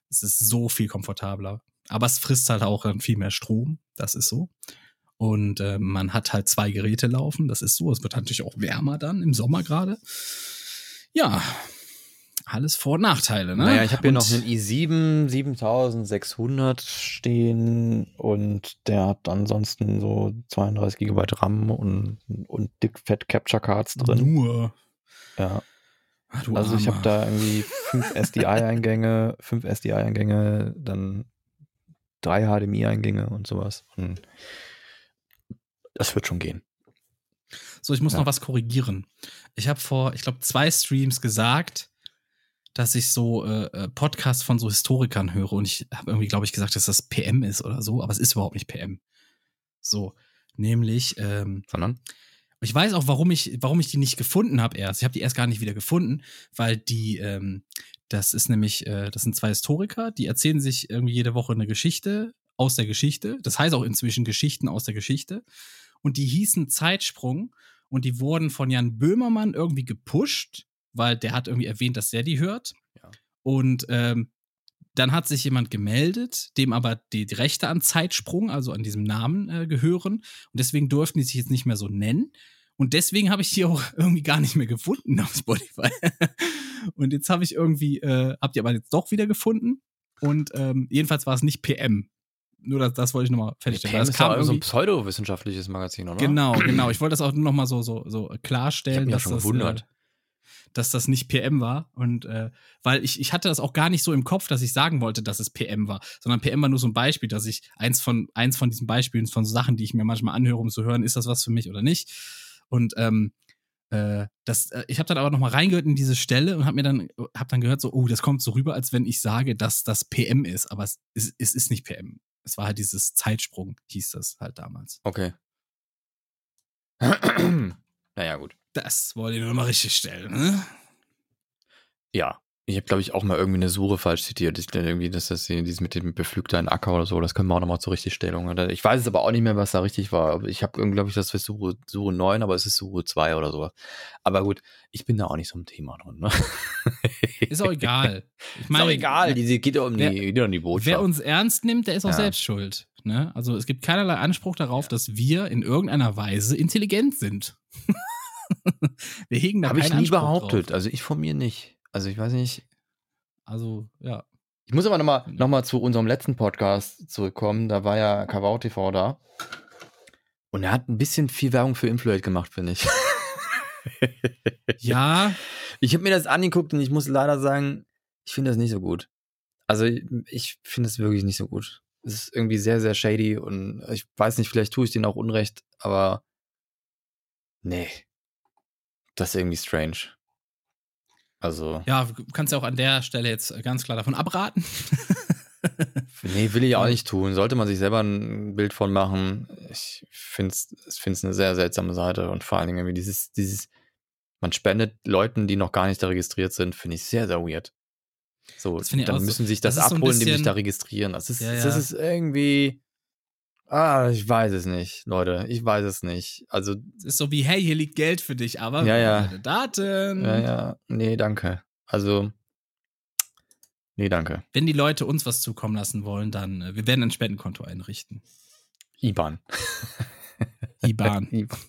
Es ist so viel komfortabler. Aber es frisst halt auch dann viel mehr Strom. Das ist so. Und äh, man hat halt zwei Geräte laufen. Das ist so. Es wird natürlich auch wärmer dann im Sommer gerade. Ja, alles Vor- und Nachteile. Ne? Naja, ich habe hier Und noch einen i7 7600 stehen und der hat ansonsten so 32 GB RAM und, und dick fett Capture Cards drin. Nur. Ja. Du Also ich habe Armer. da irgendwie fünf SDI-Eingänge, fünf SDI-Eingänge, dann drei HDMI-Eingänge und sowas. Und das wird schon gehen. So, ich muss Ja. noch was korrigieren. Ich habe vor, ich glaube, zwei Streams gesagt, dass ich so äh, äh, Podcasts von so Historikern höre und ich habe irgendwie, glaube ich, gesagt, dass das PM ist oder so, aber es ist überhaupt nicht PM. So, nämlich, ähm, Sondern? Ich weiß auch, warum ich, warum ich die nicht gefunden habe erst. Ich habe die erst gar nicht wieder gefunden, weil die, ähm, das ist nämlich, äh, das sind zwei Historiker, die erzählen sich irgendwie jede Woche eine Geschichte aus der Geschichte. Das heißt auch inzwischen Geschichten aus der Geschichte. Und die hießen Zeitsprung und die wurden von Jan Böhmermann irgendwie gepusht, weil der hat irgendwie erwähnt, dass der die hört. Ja. Und ähm, dann hat sich jemand gemeldet, dem aber die, die Rechte an Zeitsprung, also an diesem Namen, äh, gehören. Und deswegen durften die sich jetzt nicht mehr so nennen. Und deswegen habe ich die auch irgendwie gar nicht mehr gefunden auf Spotify. und jetzt habe ich irgendwie, äh, habt ihr aber jetzt doch wieder gefunden. Und ähm, jedenfalls war es nicht PM. Nur das, das wollte ich nochmal fertigstellen. weil Das es kam kam so ein irgendwie- pseudowissenschaftliches Magazin, oder? Genau, genau. Ich wollte das auch nur noch mal so, so, so klarstellen, Ich hab mich ja dass, schon das, gewundert. äh, dass das nicht PM war. Und äh, weil ich, ich hatte das auch gar nicht so im Kopf, dass ich sagen wollte, dass es PM war, sondern PM war nur so ein Beispiel, dass ich eins von, eins von diesen Beispielen von so Sachen, die ich mir manchmal anhöre, um zu hören, ist das was für mich oder nicht. Und ähm, äh, das, äh, ich habe dann aber noch mal reingehört in diese Stelle und habe mir dann, hab dann gehört, so, oh, das kommt so rüber, als wenn ich sage, dass das PM ist, aber es, ist- es ist nicht PM. Es war halt dieses Zeitsprung, hieß das halt damals. Okay. naja, gut. Das wollte ich nur mal richtig stellen, ne? Ja. Ich habe, glaube ich, auch mal irgendwie eine Suche falsch zitiert. Ich glaube irgendwie, dass das hier dieses mit dem beflügten Acker oder so, das können wir auch nochmal zur Richtigstellung. Oder- Ich weiß es aber auch nicht mehr, was da richtig war. Ich habe, glaube ich, das für Suche, Suche 9, aber es ist Suche 2 oder sowas. Aber gut, ich bin da auch nicht so im Thema drin. Ne? Ist auch egal. Ich ist auch egal, die, geht ja um die, geht um die Botschaft. Wer uns ernst nimmt, der ist auch Ja. selbst schuld. Ne? Also es gibt keinerlei Anspruch darauf, dass wir in irgendeiner Weise intelligent sind. wir hegen da Habe ich nie Anspruch behauptet. Drauf. Also ich von mir nicht. Also ich weiß nicht. Also, ja. Ich muss aber nochmal noch mal zu unserem letzten Podcast zurückkommen. Da war ja Kavau TV da. Und er hat ein bisschen viel Werbung für Influate gemacht, finde ich. Ja, Ich habe mir das angeguckt und ich muss leider sagen, ich finde das nicht so gut. Also ich, ich finde es wirklich nicht so gut. Es ist irgendwie sehr, sehr shady und ich weiß nicht, vielleicht tue ich denen auch Unrecht, aber nee. Das ist irgendwie strange. Also, ja, du kannst ja auch an der Stelle jetzt ganz klar davon abraten. nee, will ich auch nicht tun. Sollte man sich selber ein Bild von machen. Ich finde es eine sehr seltsame Seite und vor allen Dingen irgendwie dieses, dieses, man spendet Leuten, die noch gar nicht da registriert sind, finde ich sehr, sehr weird. So, Das dann auch so- müssen sich das das, ist so abholen, indem sich bisschen- da registrieren. Das ist, Ja, das ja. ist irgendwie, ah, ich weiß es nicht, Leute, ich weiß es nicht. Also, Es ist so wie, hey, hier liegt Geld für dich, aber Ja, ja. deine Daten. ja, ja, nee, danke. Also, nee, danke. Wenn die Leute uns was zukommen lassen wollen, dann, äh, wir werden ein Spendenkonto einrichten. IBAN. IBAN. IBAN.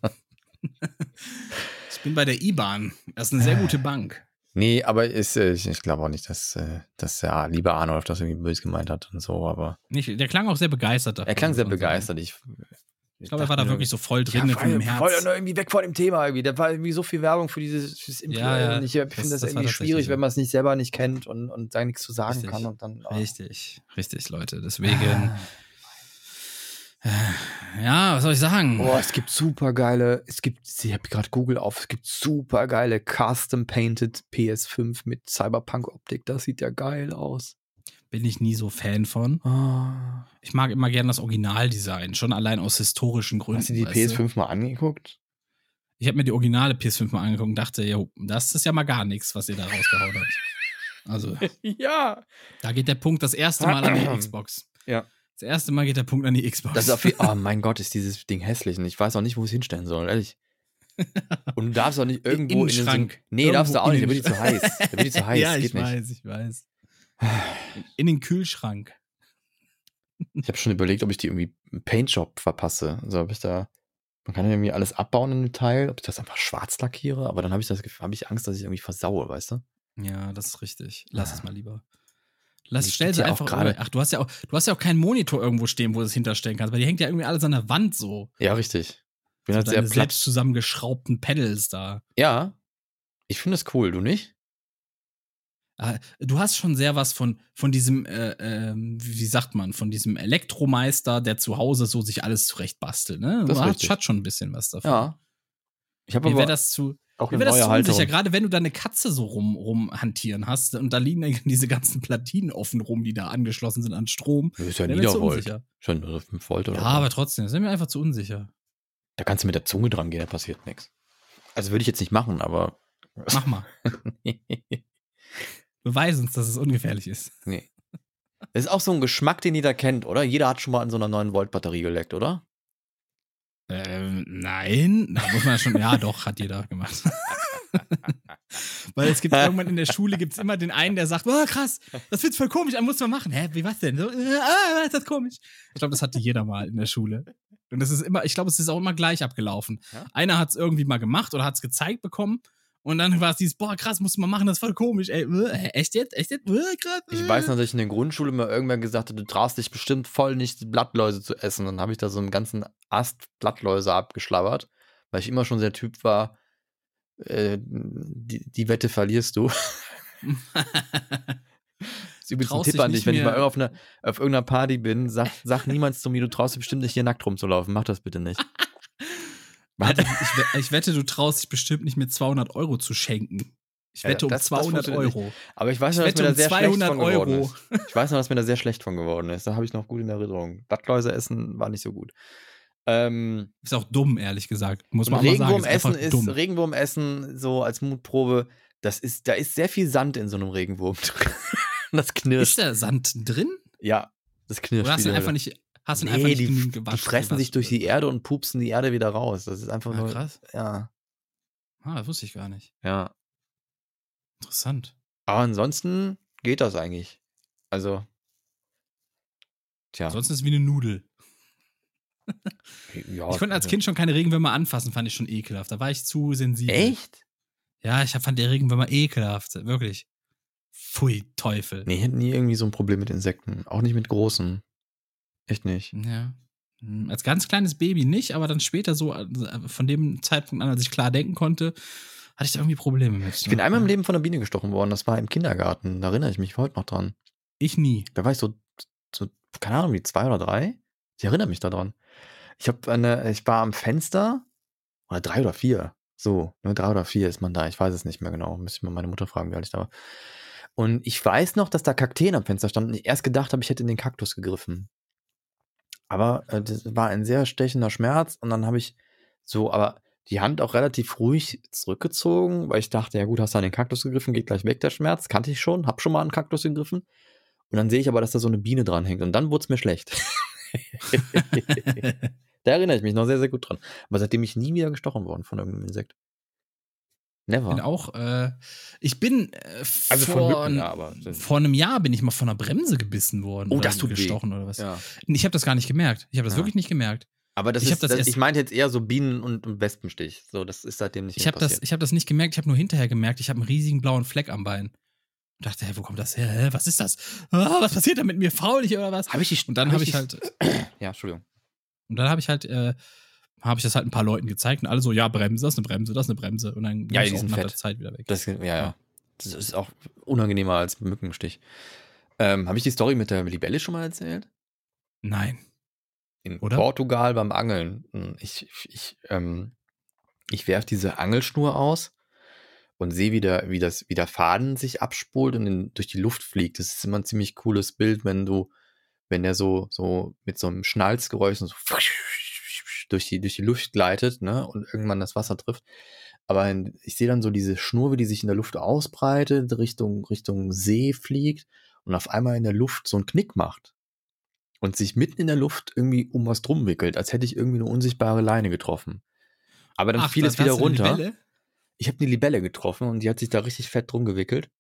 Ich bin bei der IBAN. Das ist eine sehr gute Bank. Nee, aber ist, äh, ich, ich glaube auch nicht, dass, äh, dass der liebe Arnold das irgendwie böse gemeint hat und so, aber Nicht, der klang auch sehr begeistert davon. er klang sehr begeistert. Ich, Ich glaube, er war da wirklich so voll drin ja, voll, voll Herz. irgendwie weg von dem Thema irgendwie. Da war irgendwie so viel Werbung für dieses fürs. Ja, ja, ich finde das- das, irgendwie schwierig, wenn man es nicht selber nicht kennt und, und da nichts zu sagen Richtig. kann. Und dann, ah. Richtig, richtig, Leute. Deswegen, ja, was soll ich sagen? Boah, es gibt super geile, es gibt, ich habe gerade Google auf, es gibt super geile Custom-Painted PS5 mit Cyberpunk-Optik. Das sieht ja geil aus. Bin ich nie so Fan von. Ah. Ich mag immer gerne das Originaldesign, schon allein aus historischen Gründen. Hast du die weißt du? PS5 mal angeguckt? Ich habe mir die originale PS5 mal angeguckt und dachte, jo, das ist ja mal gar nichts, was ihr da rausgehauen habt. Also, ja. da geht der Punkt das erste Mal an die Xbox. Ja. Das erste Mal geht der Punkt an die Xbox. Das ist auf Oh mein Gott, ist dieses Ding hässlich und ich weiß auch nicht, wo ich es hinstellen soll, ehrlich. Und du darfst auch nicht irgendwo In den in den Schrank. Nee, darfst du auch nicht, da wird die zu heiß. Da wird die zu heiß, ja, geht ich nicht. weiß, ich weiß. In den Kühlschrank. Ich habe schon überlegt, ob ich die irgendwie im Paintjob verpasse. Also ob ich da, man kann ja irgendwie alles abbauen in dem Teil, ob ich das einfach schwarz lackiere, aber dann habe ich das habe ich Angst, dass ich irgendwie versaue, weißt du? Ja, das ist richtig. Lass es mal lieber. Lass, Die stell sie einfach gerade- Ach, du hast ja auch, du hast ja auch keinen Monitor irgendwo stehen, wo du es hinterstellen kannst, weil die hängt ja irgendwie alles an der Wand so. Ja, richtig. Bin so halt sehr platt. selbst zusammengeschraubten Pedals da. Ja. Ich finde das cool, du nicht? Ah, Du hast schon sehr was von, von diesem, äh, ähm, wie sagt man, von diesem Elektromeister, der zu Hause so sich alles zurecht bastelt. Ne? Das richtig. hat schon ein bisschen was davon. Ja. Ich habe aber wäre das zu, auch mir eine wär das zu Halterung. unsicher, gerade wenn du da eine Katze so rum, rumhantieren hast und da liegen dann diese ganzen Platinen offen rum, die da angeschlossen sind an Strom. Das ist ja Niedervolt. Schon nur 5 Volt oder Ja, aber trotzdem, das ist mir einfach zu unsicher. Da kannst du mit der Zunge dran gehen, da passiert nichts. Also würde ich jetzt nicht machen, aber. Mach mal. Beweis uns, dass es ungefährlich ist. nee. Das ist auch so ein Geschmack, den jeder kennt, oder? Jeder hat schon mal an so einer 9-Volt-Batterie geleckt, oder? Ähm, nein, da muss man schon, ja doch, hat jeder gemacht. Weil es gibt irgendwann in der Schule gibt es immer den einen, der sagt, oh, krass, das wird voll komisch, das muss man machen. Hä, wie was denn? So, äh, ah, ist das komisch. Ich glaube, das hatte jeder mal in der Schule. Und das ist immer, ich glaube, es ist auch immer gleich abgelaufen. Ja? Einer hat es irgendwie mal gemacht oder hat es gezeigt bekommen. Und dann war es dieses, boah, krass, muss man machen, das ist voll komisch. Ey, äh, echt jetzt? Echt jetzt? Äh, krass. Ich weiß noch, dass ich in der Grundschule mal irgendwann gesagt habe, du traust dich bestimmt voll nicht, Blattläuse zu essen. Dann habe ich da so einen ganzen Ast Blattläuse abgeschlabbert, weil ich immer schon der Typ war, äh, die, die Wette verlierst du. Das ist übrigens ein Tipp an dich, wenn ich mal auf, einer, auf irgendeiner Party bin, sag, sag niemals zu mir, du traust dich bestimmt nicht hier nackt rumzulaufen. Mach das bitte nicht. Alter, ich, ich wette, du traust dich bestimmt nicht mit 200 Euro zu schenken. Ich Ja, wette um das- das 200 funktioniert Euro. Aber ich weiß noch, dass mir da um sehr schlecht 200 von geworden ist. Ich weiß noch, dass mir da sehr schlecht von geworden ist. Da habe ich noch gut in Erinnerung. Blattläuse essen war nicht so gut. Ähm, Ist auch dumm, ehrlich gesagt. Muss man mal sagen. Einfach ist, dumm. Regenwurmessen so als Mutprobe, das ist, da ist sehr viel Sand in so einem Regenwurm drin. das Ist knirscht. da Sand drin? Ja, das knirscht. Oder hast du wie ihn einfach nicht, hast ihn nee, einfach nicht die, genügend die gewaschen? fressen sich durch die Erde und pupsen die Erde wieder raus. Das ist einfach Ah, nur. krass. Ja, Ah, das wusste ich gar nicht. ja. Interessant. Aber ansonsten geht das eigentlich. Also. Tja. Ansonsten ist es wie eine Nudel. ja, ich konnte als Kind schon keine Regenwürmer anfassen, fand ich schon ekelhaft. Da war ich zu sensibel. Echt? Ja, ich fand der Regenwürmer ekelhaft. Wirklich. Pfui, Teufel. Nee, ich hatte nie irgendwie so ein Problem mit Insekten. Auch nicht mit großen. Echt nicht. Ja. Hm, Als ganz kleines Baby nicht, aber dann später so, also von dem Zeitpunkt an, als ich klar denken konnte, hatte ich da irgendwie Probleme mit. Ich bin einmal im Leben von einer Biene gestochen worden. Das war im Kindergarten. Da erinnere ich mich heute noch dran. Ich nie. Da war ich so, so keine Ahnung, wie zwei oder drei. Ich erinnere mich daran. Ich habe eine, ich war am Fenster oder drei oder vier. So, ne, drei oder vier ist man da. Ich weiß es nicht mehr genau. Müsste ich mal meine Mutter fragen, wie alt ich da war. Und ich weiß noch, dass da Kakteen am Fenster standen. Ich erst gedacht habe, ich hätte in den Kaktus gegriffen. Aber äh, das war ein sehr stechender Schmerz. Und dann habe ich so, aber die Hand auch relativ ruhig zurückgezogen, weil ich dachte, ja gut, hast du an den Kaktus gegriffen, geht gleich weg der Schmerz. Kannte ich schon, hab schon mal den Kaktus gegriffen. Und dann sehe ich aber, dass da so eine Biene dran hängt. Und dann wurde es mir schlecht. da erinnere ich mich noch sehr, sehr gut dran. Aber seitdem bin ich nie wieder gestochen worden von irgendeinem Insekt. Never. bin auch, äh, ich bin äh, also vor, Mücken, ja, aber. vor einem Jahr bin ich mal von einer Bremse gebissen worden. Oh, oder das tut weh. gestochen oder was. Ja. Ich habe das gar nicht gemerkt. Ich habe das Ja. wirklich nicht gemerkt. Aber das Ich ist, hab das das ich meinte jetzt eher so Bienen- und, und Wespenstich. So, das ist seitdem nicht Ich mehr habe das, passiert. ich hab das nicht gemerkt. Ich habe nur hinterher gemerkt, ich habe einen riesigen blauen Fleck am Bein. Und dachte, hä, wo kommt das her? Hä, was ist das? Ah, was passiert da mit mir? Faul ich oder was? Habe ich die Und dann hab habe ich die- halt, Ja, Entschuldigung. und dann habe ich halt, äh, habe ich das halt ein paar Leuten gezeigt und alle so, ja, Bremse, das ist eine Bremse, das ist eine Bremse. Und dann Ja, sind nach der fett. Zeit wieder weg. Das, ja, ja, Ja. Das ist auch unangenehmer als Mückenstich. Ähm, Habe ich die Story mit der Libelle schon mal erzählt? Nein. In Oder? Portugal beim Angeln. Hm, Ich, ich, ähm, ich werfe diese Angelschnur aus und sehe, wie der, wie, das, wie der Faden sich abspult und in, durch die Luft fliegt. Das ist immer ein ziemlich cooles Bild, wenn du, wenn der so, so mit so einem Schnalzgeräusch so durch die, durch die Luft gleitet, ne, und irgendwann das Wasser trifft. Aber ich sehe dann so diese Schnur, wie die sich in der Luft ausbreitet, Richtung, Richtung See fliegt und auf einmal in der Luft so einen Knick macht. Und sich mitten in der Luft irgendwie um was drum wickelt, als hätte ich irgendwie eine unsichtbare Leine getroffen. Aber dann fiel was es wieder runter. Ich habe eine Libelle getroffen und die hat sich da richtig fett drum gewickelt.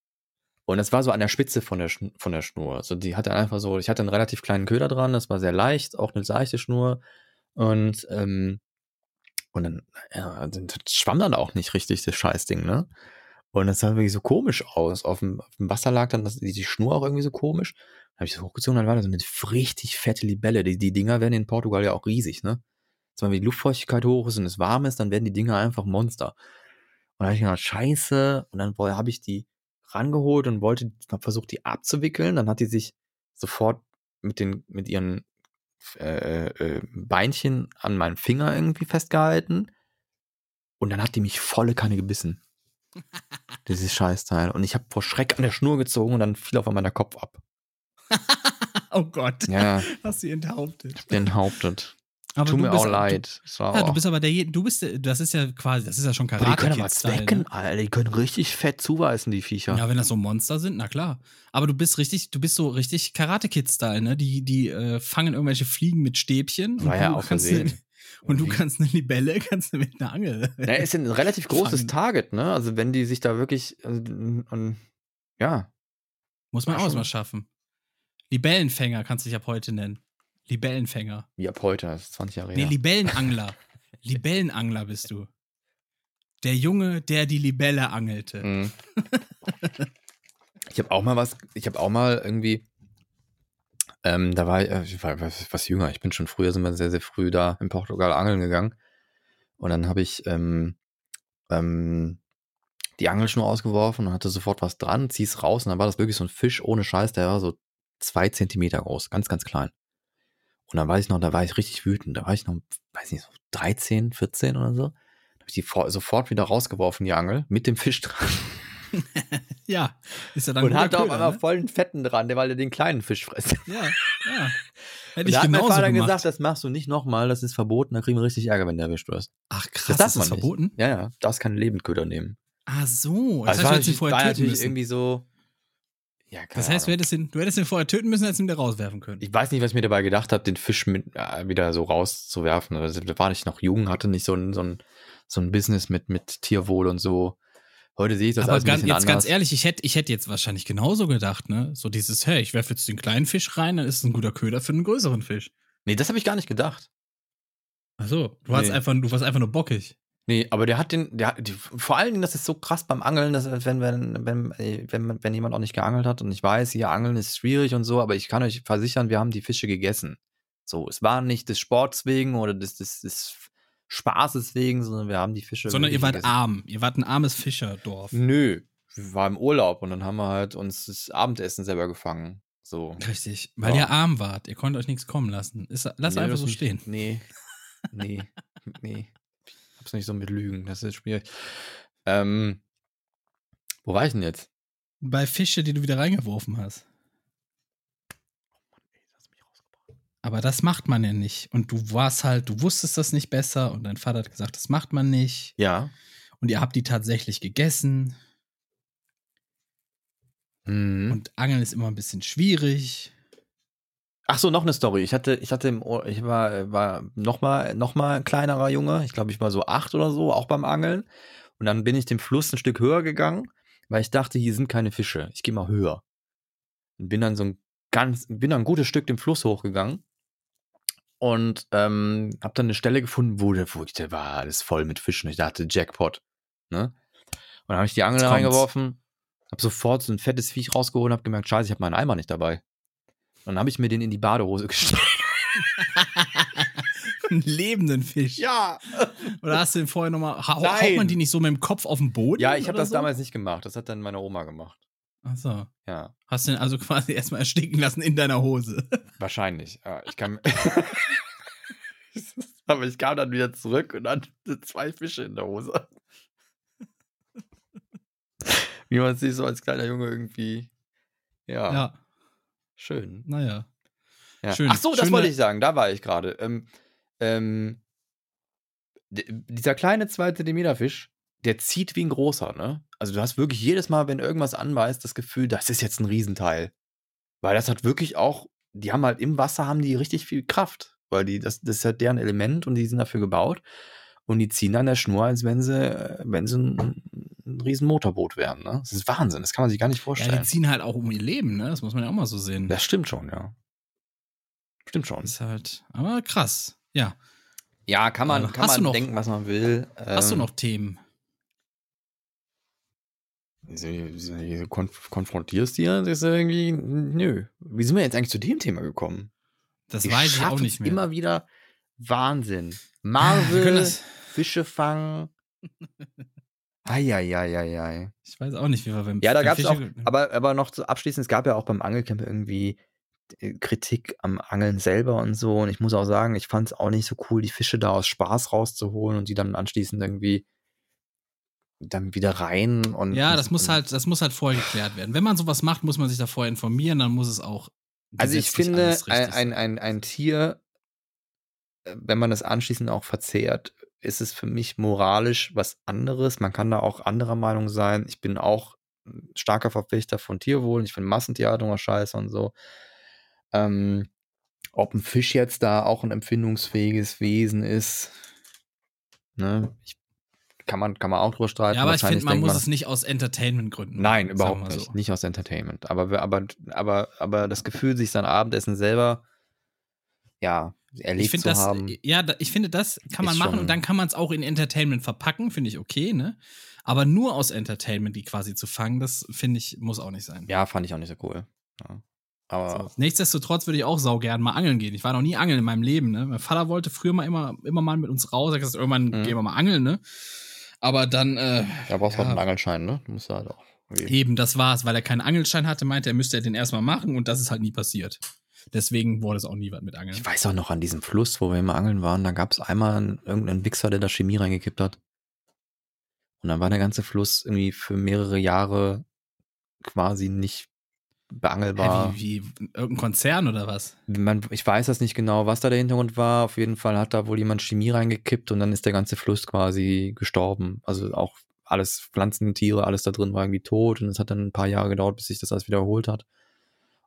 Und das war so an der Spitze von der, Schn von der Schnur. Also die hatte einfach so, ich hatte einen relativ kleinen Köder dran, das war sehr leicht, auch eine seichte Schnur. Und, ähm, und dann, ja, dann das schwamm dann auch nicht richtig, das Scheißding, ne? Und das sah wirklich so komisch aus. Auf dem, auf dem Wasser lag dann das, die, die Schnur auch irgendwie so komisch. Dann habe ich das hochgezogen, dann war da so eine richtig fette Libelle. Die, die Dinger werden in Portugal ja auch riesig, ne? Also wenn die Luftfeuchtigkeit hoch ist und es warm ist, dann werden die Dinger einfach Monster. Und dann habe ich gedacht, scheiße. Und dann habe ich die rangeholt und wollte, hab versucht, die abzuwickeln. Dann hat die sich sofort mit den, mit ihren äh, äh, Beinchen an meinen Finger irgendwie festgehalten. Und dann hat die mich volle Kanne gebissen. Dieses Scheißteil. Und ich habe vor Schreck an der Schnur gezogen und dann fiel auf einmal der Kopf ab. oh Gott. Ja, Hast sie enthauptet. den hauptet. Aber Tut mir auch leid. Du, ja, du bist aber der, du bist, das ist ja quasi, das ist ja schon Boah, die können aber zwecken, Ne? Alter. Die können richtig fett zuweisen, die Viecher. Ja, wenn das so Monster sind, na klar. Aber du bist richtig, du bist so richtig Karate-Kid-Style, ne? Die, die äh, fangen irgendwelche Fliegen mit Stäbchen. War ja du auch Versehen. und du kannst eine Libelle, kannst du mit einer Angel. Ja, ist ja ein relativ großes Fangen. Target, ne? Also wenn die sich da wirklich, äh, und, ja, Muss man Ja, auch mal schaffen. Libellenfänger kannst du dich ab heute nennen. Libellenfänger. wie ab heute, das ist 20 Jahre Nee, her. Libellenangler. Libellenangler bist du. Der Junge, der die Libelle angelte. Mhm. ich habe auch mal was, ich habe auch mal irgendwie, ähm, da war ich, äh, ich war was, was jünger, ich bin schon früher, sind wir sehr, sehr früh da in Portugal angeln gegangen. Und dann habe ich ähm, ähm, die Angelschnur ausgeworfen und hatte sofort was dran, zieh's raus und dann war das wirklich so ein Fisch ohne Scheiß, der war so zwei Zentimeter groß, ganz, ganz klein. Und dann weiß ich noch, da war ich richtig wütend, da war ich noch, weiß nicht, so 13, 14 oder so. Da habe ich die sofort wieder rausgeworfen, die Angel, mit dem Fisch dran. Ja, ist ja dann und guter hatte auf Köder, einmal ne? vollen Fetten dran, der weil er den kleinen Fisch frisst. Ja, ja. Hätte ich da hat mein Vater gemacht. gesagt, das machst du nicht nochmal, das ist verboten, da kriegen wir richtig Ärger, wenn du erwischt wirst. Ach krass, Das das ist das verboten? Ja, ja, darfst keine Lebendköder nehmen. Ah so, Also das heißt, du war vorher war natürlich müssen. irgendwie so. Ja, Das heißt, du hättest, ihn, du hättest ihn vorher töten müssen, hättest ihn wieder rauswerfen können. ich weiß nicht, was ich mir dabei gedacht habe, den Fisch mit, äh, wieder so rauszuwerfen. Also, da war ich noch jung, hatte nicht so ein, so ein, so ein Business mit, mit Tierwohl und so. Heute sehe ich das Aber alles ein ganz, jetzt anders. ganz ehrlich, ich hätte ich hätte jetzt wahrscheinlich genauso gedacht, ne? So dieses, hey, ich werfe jetzt den kleinen Fisch rein, dann ist es ein guter Köder für einen größeren Fisch. Nee, das habe ich gar nicht gedacht. Ach so, du, warst Nee. einfach, du warst einfach nur bockig. Nee, aber der hat den, der hat, die, vor allen Dingen, das ist so krass beim Angeln, dass wenn, wenn, wenn, wenn, wenn jemand auch nicht geangelt hat und ich weiß, hier Angeln ist schwierig und so, aber ich kann euch versichern, wir haben die Fische gegessen. So, es war nicht des Sports wegen oder des, des, des Spaßes wegen, sondern wir haben die Fische. Sondern ihr wart gegessen. arm. Ihr wart ein armes Fischerdorf. Nö, wir waren im Urlaub und dann haben wir halt uns das Abendessen selber gefangen. So. Richtig. Weil Ja. ihr arm wart. Ihr konntet euch nichts kommen lassen. Ist, lass Nee, einfach so nicht. stehen. Nee. Nee. nee. Hab's nicht so mit Lügen. Das ist schwierig. Ähm, wo war ich denn jetzt? Bei Fische, die du wieder reingeworfen hast. Aber das macht man ja nicht. Und du warst halt, du wusstest das nicht besser und dein Vater hat gesagt, das macht man nicht. Ja. Und ihr habt die tatsächlich gegessen. Mhm. Und Angeln ist immer ein bisschen schwierig. Ach so, noch eine Story. Ich hatte, ich hatte im Ohr, ich war, war noch mal, noch mal ein kleinerer Junge. Ich glaube, ich war so acht oder so, auch beim Angeln. Und dann bin ich den Fluss ein Stück höher gegangen, weil ich dachte, hier sind keine Fische. Ich gehe mal höher. Und bin dann so ein ganz, bin dann ein gutes Stück den Fluss hochgegangen. Und ähm, habe dann eine Stelle gefunden, wo, der- wo ich, da war alles voll mit Fischen. Ich dachte, Jackpot. Ne? Und dann habe ich die Angel reingeworfen, habe sofort so ein fettes Viech rausgeholt und habe gemerkt, scheiße, ich habe meinen Eimer nicht dabei. Dann habe ich mir den in die Badehose gesteckt. Einen lebenden Fisch. Ja. Oder hast du den vorher nochmal. Ha haut Nein. man die nicht so mit dem Kopf auf den Boden? Ja, ich habe das so? damals nicht gemacht. Das hat dann meine Oma gemacht. Ach so. Ja, Hast du den also quasi erstmal ersticken lassen in deiner Hose. wahrscheinlich. Ja, ich kann. Aber ich kam dann wieder zurück und hatte zwei Fische in der Hose. Wie man sich so als kleiner Junge irgendwie. Ja, Ja, schön. naja. Ja. Schön. Ach so, das Schöne- wollte ich sagen. Da war ich gerade. Ähm, ähm, dieser kleine 2 Zentimeter Fisch, der zieht wie ein großer, ne? Also du hast wirklich jedes Mal, wenn irgendwas anbeißt, das Gefühl, das ist jetzt ein Riesenteil. Weil das hat wirklich auch, die haben halt im Wasser haben die richtig viel Kraft. Weil die, das, das ist halt deren Element und die sind dafür gebaut. Und die ziehen an der Schnur, als wenn sie, wenn sie ein, ein riesen Motorboot wären, ne? Das ist Wahnsinn, das kann man sich gar nicht Ja, vorstellen. die ziehen halt auch um ihr Leben, ne? Das muss man ja auch mal so sehen. das stimmt schon, ja. Stimmt schon. ist halt, aber krass. Ja. Ja, kann man, Äh, kann du man noch- denken, was man will. Hast du Ähm, noch Themen? Konf konfrontierst du ja? Das ist ja irgendwie, nö. Wie sind wir jetzt eigentlich zu dem Thema gekommen? Das Wir weiß ich auch nicht mehr. immer wieder Wahnsinn. Wir Marvel, Fische fangen. Eieieiei. ich weiß auch nicht, wie wir beim Ja, da gab es auch, aber, aber noch zu abschließend, es gab ja auch beim Angelcamp irgendwie äh, Kritik am Angeln selber und so. Und ich muss auch sagen, ich fand es auch nicht so cool, die Fische da aus Spaß rauszuholen und die dann anschließend irgendwie dann wieder rein und. Ja, das muss und, halt, das muss halt vorher geklärt werden. Wenn man sowas macht, muss man sich da vorher informieren, dann muss es auch. Also ich finde, ein, richtig ein, ein, ein Tier, wenn man das anschließend auch verzehrt, ist es für mich moralisch was anderes. Man kann da auch anderer Meinung sein. Ich bin auch starker Verfechter von Tierwohl. Ich finde Massentierhaltung auch scheiße und so. Ähm, ob ein Fisch jetzt da auch ein empfindungsfähiges Wesen ist, ne, ich, kann, man, kann man auch drüber streiten. Ja, aber ich finde, man muss es nicht aus Entertainment-Gründen Nein, überhaupt nicht. so. Nicht aus Entertainment. Aber, aber, aber, aber das Gefühl, sich sein Abendessen selber, ja, erlebt Ich finde zu das, haben. ja, da, ich finde, das kann man machen und dann kann man es auch in Entertainment verpacken, finde ich okay, ne? Aber nur aus Entertainment die quasi zu fangen, das finde ich, muss auch nicht sein. Ja, fand ich auch nicht so cool. Ja. Aber So. Nichtsdestotrotz würde ich auch sau gern mal angeln gehen. Ich war noch nie angeln in meinem Leben, ne? Mein Vater wollte früher mal immer, immer mal mit uns raus. Er hat gesagt, irgendwann Mhm. gehen wir mal angeln, ne? Aber dann, äh, da brauchst du ja. halt einen Angelschein, ne? Du musst halt auch. eben, das war's, weil er keinen Angelschein hatte, meinte er, müsste er den erstmal machen und das ist halt nie passiert. Deswegen wurde es auch nie was mit Angeln. Ich weiß auch noch an diesem Fluss, wo wir immer angeln waren, da gab es einmal einen, irgendeinen Wichser, der da Chemie reingekippt hat. Und dann war der ganze Fluss irgendwie für mehrere Jahre quasi nicht beangelbar. Hä, wie, wie, irgendein Konzern oder was? man, ich weiß das nicht genau, was da der Hintergrund war. Auf jeden Fall hat da wohl jemand Chemie reingekippt und dann ist der ganze Fluss quasi gestorben. Also auch alles Pflanzen, Tiere, alles da drin war irgendwie tot und es hat dann ein paar Jahre gedauert, bis sich das alles wiederholt hat.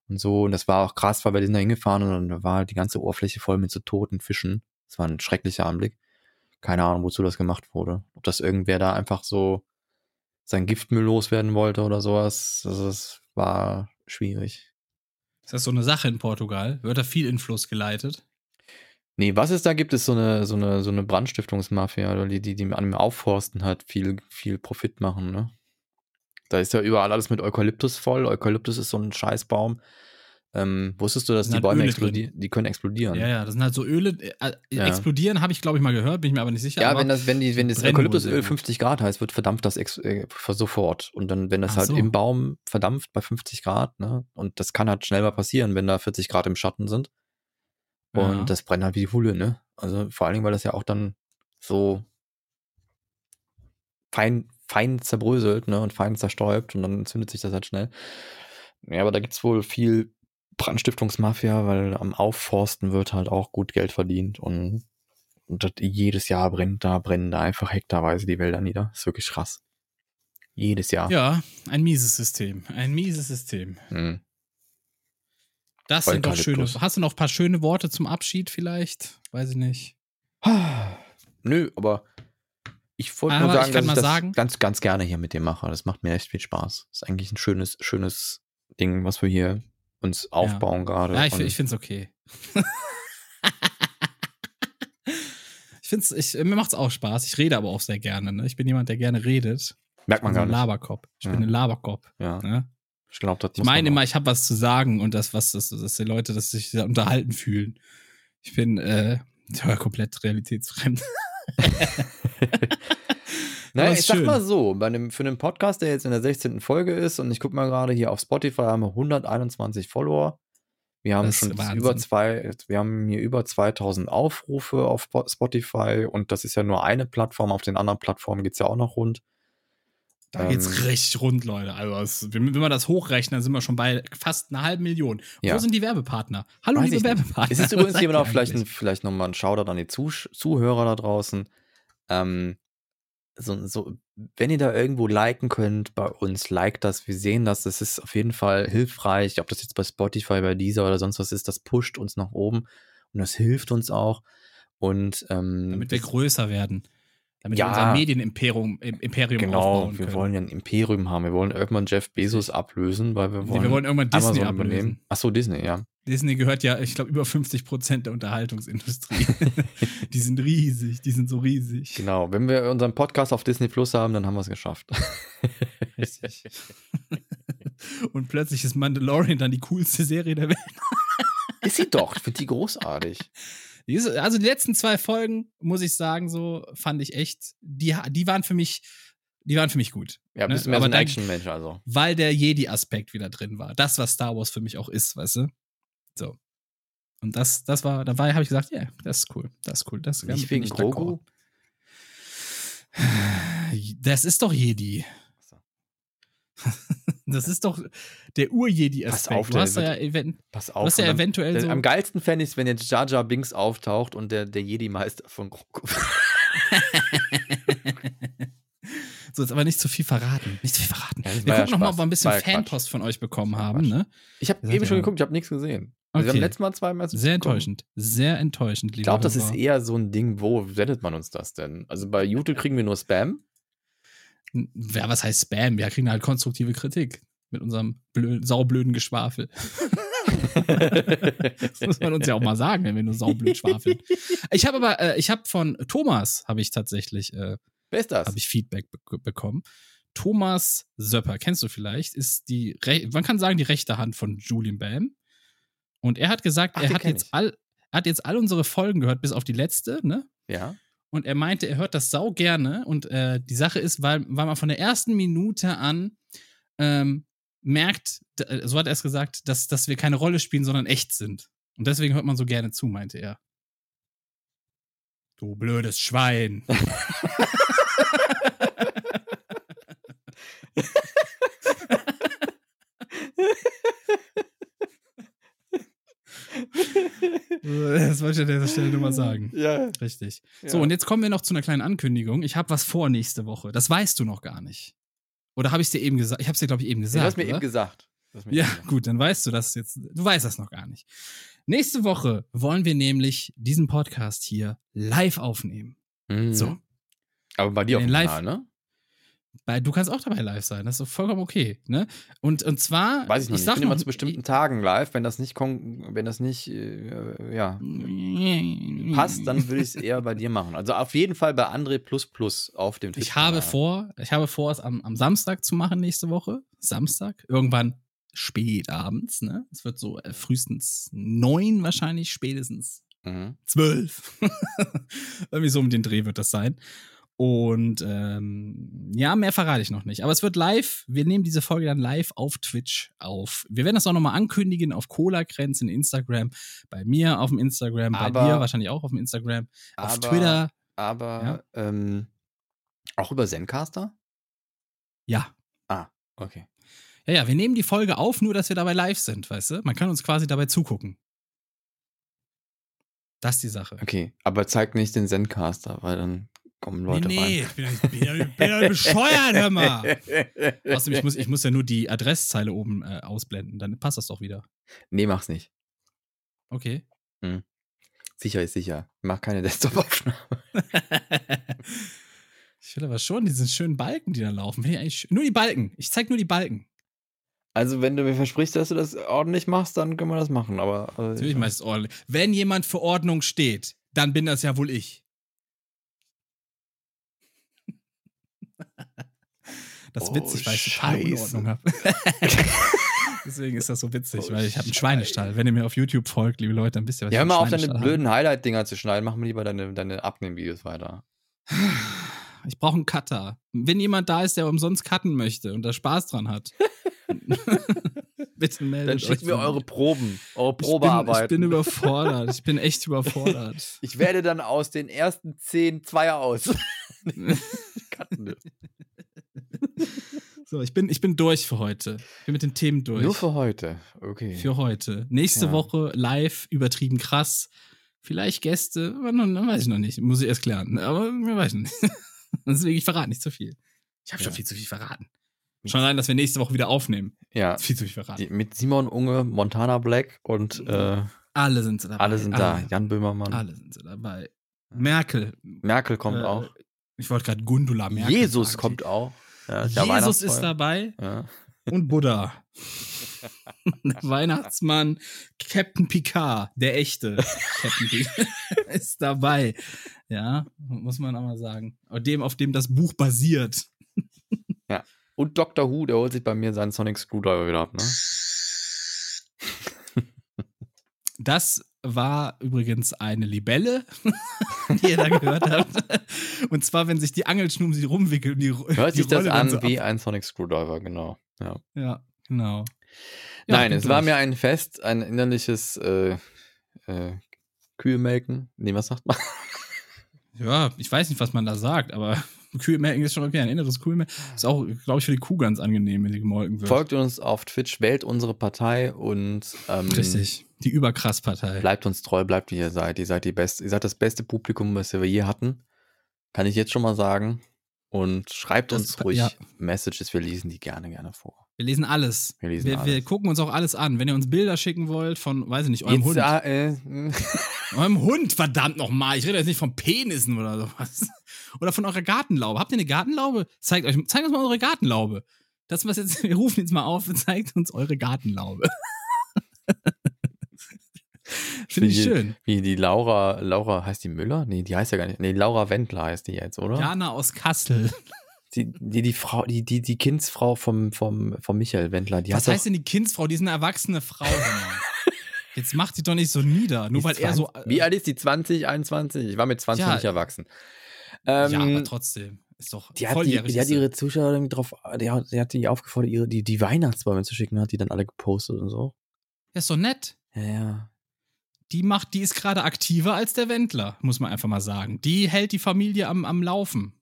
Und so, und das war auch krass, weil wir sind da hingefahren und dann war halt die ganze Oberfläche voll mit so toten Fischen. Das war ein schrecklicher Anblick. Keine Ahnung, wozu das gemacht wurde. Ob das irgendwer da einfach so sein Giftmüll loswerden wollte oder sowas. Also das war schwierig. Ist das so eine Sache in Portugal? Wird da viel in Fluss geleitet? Nee, was es da gibt, ist so eine, so eine, so eine Brandstiftungsmafia, die, die, die an dem Aufforsten halt viel, viel Profit machen, ne? Da ist ja überall alles mit Eukalyptus voll. Eukalyptus ist so ein Scheißbaum. Ähm, wusstest du, dass die Bäume Öle explodieren? Die können explodieren. Ja, ja, das sind halt so Öle. Äh, Ja. Explodieren habe ich, glaube ich, mal gehört, bin ich mir aber nicht sicher. Ja, wenn das, wenn die, wenn das Eukalyptusöl sehr gut. 50 Grad heißt, wird verdampft das äh, sofort. Und dann, wenn das Ach halt so. im Baum verdampft bei 50 Grad, ne, und das kann halt schnell mal passieren, wenn da 40 Grad im Schatten sind. Und Ja. das brennt halt wie die Hulle, ne? Also vor allen Dingen, weil das ja auch dann so fein, fein zerbröselt, ne, und fein zerstäubt und dann entzündet sich das halt schnell. Ja, aber da gibt's wohl viel Brandstiftungsmafia, weil am Aufforsten wird halt auch gut Geld verdient und, und jedes Jahr brennt da, brennen da einfach hektarweise die Wälder nieder. ist wirklich krass. Jedes Jahr. ja, ein mieses System. Ein mieses System. Hm. Das sind doch schöne. Hast du noch ein paar schöne Worte zum Abschied vielleicht? Weiß ich nicht. Nö, aber ich wollte nur sagen, ich dass ich mal das sagen- ganz, ganz gerne hier mit dir mache. Das macht mir echt viel Spaß. Das ist eigentlich ein schönes, schönes Ding, was wir hier uns aufbauen gerade. Ja, ich, ich finde es okay. ich find's, ich, mir macht's auch Spaß. Ich rede aber auch sehr gerne. Ne? Ich bin jemand, der gerne redet. merkt man Ich bin so gar ein nicht. Laberkopf. Ich Ja. bin ein Laberkopf. Ja, Ne? ich glaube, das Ich meine immer, ich habe was zu sagen und das, was das, dass die Leute, dass sich unterhalten fühlen. Ich bin äh, ja, komplett realitätsfremd. Naja, ich sag schön. mal so, bei einem, für einen Podcast, der jetzt in der 16. Folge ist, und ich gucke mal gerade hier auf Spotify, haben wir 121 Follower. Wir haben Das schon über zwei, wir haben hier über 2000 Aufrufe auf Spo- Spotify und das ist ja nur eine Plattform. Auf den anderen Plattformen geht's ja auch noch rund. Da geht's Ähm, richtig rund, Leute. Also, es, wenn, wir das hochrechnen, sind wir schon bei fast einer halben Million. Ja. Wo sind die Werbepartner? Hallo, Weiß liebe. Werbepartner. Es ist übrigens noch ihr vielleicht, ein, vielleicht nochmal ein Shoutout an die Zuh Zuhörer da draußen. Ähm, so, so, wenn ihr da irgendwo liken könnt bei uns, liked das. Wir sehen das. Das ist auf jeden Fall hilfreich. Ob das jetzt bei Spotify, bei dieser oder sonst was ist, das pusht uns nach oben und das hilft uns auch. Und ähm, Damit wir größer werden. Damit Ja. wir unser Medienimperium im Imperium genau, aufbauen wir können. wollen ja ein Imperium haben. Wir wollen irgendwann Jeff Bezos ablösen, weil wir Nee, wollen, wir wollen irgendwann Disney Amazon ablösen. übernehmen. Ach so, Disney, ja. Disney gehört ja, ich glaube, über 50 Prozent der Unterhaltungsindustrie. die sind riesig, die sind so riesig. Genau. Wenn wir unseren Podcast auf Disney Plus haben, dann haben wir es geschafft. Richtig. Und plötzlich ist Mandalorian dann die coolste Serie der Welt. Ist sie doch. Ich finde die großartig. Ist- Also die letzten zwei Folgen, muss ich sagen, so fand ich echt, die, die waren für mich, die waren für mich gut. Ja, Ne? bist du mehr Aber so ein Action-Mensch, also. Weil der Jedi-Aspekt wieder drin war. Das, was Star Wars für mich auch ist, weißt du? So. Und das, das war, dabei habe ich gesagt, ja, das ist cool, das ist cool. Das Nicht bin wegen Grogu? Das ist doch Jedi. So. Das ist doch der Ur-Jedi-Aspekt. Pass auf, du hast ja, event Pass auf. hast ja eventuell der, so. Am geilsten fände ich wenn jetzt Jar Jar Binks auftaucht und der, der Jedi-Meister von Grogu. So, jetzt aber nicht zu viel verraten. Nicht zu viel verraten. Ja, wir war ja gucken nochmal, ob wir ein bisschen. Fanpost von euch bekommen haben. Ne? Ich habe eben schon ja- geguckt, ich habe nichts gesehen. Also Wir Okay. haben letztes Mal zwei Messages Sehr enttäuschend. Sehr enttäuschend, Ich lieber glaube, das ist eher so ein Ding, wo sendet man uns das denn? Also bei YouTube kriegen wir nur Spam. Ja, was heißt Spam? Wir kriegen halt konstruktive Kritik mit unserem blö saublöden Geschwafel. Das muss man uns ja auch mal sagen, wenn wir nur saublöd schwafeln. Ich habe aber, äh, ich habe von Thomas, habe ich tatsächlich, äh, Wer ist das? habe ich Feedback be bekommen. Thomas Söpper, kennst du vielleicht, ist die, Re man kann sagen, die rechte Hand von Julian Bam. Und er hat gesagt, Ach, er hat jetzt ich. all, er hat jetzt all unsere Folgen gehört, bis auf die letzte, ne? ja. Und er meinte, er hört das sau gerne. Und äh, die Sache ist, weil, weil man von der ersten Minute an ähm, merkt, äh, so hat er es gesagt, dass, dass wir keine Rolle spielen, sondern echt sind. Und deswegen hört man so gerne zu, meinte er. Du blödes Schwein. das wollte ich an dieser Stelle nur mal sagen. Ja. Richtig. Ja. So, und jetzt kommen wir noch zu einer kleinen Ankündigung. Ich habe was vor nächste Woche. Das weißt du noch gar nicht. Oder habe ich es dir eben gesagt? Ich habe es dir, glaube ich, eben Du gesagt. hast mir oder? eben gesagt. Du mir Ja, eben gut, dann weißt du das jetzt. Du weißt das noch gar nicht. Nächste Woche wollen wir nämlich diesen Podcast hier live aufnehmen. Mhm. So. Aber bei dir auf dem Live- Kanal, ne? Weil du kannst auch dabei live sein. Das ist vollkommen okay. Ne? Und, und zwar. Weiß ich nicht. Ich sag bin immer zu bestimmten Tagen live. Wenn das nicht, wenn das nicht äh, ja, passt, dann will ich es eher bei dir machen. Also auf jeden Fall bei André Plus Plus auf dem Ich habe vor, ich habe vor, es am, am Samstag zu machen nächste Woche. Samstag. Irgendwann spät abends, ne? Es wird so äh, frühestens neun wahrscheinlich, spätestens Mhm. zwölf. Irgendwie so um den Dreh wird das sein. Und ähm, ja, mehr verrate ich noch nicht. Aber es wird live. Wir nehmen diese Folge dann live auf Twitch auf. Wir werden das auch nochmal ankündigen auf Cola-Grenz in Instagram, bei mir auf dem Instagram, bei Aber- dir wahrscheinlich auch auf dem Instagram, auf Aber- Twitter. Aber ähm, auch über Zencaster? Ja. Okay. Ja, ja, wir nehmen die Folge auf, nur dass wir dabei live sind, weißt du? Man kann uns quasi dabei zugucken. Das ist die Sache. Okay, aber zeig nicht den Zencaster, weil dann kommen Leute nee, nee, rein. ich bin, ich bin, ja- ich bin ja bescheuert, hör mal. Außerdem, ich muss, ich muss ja nur die Adresszeile oben äh, ausblenden, dann passt das doch wieder. nee, mach's nicht. Okay. Sicher ist sicher. Mach keine Desktop-Aufnahme. ich will aber schon diese schönen Balken, die da laufen. Nur die Balken. Ich zeig nur die Balken. Also, wenn du mir versprichst, dass du das ordentlich machst, dann können wir das machen. Aber äh, Natürlich meist ordentlich. Wenn jemand für Ordnung steht, dann bin das ja wohl ich. Das ist Oh, witzig, weil ich total Scheiße. Unordnung habe. Deswegen ist das so witzig, Oh, weil ich habe einen. Schweinestall. Wenn ihr mir auf YouTube folgt, liebe Leute, dann wisst ihr, was ja, hör ich mal für auf, einen deine Schweinestall habe. blöden Highlight-Dinger zu schneiden. Mach mal lieber deine, deine Abnehmen-Videos weiter. Ich brauche einen Cutter. Wenn jemand da ist, der umsonst cutten möchte und da Spaß dran hat, bitte meldet Dann schickt mir eure Proben, eure Ich bin, ich bin überfordert. Ich bin echt überfordert. Ich werde dann aus den ersten zehn Zweier aus. Cutten. So, ich bin, ich bin durch für heute. Ich bin mit den Themen durch. Nur für heute. Okay. Für heute. Nächste Ja. Woche live, übertrieben krass. Vielleicht Gäste, aber noch weiß ich noch nicht. Muss ich erst klären. Aber weiß nicht. Deswegen, ich verrate nicht zu viel. Ich habe schon Ja. viel zu viel verraten. Schon allein, dass wir nächste Woche wieder aufnehmen. ja, Viel zu viel verraten. mit Simon Unge, Montana Black und äh, alle sind sie dabei. alle sind da. Jan Böhmermann. Alle sind sie dabei. Merkel. Merkel kommt Äh, auch. Ich wollte gerade Gundula Merkel. Jesus sagen. kommt auch. Ja, ist ja Jesus ist dabei Ja. und Buddha. Weihnachtsmann, Captain Picard, der echte Captain Picard, ist dabei. Ja, muss man auch mal sagen. Auf dem, auf dem das Buch basiert. Und Dr. Who, der holt sich bei mir seinen Sonic Screwdriver wieder ab, ne? Das war übrigens eine Libelle, die ihr da gehört habt. Und zwar, wenn sich die Angelschnur um sie rumwickelt. Die, Hört die sich das Rolle dann an so wie ab- ein Sonic Screwdriver, genau. Ja. Ja, genau. Ja, Nein, es war durch. mir ein Fest, ein innerliches äh, äh, Kühe-Melken. Nee, was sagt man? Ja, ich weiß nicht, was man da sagt, aber Kühe melken ist schon okay. Ein inneres Kühe ist auch, glaube ich, für die Kuh ganz angenehm, wenn sie gemolken wird. Folgt uns auf Twitch, wählt unsere Partei und ähm, Richtig. Die Überkrass-Partei. bleibt uns treu, bleibt wie ihr seid. Ihr seid die beste, ihr seid das beste Publikum, was wir je hatten. Kann ich jetzt schon mal sagen. Und schreibt Das- uns ruhig ja. Messages, wir lesen die gerne, gerne vor. Wir lesen alles. Wir lesen wir, wir alles. gucken uns auch alles an. Wenn ihr uns Bilder schicken wollt von, weiß ich nicht, eurem Jetzt, Hund. äh, äh, Eurem Hund, verdammt nochmal. Ich rede jetzt nicht von Penissen oder sowas. Oder von eurer Gartenlaube. Habt ihr eine Gartenlaube? Zeigt euch, zeigt uns mal eure Gartenlaube. Das, was jetzt, wir rufen jetzt mal auf und zeigt uns eure Gartenlaube. Finde ich schön. Wie die Laura, Laura, heißt die Müller? Nee, die heißt ja gar nicht. Nee, Laura Wendler heißt die jetzt, oder? Jana aus Kassel. Die, die, die Frau, die, die, die Kindsfrau vom, vom, vom Michael Wendler, die Was heißt denn die Kindsfrau? Die ist eine erwachsene Frau. Jetzt macht sie doch nicht so nieder. Nur weil er so. Wie alt ist die? 20, 21? Ich war mit 20 Ja. nicht erwachsen. Ähm, ja, aber trotzdem. Ist doch die hat, die, die hat ihre Zuschauer drauf, die hat, die hat die aufgefordert, ihre, die, die Weihnachtsbäume zu schicken, hat die dann alle gepostet und so. Ja, ist doch nett. Ja, ja. Die macht, die ist gerade aktiver als der Wendler, muss man einfach mal sagen. Die hält die Familie am, am Laufen.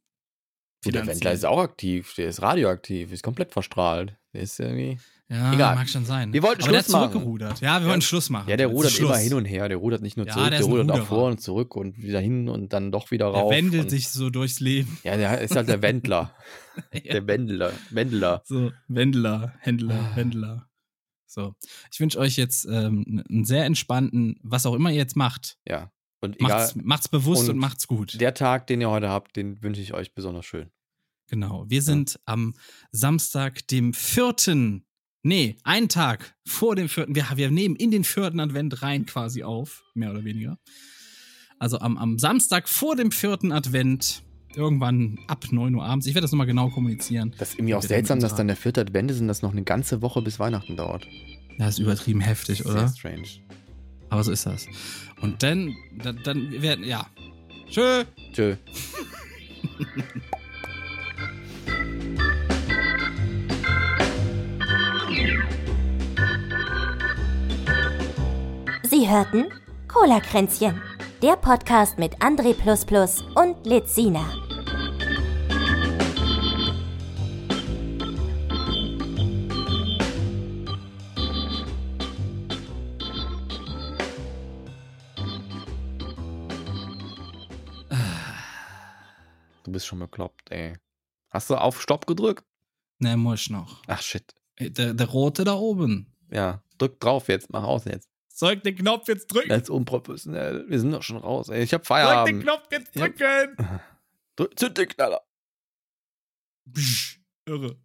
Der. Wendler ist auch aktiv, der ist radioaktiv, ist komplett verstrahlt. Der ist irgendwie. Ja, Egal. mag schon sein. Wir wollten Aber der hat Schluss machen. zurückgerudert. Ja, wir Ja. wollten Schluss machen. Ja, der rudert Schluss. immer hin und her. Der rudert nicht nur Ja, zurück, der der, rudert auch vor und zurück und wieder hin und dann doch wieder Der rauf. wendelt und, sich so durchs Leben. Ja, der ist halt der Wendler. der Wendler. Wendler. So, Wendler, Händler, Ah. Wendler. So. Ich wünsche euch jetzt ähm, einen sehr entspannten, was auch immer ihr jetzt macht. Ja. Und egal, Macht's, macht's bewusst und, Und macht's gut. der Tag, den ihr heute habt, den wünsche ich euch besonders schön. Genau. Wir sind am Samstag, dem vierten, nee, einen Tag vor dem vierten. Wir, wir nehmen in den vierten Advent rein quasi auf, mehr oder weniger. Also am, am Samstag vor dem vierten Advent irgendwann ab 9 Uhr abends. Ich werde das nochmal genau kommunizieren. Das ist irgendwie auch seltsam, dass dann der vierte Advent ist und das noch eine ganze Woche bis Weihnachten dauert. Das ist übertrieben heftig, oder? Sehr strange. Aber so ist das. Und dann, dann, dann werden, ja. Tschö. Tschö. Sie hörten Cola-Kränzchen, der Podcast mit André und Lizina. Bist schon bekloppt, ey. Hast du auf Stopp gedrückt? Ne, muss ich noch. Ach shit. Der, der rote da oben. Ja, drück drauf jetzt, mach aus jetzt. Soll ich den Knopf jetzt drücken? Das ist unprofessionell. Wir sind doch schon raus, ey. Ich hab Soll ich den Feierabend. Knopf jetzt Ja. drücken? Drück, zünd den Knaller. Psch, irre.